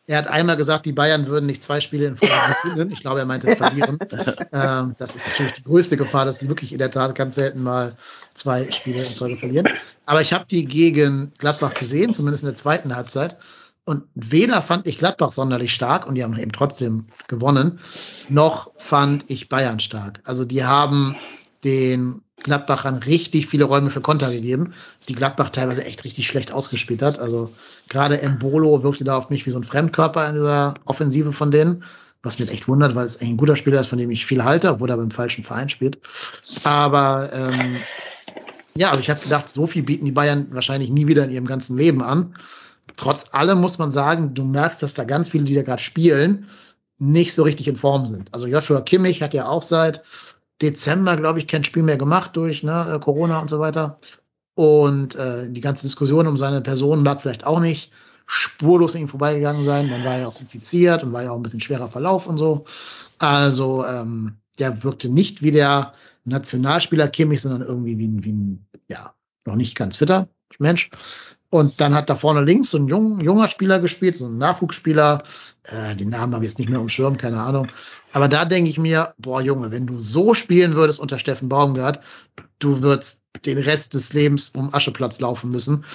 Er hat einmal gesagt, die Bayern würden nicht zwei Spiele in Folge gewinnen. Ich glaube, er meinte verlieren. ähm, das ist natürlich die größte Gefahr, dass sie wirklich in der Tat ganz selten mal zwei Spiele in Folge verlieren. Aber ich habe die gegen Gladbach gesehen, zumindest in der zweiten Halbzeit. Und weder fand ich Gladbach sonderlich stark und die haben eben trotzdem gewonnen, noch fand ich Bayern stark. Also die haben den Gladbachern richtig viele Räume für Konter gegeben, die Gladbach teilweise echt richtig schlecht ausgespielt hat. Also gerade Embolo wirkte da auf mich wie so ein Fremdkörper in dieser Offensive von denen, was mich echt wundert, weil es ein guter Spieler ist, von dem ich viel halte, obwohl er beim falschen Verein spielt. Aber ähm, ja, also ich habe gedacht, so viel bieten die Bayern wahrscheinlich nie wieder in ihrem ganzen Leben an. Trotz allem muss man sagen, du merkst, dass da ganz viele, die da gerade spielen, nicht so richtig in Form sind. Also Joshua Kimmich hat ja auch seit Dezember, glaube ich, kein Spiel mehr gemacht durch ne, Corona und so weiter. Und äh, die ganze Diskussion um seine Person mag vielleicht auch nicht spurlos an ihm vorbeigegangen sein. Dann war er auch infiziert und war ja auch ein bisschen schwerer Verlauf und so. Also ähm, der wirkte nicht wie der Nationalspieler Kimmich, sondern irgendwie wie ein, wie ein ja, noch nicht ganz fitter Mensch. Und dann hat da vorne links so ein jung, junger Spieler gespielt, so ein Nachwuchsspieler. Äh, den Namen habe ich jetzt nicht mehr Schirm, keine Ahnung. Aber da denke ich mir, boah, Junge, wenn du so spielen würdest unter Steffen Baumgart, du würdest den Rest des Lebens um Ascheplatz laufen müssen.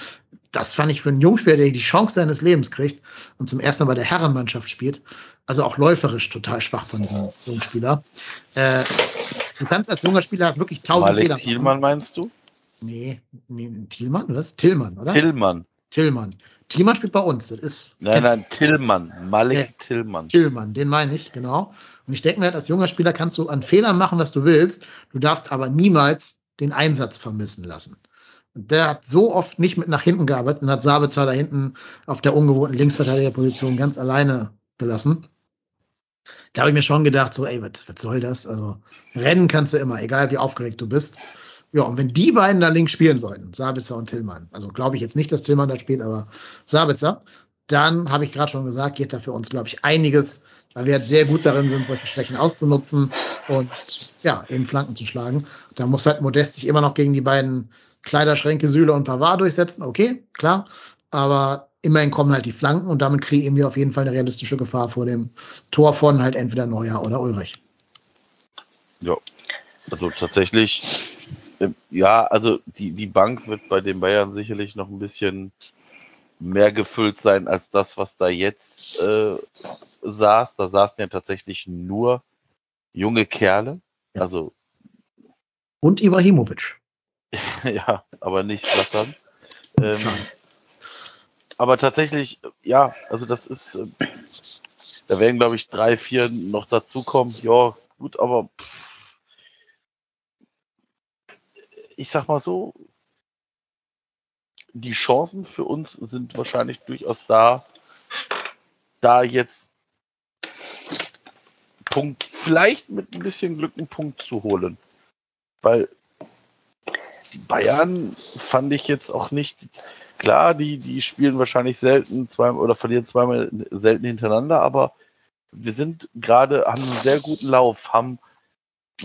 Das fand ich für einen Jungspieler, der die Chance seines Lebens kriegt und zum ersten Mal bei der Herrenmannschaft spielt, also auch läuferisch total schwach von diesem Jungspieler. Äh, du kannst als junger Spieler wirklich tausend Malik Fehler machen. Thielmann meinst du? Nee, nee, Thielmann, was? Tillmann, oder? Tillmann. Tillmann. Tillmann spielt bei uns. Das ist Nein, nein, Tillmann. Malik Ja. Tillmann. Tillmann, den meine ich, genau. Und ich denke mir, halt, als junger Spieler kannst du an Fehlern machen, was du willst. Du darfst aber niemals den Einsatz vermissen lassen. Und der hat so oft nicht mit nach hinten gearbeitet und hat Sabitzer da hinten auf der ungewohnten Linksverteidigerposition ganz alleine gelassen. Da habe ich mir schon gedacht, so, ey, was, was soll das? Also, rennen kannst du immer, egal wie aufgeregt du bist. Ja, und wenn die beiden da links spielen sollten, Sabitzer und Tillmann, also glaube ich jetzt nicht, dass Tillmann da spielt, aber Sabitzer, dann habe ich gerade schon gesagt, geht da für uns, glaube ich, einiges, weil wir halt sehr gut darin sind, solche Schwächen auszunutzen und ja, eben Flanken zu schlagen. Da muss halt Modest sich immer noch gegen die beiden Kleiderschränke Süle und Pavard durchsetzen, okay, klar, aber immerhin kommen halt die Flanken und damit kriegen wir auf jeden Fall eine realistische Gefahr vor dem Tor von halt entweder Neuer oder Ulrich. Ja, also tatsächlich, ja, also die, die Bank wird bei den Bayern sicherlich noch ein bisschen mehr gefüllt sein als das, was da jetzt äh, saß. Da saßen ja tatsächlich nur junge Kerle. Ja. Also, Und Ibrahimovic. ja, aber nicht Slattern. Ähm, aber tatsächlich, ja, also das ist, äh, da werden, glaube ich, drei, vier noch dazukommen. Ja, gut, aber pff, ich sag mal so, die Chancen für uns sind wahrscheinlich durchaus da, da jetzt Punkt, vielleicht mit ein bisschen Glück einen Punkt zu holen. Weil die Bayern fand ich jetzt auch nicht, klar, die, die spielen wahrscheinlich selten zweimal oder verlieren zweimal selten hintereinander, aber wir sind gerade, haben einen sehr guten Lauf, haben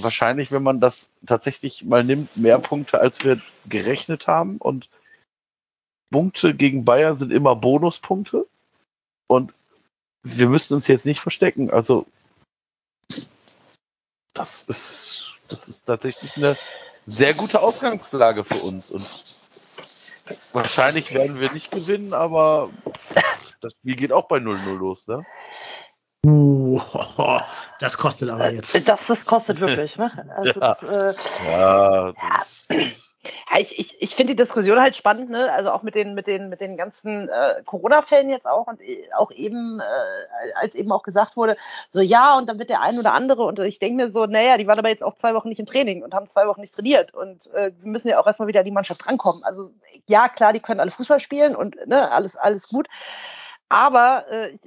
wahrscheinlich, wenn man das tatsächlich mal nimmt, mehr Punkte, als wir gerechnet haben und Punkte gegen Bayern sind immer Bonuspunkte und wir müssen uns jetzt nicht verstecken. Also das ist, das ist tatsächlich eine sehr gute Ausgangslage für uns und wahrscheinlich werden wir nicht gewinnen, aber das Spiel geht auch bei 0-0 los, ne? Uh, das kostet aber jetzt. Das, das kostet wirklich, ne? Ja. es, äh, Ja, das, Ja, ich, ich, ich finde die Diskussion halt spannend, ne? Also auch mit den, mit den, mit den ganzen äh, Corona-Fällen jetzt auch und äh, auch eben, äh, als eben auch gesagt wurde, so ja, und dann wird der ein oder andere und ich denke mir so, naja, die waren aber jetzt auch zwei Wochen nicht im Training und haben zwei Wochen nicht trainiert und äh, wir müssen ja auch erstmal wieder an die Mannschaft rankommen. Also ja, klar, die können alle Fußball spielen und ne, alles, alles gut. Aber äh,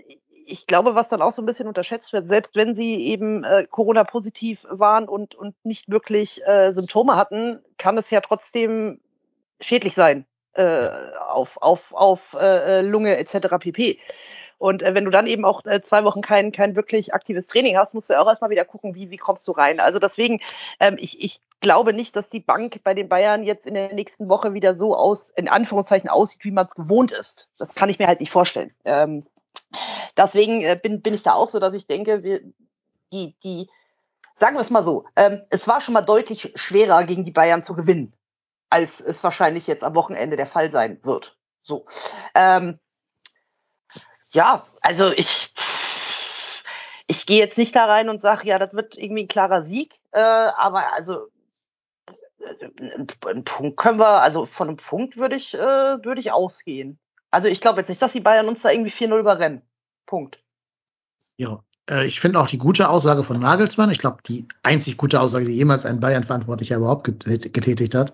ich, glaube, was dann auch so ein bisschen unterschätzt wird, selbst wenn sie eben äh, Corona-positiv waren und, und nicht wirklich äh, Symptome hatten, kann es ja trotzdem schädlich sein äh, auf, auf, auf äh, Lunge etc. pp. Und äh, wenn du dann eben auch äh, zwei Wochen kein, kein wirklich aktives Training hast, musst du auch erstmal wieder gucken, wie, wie kommst du rein. Also deswegen, ähm, ich, ich glaube nicht, dass die Bank bei den Bayern jetzt in der nächsten Woche wieder so aus, in Anführungszeichen, aussieht, wie man es gewohnt ist. Das kann ich mir halt nicht vorstellen. Ähm, deswegen äh, bin, bin ich da auch so, dass ich denke, wir, die, die, sagen wir es mal so, ähm, es war schon mal deutlich schwerer, gegen die Bayern zu gewinnen. als es wahrscheinlich jetzt am Wochenende der Fall sein wird. So. Ähm, ja, also ich, ich gehe jetzt nicht da rein und sage, ja, das wird irgendwie ein klarer Sieg, äh, aber also einen Punkt können wir, also von einem Punkt würde ich, äh, würde ich ausgehen. Also ich glaube jetzt nicht, dass die Bayern uns da irgendwie 4-0 überrennen. Punkt. Ja, äh, ich finde auch die gute Aussage von Nagelsmann, ich glaube, die einzig gute Aussage, die jemals ein Bayern-Verantwortlicher überhaupt getätigt hat,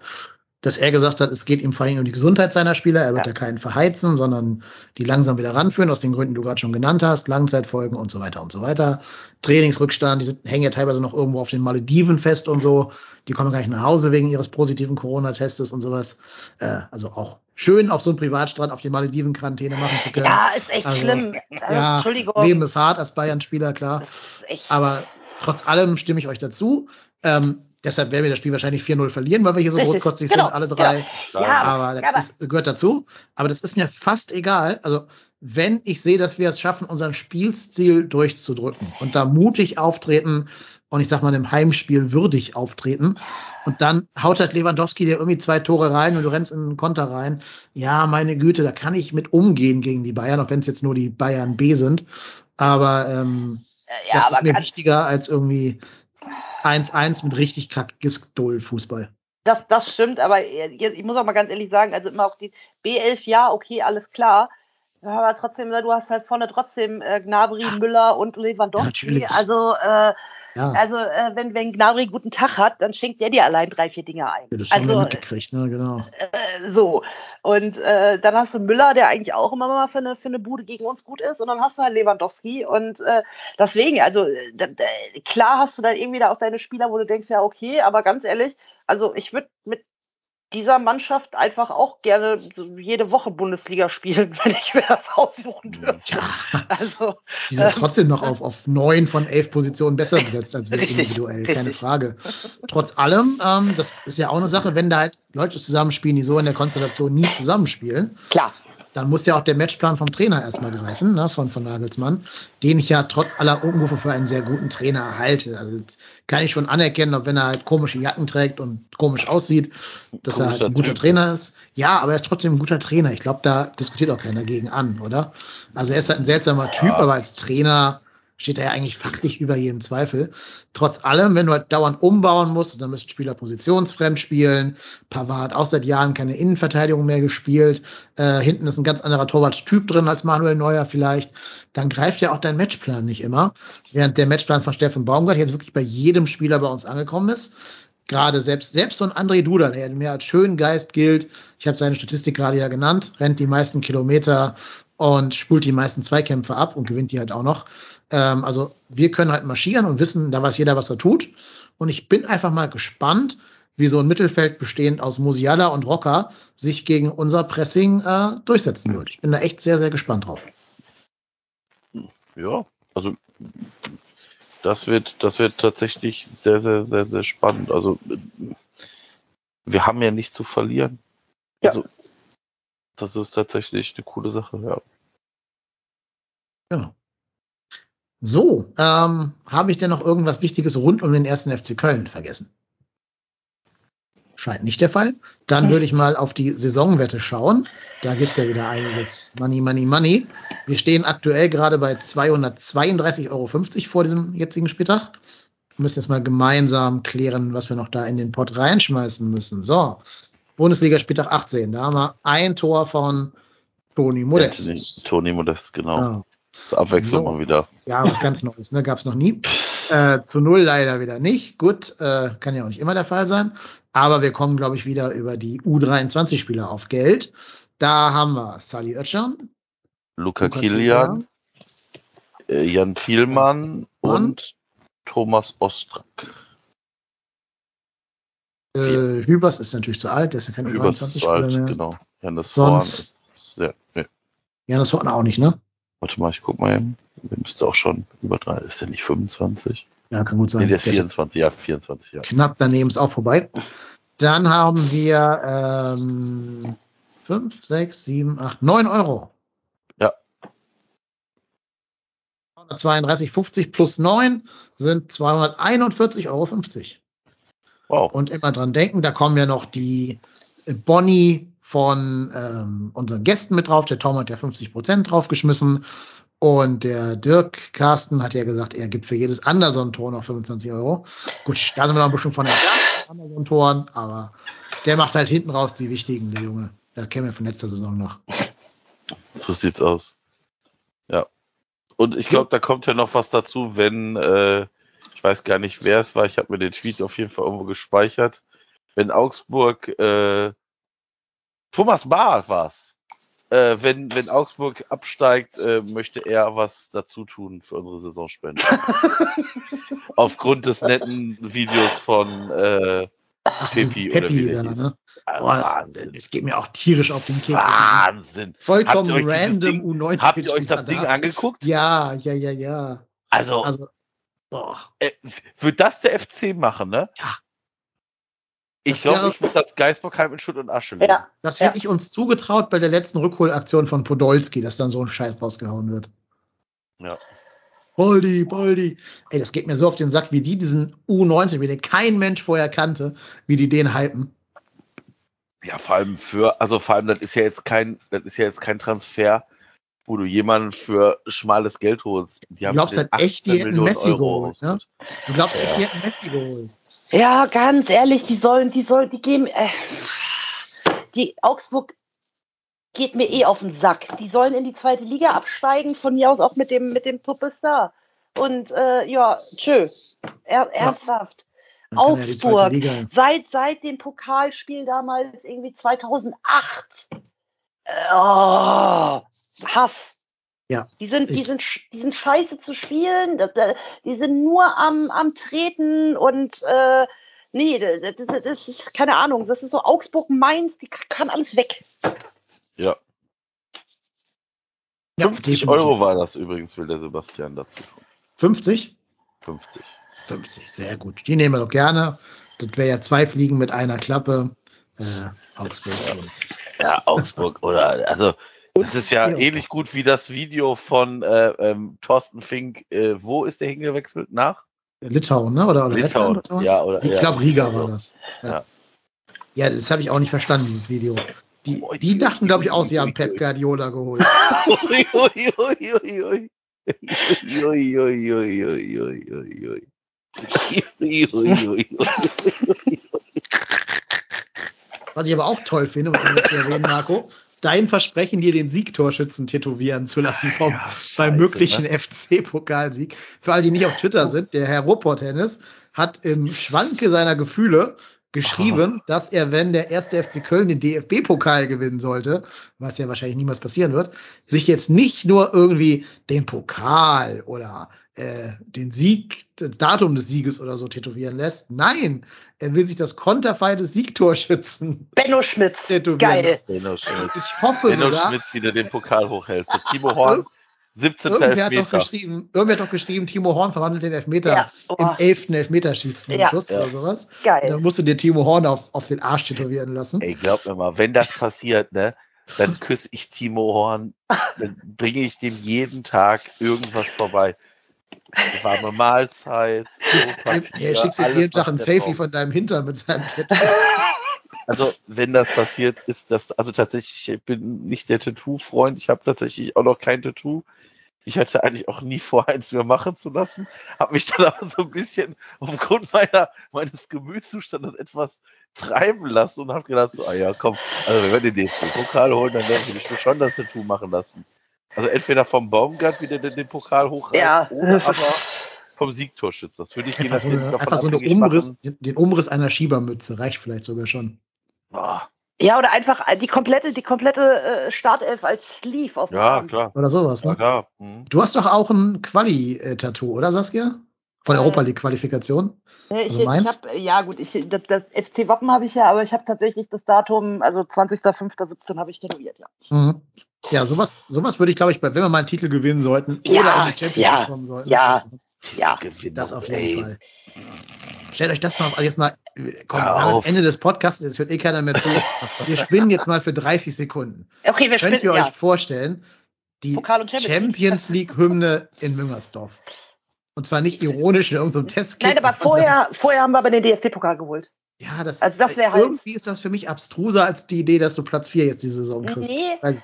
dass er gesagt hat, es geht ihm vor allem um die Gesundheit seiner Spieler. Er wird ja. da keinen verheizen, sondern die langsam wieder ranführen, aus den Gründen, die du gerade schon genannt hast, Langzeitfolgen und so weiter und so weiter. Trainingsrückstand, die sind, hängen ja teilweise noch irgendwo auf den Malediven fest und so. Die kommen gar nicht nach Hause wegen ihres positiven Corona-Testes und sowas. Äh, also auch schön auf so einem Privatstrand auf die Malediven Quarantäne machen zu können. Ja, ist echt also, schlimm. Also, ja, Entschuldigung. Leben ist hart als Bayern-Spieler, klar. Aber trotz allem stimme ich euch dazu. Ähm, Deshalb werden wir das Spiel wahrscheinlich 4-0 verlieren, weil wir hier so Richtig. großkotzig genau. sind, alle drei. Genau. Ja, aber das ist, gehört dazu. Aber das ist mir fast egal. Also, wenn ich sehe, dass wir es schaffen, unseren Spielstil durchzudrücken und da mutig auftreten und ich sag mal im Heimspiel würdig auftreten und dann haut halt Lewandowski dir irgendwie zwei Tore rein und du rennst in den Konter rein. Ja, meine Güte, da kann ich mit umgehen gegen die Bayern, auch wenn es jetzt nur die Bayern B sind. Aber ähm, ja, das aber ist mir wichtiger als irgendwie 1-1 mit richtig kackiges Fußball. Das, das stimmt, aber ich muss auch mal ganz ehrlich sagen, also immer auch die B11, ja, okay, alles klar. Aber trotzdem, du hast halt vorne trotzdem äh, Gnabry. Müller und Lewandowski. Ja, also äh, ja. Also, äh, wenn, wenn Gnabry einen guten Tag hat, dann schenkt der dir allein drei, vier Dinge ein. Ja, das haben also, mitgekriegt, ne, genau. Äh, so. Und äh, dann hast du Müller, der eigentlich auch immer mal für eine, für eine Bude gegen uns gut ist. Und dann hast du halt Lewandowski. Und äh, deswegen, also klar hast du dann irgendwie da auch deine Spieler, wo du denkst, ja, okay, aber ganz ehrlich, also ich würde mit dieser Mannschaft einfach auch gerne jede Woche Bundesliga spielen, wenn ich mir das aussuchen dürfte. Ja, also, die sind äh, trotzdem noch auf, auf neun von elf Positionen besser besetzt als wir richtig, individuell, richtig. keine Frage. Trotz allem, ähm, das ist ja auch eine Sache, wenn da halt Leute zusammenspielen, die so in der Konstellation nie zusammenspielen. Klar dann muss ja auch der Matchplan vom Trainer erstmal greifen, ne, von, von Nagelsmann, den ich ja trotz aller Unrufe für einen sehr guten Trainer halte. Also kann ich schon anerkennen, ob wenn er halt komische Jacken trägt und komisch aussieht, dass Komischer er halt ein guter typ. Trainer ist. Ja, aber er ist trotzdem ein guter Trainer. Ich glaube, da diskutiert auch keiner gegen an, oder? Also er ist halt ein seltsamer Typ, ja. aber als Trainer steht er ja eigentlich fachlich über jedem Zweifel. Trotz allem, wenn du halt dauernd umbauen musst, dann müssen Spieler positionsfremd spielen. Pavard auch seit Jahren keine Innenverteidigung mehr gespielt. Äh, hinten ist ein ganz anderer Torwart-Typ drin als Manuel Neuer vielleicht. Dann greift ja auch dein Matchplan nicht immer. Während der Matchplan von Steffen Baumgart jetzt wirklich bei jedem Spieler bei uns angekommen ist. Gerade selbst, selbst so ein André Duda, der mir als Schöngeist gilt. Ich habe seine Statistik gerade ja genannt, rennt die meisten Kilometer und spult die meisten Zweikämpfe ab und gewinnt die halt auch noch. Ähm, also wir können halt marschieren und wissen, da weiß jeder, was er tut. Und ich bin einfach mal gespannt, wie so ein Mittelfeld bestehend aus Musiala und Rocker sich gegen unser Pressing äh, durchsetzen wird. Ich bin da echt sehr, sehr gespannt drauf. Ja, also das wird, das wird tatsächlich sehr, sehr, sehr, sehr spannend. Also wir haben ja nicht zu verlieren. Ja. Also das ist tatsächlich eine coole Sache, ja. Genau. So, ähm, habe ich denn noch irgendwas Wichtiges rund um den ersten FC Köln vergessen? Scheint nicht der Fall. Dann würde ich mal auf die Saisonwette schauen. Da gibt's ja wieder einiges Money, Money, Money. Wir stehen aktuell gerade bei 232,50 Euro vor diesem jetzigen Spieltag. Wir müssen jetzt mal gemeinsam klären, was wir noch da in den Pot reinschmeißen müssen. So, Bundesliga Spieltag 18. Da haben wir ein Tor von Toni Modest. Toni Modest, genau. Ja. Zur Abwechslung so. mal wieder. Ja, was ganz Neues, ne? Gab es noch nie. Äh, zu null leider wieder nicht. Gut, äh, kann ja auch nicht immer der Fall sein. Aber wir kommen, glaube ich, wieder über die U23-Spieler auf Geld. Da haben wir Sally Oetschan, Luca, Luca Kilian, äh, Jan Thielmann ja. und Thomas Ostrak. Äh, Hübers ist natürlich zu alt, der ist ja kein U23-Spieler mehr. Genau. Janis Sonst, Horn ist, ja, nee. Janis Horn auch nicht, ne? Warte mal, ich guck mal eben. Der müsste auch schon über drei. Ist der nicht 25? Ja, kann gut sein. Nee, der ist 24, ja, 24, ja. Knapp daneben ist auch vorbei. Dann haben wir ähm, 5, 6, 7, 8, 9 Euro. Ja. 132,50 plus 9 sind 241,50 Euro. Wow. Und immer dran denken, da kommen ja noch die Bonnie von ähm, unseren Gästen mit drauf. Der Tom hat ja 50 Prozent draufgeschmissen. Und der Dirk Carsten hat ja gesagt, er gibt für jedes Anderson-Tor noch 25 Euro. Gut, da sind wir noch ein bisschen von Anderson-Toren, aber der macht halt hinten raus die wichtigen, der Junge. Da kennen wir von letzter Saison noch. So sieht's aus. Ja. Und ich glaube, da kommt ja noch was dazu, wenn, äh, ich weiß gar nicht, wer es war, ich habe mir den Tweet auf jeden Fall irgendwo gespeichert. Wenn Augsburg, äh, Thomas Bahr war's. Äh, wenn, wenn Augsburg absteigt, äh, möchte er was dazu tun für unsere Saisonspende. Aufgrund des netten Videos von äh, Peppi oder wie der da, hieß. ne? Ah, Boah, das, Wahnsinn. das geht mir auch tierisch auf den Keks. Wahnsinn. Vollkommen random Ding- U19. Habt ihr euch das Ding da. angeguckt? Ja, ja, ja, ja. Also, Also, boah. äh, wird das der FC machen, ne? Ja. Ich glaube, ich würde das Geisbockheim in Schutt und Asche legen. Ja. Das Ja. hätte ich uns zugetraut bei der letzten Rückholaktion von Podolski, dass dann so ein Scheiß rausgehauen wird. Ja. Boldi, Boldi. Ey, das geht mir so auf den Sack, wie die diesen U19, wie den kein Mensch vorher kannte, wie die den hypen. Ja, vor allem für, also vor allem, das ist ja jetzt kein, das ist ja jetzt kein Transfer, wo du jemanden für schmales Geld holst. Die Du glaubst halt echt, die 18 hätten Millionen Messi Euro geholt, ne? Du glaubst echt, Ja. die hätten Messi geholt. Ja, ganz ehrlich, die sollen, die sollen, die geben, äh, die Augsburg geht mir eh auf den Sack. Die sollen in die zweite Liga absteigen, von mir aus auch mit dem, mit dem Tuppestar. Und äh, ja, tschö. Er, ernsthaft. Er zweite Augsburg, Liga- seit, seit dem Pokalspiel damals irgendwie 2008. Äh, oh, Hass. Ja, Die sind, die sind, die sind scheiße zu spielen. Die sind nur am, am Treten und äh, nee, das, das, das ist keine Ahnung. Das ist so Augsburg Mainz, die kann alles weg. Ja. Ja, 50 definitiv. Euro war das übrigens, will der Sebastian dazu tun. 50? 50. 50, sehr gut. Die nehmen wir doch gerne. Das wäre ja zwei Fliegen mit einer Klappe. Äh, Augsburg und Ja, Augsburg oder, also, das ist ja ähnlich gut wie das Video von äh, ähm, Thorsten Fink. Äh, wo ist der hingewechselt? Nach? Litauen, ne? Oder, oder Litauen, oder was? ja, oder- ich ja. glaube, Riga war das. Ja, Ja. ja das habe ich auch nicht verstanden, dieses Video. Die, Ui, die dachten, glaube ich, auch, sie haben Pep. Guardiola geholt. Ui, ui, ui, ui, ui. Ui, ui, ui, ui, ui, ui, ui, ui. Ui, ui, ui, ui. Was ich aber auch toll finde, um das zu erwähnen, Marco, dein Versprechen, dir den Siegtorschützen tätowieren zu lassen vom, Ja, beim scheiße, möglichen ne? FC-Pokalsieg. Für alle, die nicht auf Twitter sind, der Herr Ruppert-Hennis hat im Schwanke seiner Gefühle geschrieben, dass er, wenn der erste FC Köln den DFB-Pokal gewinnen sollte, was ja wahrscheinlich niemals passieren wird, sich jetzt nicht nur irgendwie den Pokal oder äh, den Sieg, das Datum des Sieges oder so tätowieren lässt. Nein, er will sich das Konterfei des Siegtorschützen Benno Schmitz. tätowieren Geil. lassen. Benno Schmitz. Ich hoffe Benno sogar, Schmitz wieder den Pokal hochhält. Für Timo Horn, 17. irgendwer hat, doch Elfmeter. geschrieben, irgendwer hat doch geschrieben, Timo Horn verwandelt den Elfmeter Ja, oh. im elften Elfmeterschießen im Ja. Schuss Ja. oder sowas. Geil. Da musst du dir Timo Horn auf, auf den Arsch tätowieren lassen. Ey, glaub mir mal, wenn das passiert, ne, dann küsse ich Timo Horn, dann bringe ich dem jeden Tag irgendwas vorbei. Warme Mahlzeit, Klopapier, Er schickst dir alles, jeden Tag ein Selfie von deinem Hintern mit seinem Tattoo. Also, wenn das passiert, ist das, also tatsächlich, ich bin nicht der Tattoo-Freund, ich habe tatsächlich auch noch kein Tattoo. Ich hatte eigentlich auch nie vor, eins mir machen zu lassen, habe mich dann aber so ein bisschen aufgrund meiner, meines Gemütszustandes etwas treiben lassen und habe gedacht, so, ah ja, komm, also wenn wir den DFB-Pokal holen, dann würde ich mir schon das Tattoo machen lassen. Also entweder vom Baumgart wieder den, den Pokal hochreißen Ja, oder aber vom Siegtorschützer. Das würde ich je Einfach so eine, davon einfach so eine abhängig Umriss, den Umriss einer Schiebermütze reicht vielleicht sogar schon. Boah, ja, oder einfach die komplette, die komplette äh, Startelf als Sleeve auf dem ja, klar. Oder sowas, Ja, ne? klar. Mhm. Du hast doch auch ein Quali-Tattoo, oder Saskia? Von der Äh, Europa League-Qualifikation? Ja, Ich, Also ich meins? hab, ja gut, ich, das, das FC-Wappen habe ich ja, aber ich habe tatsächlich das Datum, also 20.05.17 habe ich tätowiert, ja. Mhm. Ja, sowas, sowas würde ich, glaube ich, bei, wenn wir mal einen Titel gewinnen sollten Ja, oder in die Champions ja, League kommen sollten. ja. Ja. Gewinnung, Das auf jeden ey. Fall. Stellt euch das mal, also jetzt mal, komm, das Ende des Podcasts, jetzt hört eh keiner mehr zu. Wir spinnen jetzt mal für 30 Sekunden. Okay, wir Könnt spielen, ihr euch ja. vorstellen, die Champions League. League-Hymne in Müngersdorf? Und zwar nicht ironisch in irgendeinem Test. Nein, aber vorher, vorher haben wir aber den DFB-Pokal geholt. Ja, das Also das wär halt- irgendwie ist das für mich abstruser als die Idee, dass du Platz 4 jetzt die Saison kriegst. Nee, also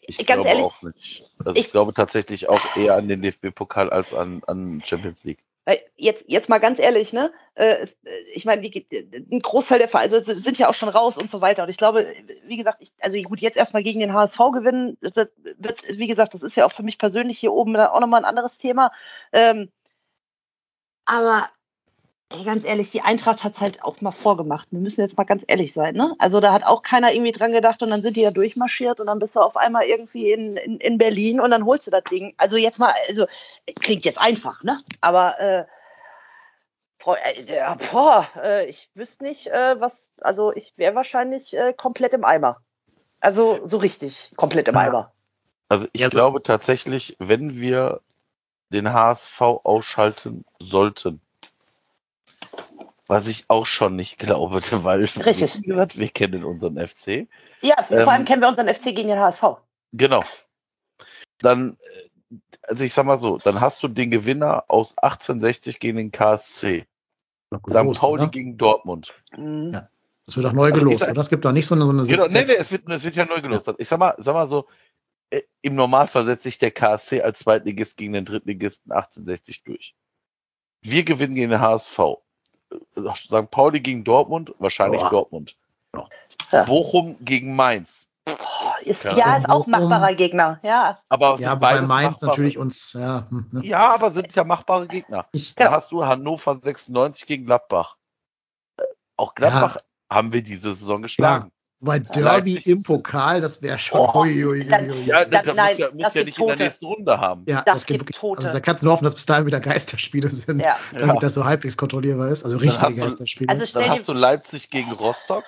Ich ganz glaube ehrlich, auch nicht. Also ich, ich- glaube tatsächlich auch eher an den DFB-Pokal als an, an Champions League. Weil Jetzt, jetzt mal ganz ehrlich, ne? Äh, Ich meine, die- ein Großteil der Vereine also sind ja auch schon raus und so weiter. Und ich glaube, wie gesagt, ich, also gut, jetzt erstmal gegen den HSV gewinnen, das wird, wie gesagt, das ist ja auch für mich persönlich hier oben auch nochmal ein anderes Thema. Ähm, aber ey, ganz ehrlich, die Eintracht hat es halt auch mal vorgemacht. Wir müssen jetzt mal ganz ehrlich sein, ne? Also da hat auch keiner irgendwie dran gedacht und dann sind die da durchmarschiert und dann bist du auf einmal irgendwie in, in, in Berlin und dann holst du das Ding. Also jetzt mal, also klingt jetzt einfach, ne? Aber äh, boah, äh, ja, boah, äh, ich wüsste nicht, äh, was, also ich wäre wahrscheinlich äh, komplett im Eimer. Also so richtig komplett im Ja. Eimer. Also ich Ja, so- glaube tatsächlich, wenn wir den HSV ausschalten sollten, was ich auch schon nicht glaube, weil Richtig. wie gesagt, wir kennen unseren FC. Ja, vor Ähm, allem kennen wir unseren FC gegen den HSV. Genau. Dann, äh, also ich sag mal so, dann hast du den Gewinner aus 1860 gegen den KSC. St. Pauli oder? gegen Dortmund. Mhm. Ja. Das wird doch neu Also gelost, sag- oder? Es gibt doch nicht so eine, so eine Genau, nee, nee, Sitz- es wird, es wird ja neu gelost. Ich sag mal, sag mal so, äh, im Normalfall setzt sich der KSC als Zweitligist gegen den Drittligisten 1860 durch. Wir gewinnen gegen den HSV. Äh, St. Pauli gegen Dortmund, wahrscheinlich Boah. Dortmund. Ja. Bochum gegen Mainz. Boah, ist, Ja. ja, ist auch Bochum. machbarer Gegner. Ja, Aber Ja, bei Mainz machbare- natürlich uns, ja. hm, ne? Ja, aber sind ja machbare Gegner. Ich, Da Genau. hast du Hannover 96 gegen Gladbach. Äh, Auch Gladbach haben wir diese Saison geschlagen. Weil Derby Leipzig. im Pokal, das wäre schon. Oh, ui, ui, ui, dann- ui. Ja, Das- das, nein, muss ja, muss ja nicht in der Tote. nächsten Runde haben. Ja, Das das gibt wirklich, Tote. also da kannst du nur hoffen, dass bis dahin wieder Geisterspiele sind, ja. damit Ja. das so halbwegs kontrollierbar ist. Also Dann richtige hast du- Geisterspiele. Also Dann hast du Leipzig gegen Rostock.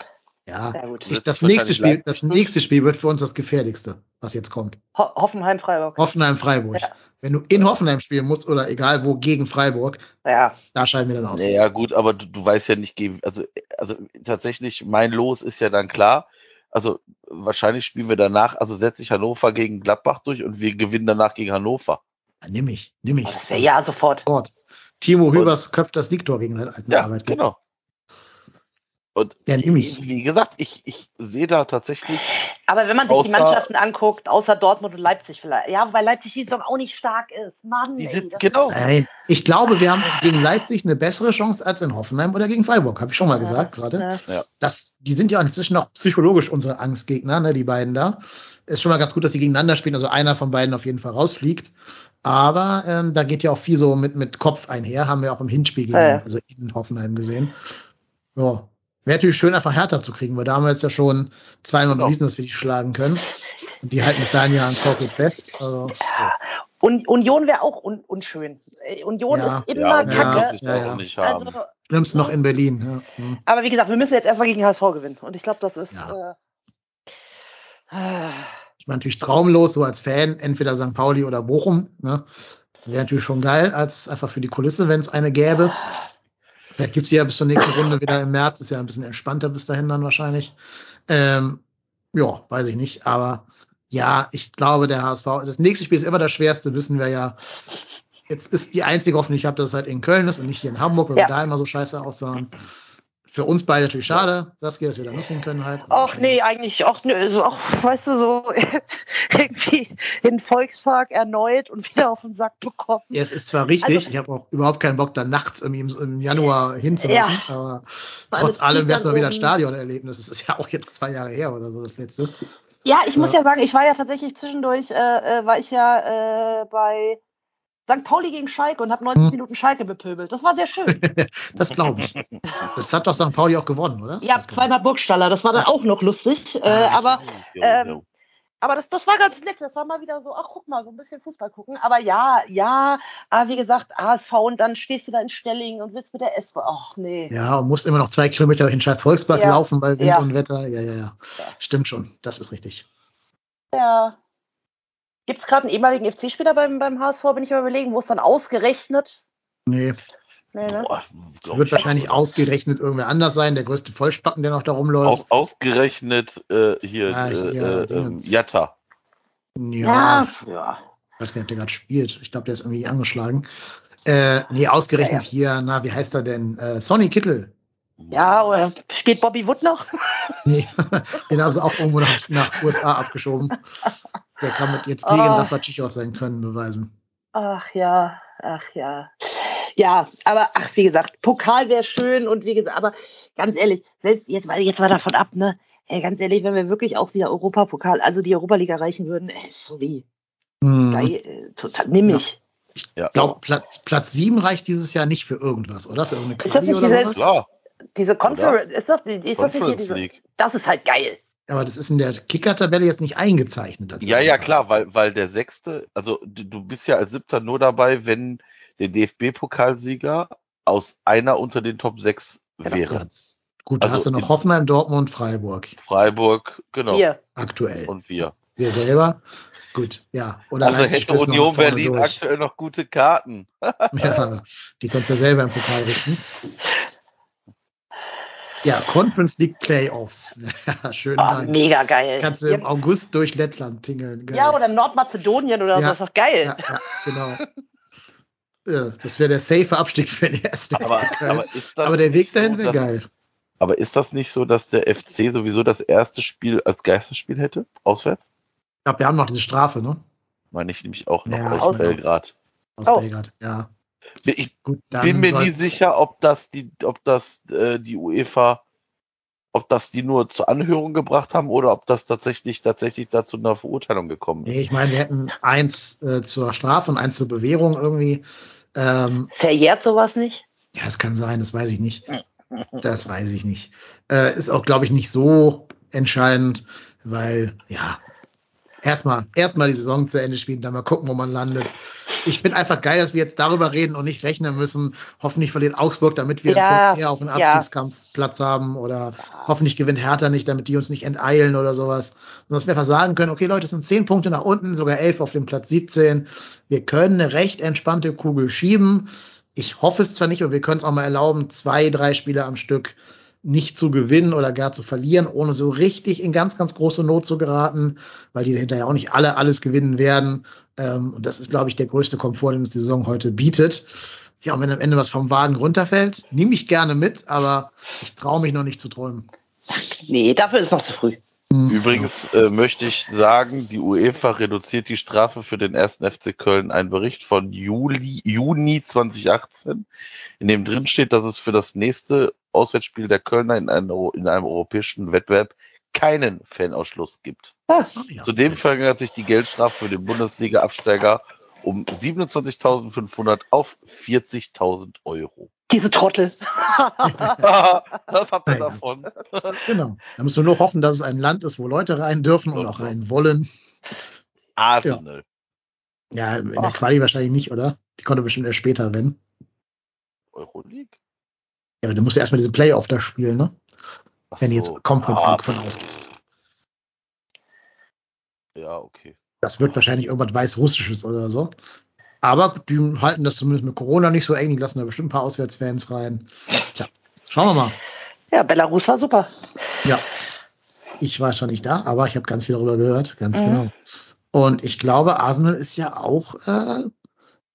Ja. ja gut. Das wahrscheinlich nächste Spiel, das nächste Spiel wird für uns das gefährlichste, was jetzt kommt. Ho Hoffenheim, Freiburg. Hoffenheim Freiburg. Ja. Wenn du in Hoffenheim spielen musst oder egal wo gegen Freiburg, Ja, da scheiden wir dann aus. Naja, gut, aber du, du weißt ja nicht, gegen- also, also tatsächlich, mein Los ist ja dann klar. Also wahrscheinlich spielen wir danach, also setze ich Hannover gegen Gladbach durch und wir gewinnen danach gegen Hannover. Ja, nimm ich, nimm ich. Oh, das wäre ja sofort. Sofort. Timo Hübers köpft das Siegtor gegen seinen alten Ja, Arbeitgeber. genau. Und Ja, nimm ich. wie gesagt, ich, ich sehe da tatsächlich, Aber wenn man sich die Außer- Mannschaften anguckt, außer Dortmund und Leipzig vielleicht. Ja, weil Leipzig die Saison auch nicht stark ist. Mann, die ey, sind, das genau. Nein, ich glaube, wir haben gegen Leipzig eine bessere Chance als in Hoffenheim oder gegen Freiburg, habe ich schon mal gesagt gerade. Ja. Das, die sind ja inzwischen auch psychologisch unsere Angstgegner, ne, die beiden da. Ist schon mal ganz gut, dass sie gegeneinander spielen, also einer von beiden auf jeden Fall rausfliegt. Aber ähm, da geht ja auch viel so mit, mit Kopf einher, haben wir auch im Hinspiel gegen, Ja, ja. also in Hoffenheim gesehen. Ja. Wäre natürlich schön, einfach härter zu kriegen, weil da haben wir jetzt ja schon zweimal Genau. bewiesen, dass wir die schlagen können. Und die halten bis dahin ja an Korkut fest. Also, ja. Und Union wäre auch un unschön. Äh, Union Ja. ist immer Ja, und Ja, ja, kacke. ja, auch ja. nicht haben. Also, Schlimmst noch in Berlin. Ja. Hm. aber wie gesagt, wir müssen jetzt erstmal gegen HSV gewinnen. Und ich glaube, das ist. Ja. Äh, Ich meine, natürlich traumlos, so als Fan, entweder St. Pauli oder Bochum. Ne? Wäre natürlich schon geil, als einfach für die Kulisse, wenn es eine gäbe. Vielleicht gibt's die ja bis zur nächsten Runde wieder im März, ist ja ein bisschen entspannter bis dahin dann wahrscheinlich. Ähm, ja, weiß ich nicht, aber ja, ich glaube, der HSV, das nächste Spiel ist immer das schwerste, wissen wir ja. Jetzt ist die einzige Hoffnung, die ich habe, dass es halt in Köln ist und nicht hier in Hamburg, weil Ja. wir da immer so scheiße aussahen. Für uns beide natürlich schade, das dass wir da nicht hin können halt. Ach nee, eigentlich auch, nö, so, auch, weißt du, so irgendwie in den Volkspark erneut und wieder auf den Sack bekommen. Ja, es ist zwar richtig, Also- ich habe auch überhaupt keinen Bock, da nachts irgendwie im, im Januar hinzulassen, Ja. aber trotz das allem wäre es mal wieder ein Stadionerlebnis. Das ist ja auch jetzt zwei Jahre her oder so, das letzte. Ja, ich muss Ja. ja sagen, ich war ja tatsächlich zwischendurch, äh, äh, war ich ja äh, bei St. Pauli gegen Schalke und habe 90 Hm. Minuten Schalke bepöbelt. Das war sehr schön. Das glaube ich. Das hat doch St. Pauli auch gewonnen, oder? ja, zweimal Burgstaller, das war dann auch noch lustig. Äh, Ah, aber ähm, aber das, das war ganz nett. Das war mal wieder so, ach guck mal, so ein bisschen Fußball gucken. Aber ja, ja, aber wie gesagt, ASV und dann stehst du da in Stelling und willst mit der S. Ach nee. Ja, und musst immer noch zwei Kilometer durch den scheiß Volkspark Ja. laufen bei Wind Ja. und Wetter. Ja, ja, ja, Ja. Stimmt schon. Das ist richtig. Ja. Gibt es gerade einen ehemaligen FC-Spieler beim, beim HSV, bin ich mal überlegen, wo es dann ausgerechnet? Nee, Nee, ne? Boah, wird ich wahrscheinlich auch. ausgerechnet irgendwer anders sein. Der größte Vollspacken, der noch da rumläuft. Aus, ausgerechnet äh, hier, Ah, äh, hier, äh, ähm, Dingens. Jatta. ja, ja. Ich weiß gar nicht, ob der gerade spielt. Ich glaube, der ist irgendwie angeschlagen. Äh, nee, ausgerechnet Ja, hier, na, wie heißt er denn? Äh, Sonny Kittel. Ja, oder spielt Bobby Wood noch? Nee, den haben sie auch irgendwo nach, nach USA abgeschoben. Der kann mit jetzt gegen Ah. Navracic sein Können beweisen. Ach ja, ach ja. Ja, aber ach, wie gesagt, Pokal wäre schön und wie gesagt, aber ganz ehrlich, selbst jetzt mal, jetzt mal davon ab, ne? Ey, ganz ehrlich, wenn wir wirklich auch wieder Europapokal, also die Europa-Liga erreichen würden, ey, sorry, Hm. geil, äh, total, nimm Ja. ich. Ja, Ich glaube, Platz, Platz 7 reicht dieses Jahr nicht für irgendwas, oder? Für irgendeine Ist das Quali nicht oder diese- sowas? klar. Diese Conference, ist das, ist das nicht hier Conference diese, League. das ist halt geil. Aber das ist in der Kicker-Tabelle jetzt nicht eingezeichnet. als Ja, ja, klar, weil, weil der Sechste, also du, bist ja als Siebter nur dabei, wenn der DFB-Pokalsieger aus einer unter den Top 6 Genau. wäre. Platz. Gut, da Also hast du noch Hoffenheim, Dortmund, Freiburg Freiburg, genau. Hier. aktuell. Und wir. Wir selber. Gut, ja. Oder Also Leipzig hätte Union Berlin durch. aktuell noch gute Karten. Ja, die kannst du ja selber im Pokal richten. Ja, Conference League Playoffs. Ja, schön. Oh, Dank. mega geil. Kannst du im August durch Lettland tingeln. Geil. ja, oder Nordmazedonien oder Ja. so, ist doch geil. Ja, ja, genau. Ja, Das wäre der safe Abstieg für den ersten Aber, aber, Aber der Weg nicht so, dahin wäre geil. Aber ist das nicht so, dass der FC sowieso das erste Spiel als Geisterspiel hätte? Auswärts? Ich glaube, wir haben noch diese Strafe, ne? Meine ich nämlich auch noch Ja, aus Belgrad. Aus Oh. Belgrad, ja. Ich Gut, dann bin mir nie sicher, ob das die, ob das äh, die UEFA, ob das die nur zur Anhörung gebracht haben oder ob das tatsächlich tatsächlich dazu einer Verurteilung gekommen ist. Nee, ich meine, wir hätten eins äh, zur Strafe und eins zur Bewährung irgendwie. Ähm, Verjährt sowas nicht? ja, es kann sein, das weiß ich nicht. Das weiß ich nicht. Äh, ist auch, glaube ich, nicht so entscheidend, weil, ja, erstmal erstmal die Saison zu Ende spielen, dann mal gucken, wo man landet. Ich finde einfach geil, dass wir jetzt darüber reden und nicht rechnen müssen. Hoffentlich verliert Augsburg, damit wir Ja, einen mehr auf ja. Abstiegskampf Platz haben. Oder hoffentlich gewinnt Hertha nicht, damit die uns nicht enteilen oder sowas. Sondern dass wir einfach sagen können, okay, Leute, es sind zehn Punkte nach unten, sogar elf auf dem Platz 17. Wir können eine recht entspannte Kugel schieben. Ich hoffe es zwar nicht, aber wir können es auch mal erlauben, zwei, drei Spiele am Stück nicht zu gewinnen oder gar zu verlieren, ohne so richtig in ganz, ganz große Not zu geraten, weil die hinterher auch nicht alle alles gewinnen werden. Ähm, und das ist, glaube ich, der größte Komfort, den uns die Saison heute bietet. Ja, und wenn am Ende was vom Wagen runterfällt, nehme ich gerne mit, aber ich traue mich noch nicht zu träumen. Nee, dafür ist noch zu früh. Übrigens äh, möchte ich sagen, die UEFA reduziert die Strafe für den ersten FC Köln. Ein Bericht von Juli, Juni 2018, in dem drin steht, dass es für das nächste Auswärtsspiel der Kölner in einem, in einem europäischen Wettbewerb keinen Fanausschluss gibt. Ah, Ja. Zudem verringert sich die Geldstrafe für den Bundesliga-Absteiger um 27.500 auf 40.000 Euro. Diese Trottel. das habt ihr Naja. davon. Genau. Da müssen wir nur hoffen, dass es ein Land ist, wo Leute rein dürfen und auch rein wollen. Arsenal. Ja, in der Ach. Quali wahrscheinlich nicht, oder? Die konnte bestimmt erst später, wenn. Euroleague? Ja, aber du musst ja erstmal diese Playoff da spielen, ne? Ach Wenn du jetzt so. Conference Ah, League von ausgehst. Ja, okay. Das wird wahrscheinlich irgendwas Weißrussisches oder so. Aber die halten das zumindest mit Corona nicht so eng. Die lassen da bestimmt ein paar Auswärtsfans rein. Tja, schauen wir mal. Ja, Belarus war super. Ja. Ich war schon nicht da, aber ich habe ganz viel darüber gehört. Ganz Mhm. genau. Und ich glaube, Arsenal ist ja auch äh,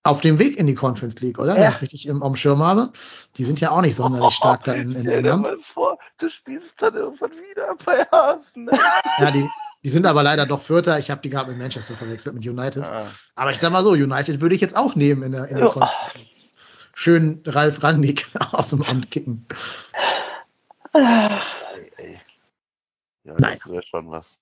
auf dem Weg in die Conference League, oder? Wenn Ja. ich es richtig im, am Schirm habe. Die sind ja auch nicht sonderlich stark da in, in Stell dir England. mal vor, du spielst dann irgendwann wieder bei Arsenal. Ja, die, die sind aber leider doch Vierter. Ich habe die gerade mit Manchester verwechselt, mit United. Ah. Aber ich sag mal so, United würde ich jetzt auch nehmen in der, in der Ja. Conference League. Schön Ralf Rangnick aus dem Amt kicken. Ey, ey. Ja, das wäre schon was.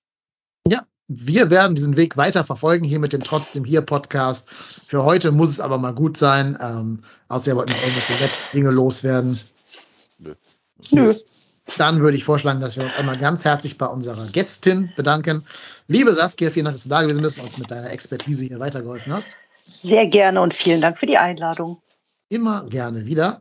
Wir werden diesen Weg weiter verfolgen hier mit dem Trotzdem hier Podcast. Für heute muss es aber mal gut sein. Ähm, außer ihr wollt noch irgendwelche letzten Dinge loswerden. Nö. Dann würde ich vorschlagen, dass wir uns einmal ganz herzlich bei unserer Gästin bedanken. Liebe Saskia, vielen Dank, dass du da gewesen bist und uns mit deiner Expertise hier weitergeholfen hast. Sehr gerne und vielen Dank für die Einladung. Immer gerne wieder.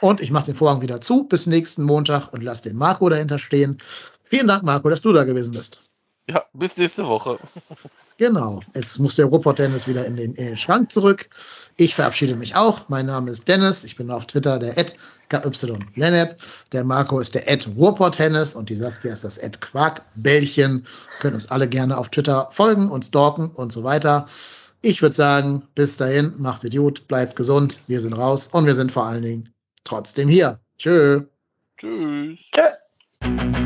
Und ich mache den Vorhang wieder zu bis nächsten Montag und lass den Marco dahinter stehen. Vielen Dank, Marco, dass du da gewesen bist. Ja, bis nächste Woche. Genau. Jetzt muss der Ruhrpott-Dennis wieder in den, in den Schrank zurück. Ich verabschiede mich auch. Mein Name ist Dennis. Ich bin auf Twitter der KY Der Marco ist der Ruhrpott-Tennis und die Saskia ist das Quarkbällchen. Können uns alle gerne auf Twitter folgen und stalken und so weiter. Ich würde sagen, bis dahin, macht Idiot, bleibt gesund. Wir sind raus und wir sind vor allen Dingen trotzdem hier. Tschö. Tschüss. Tschö.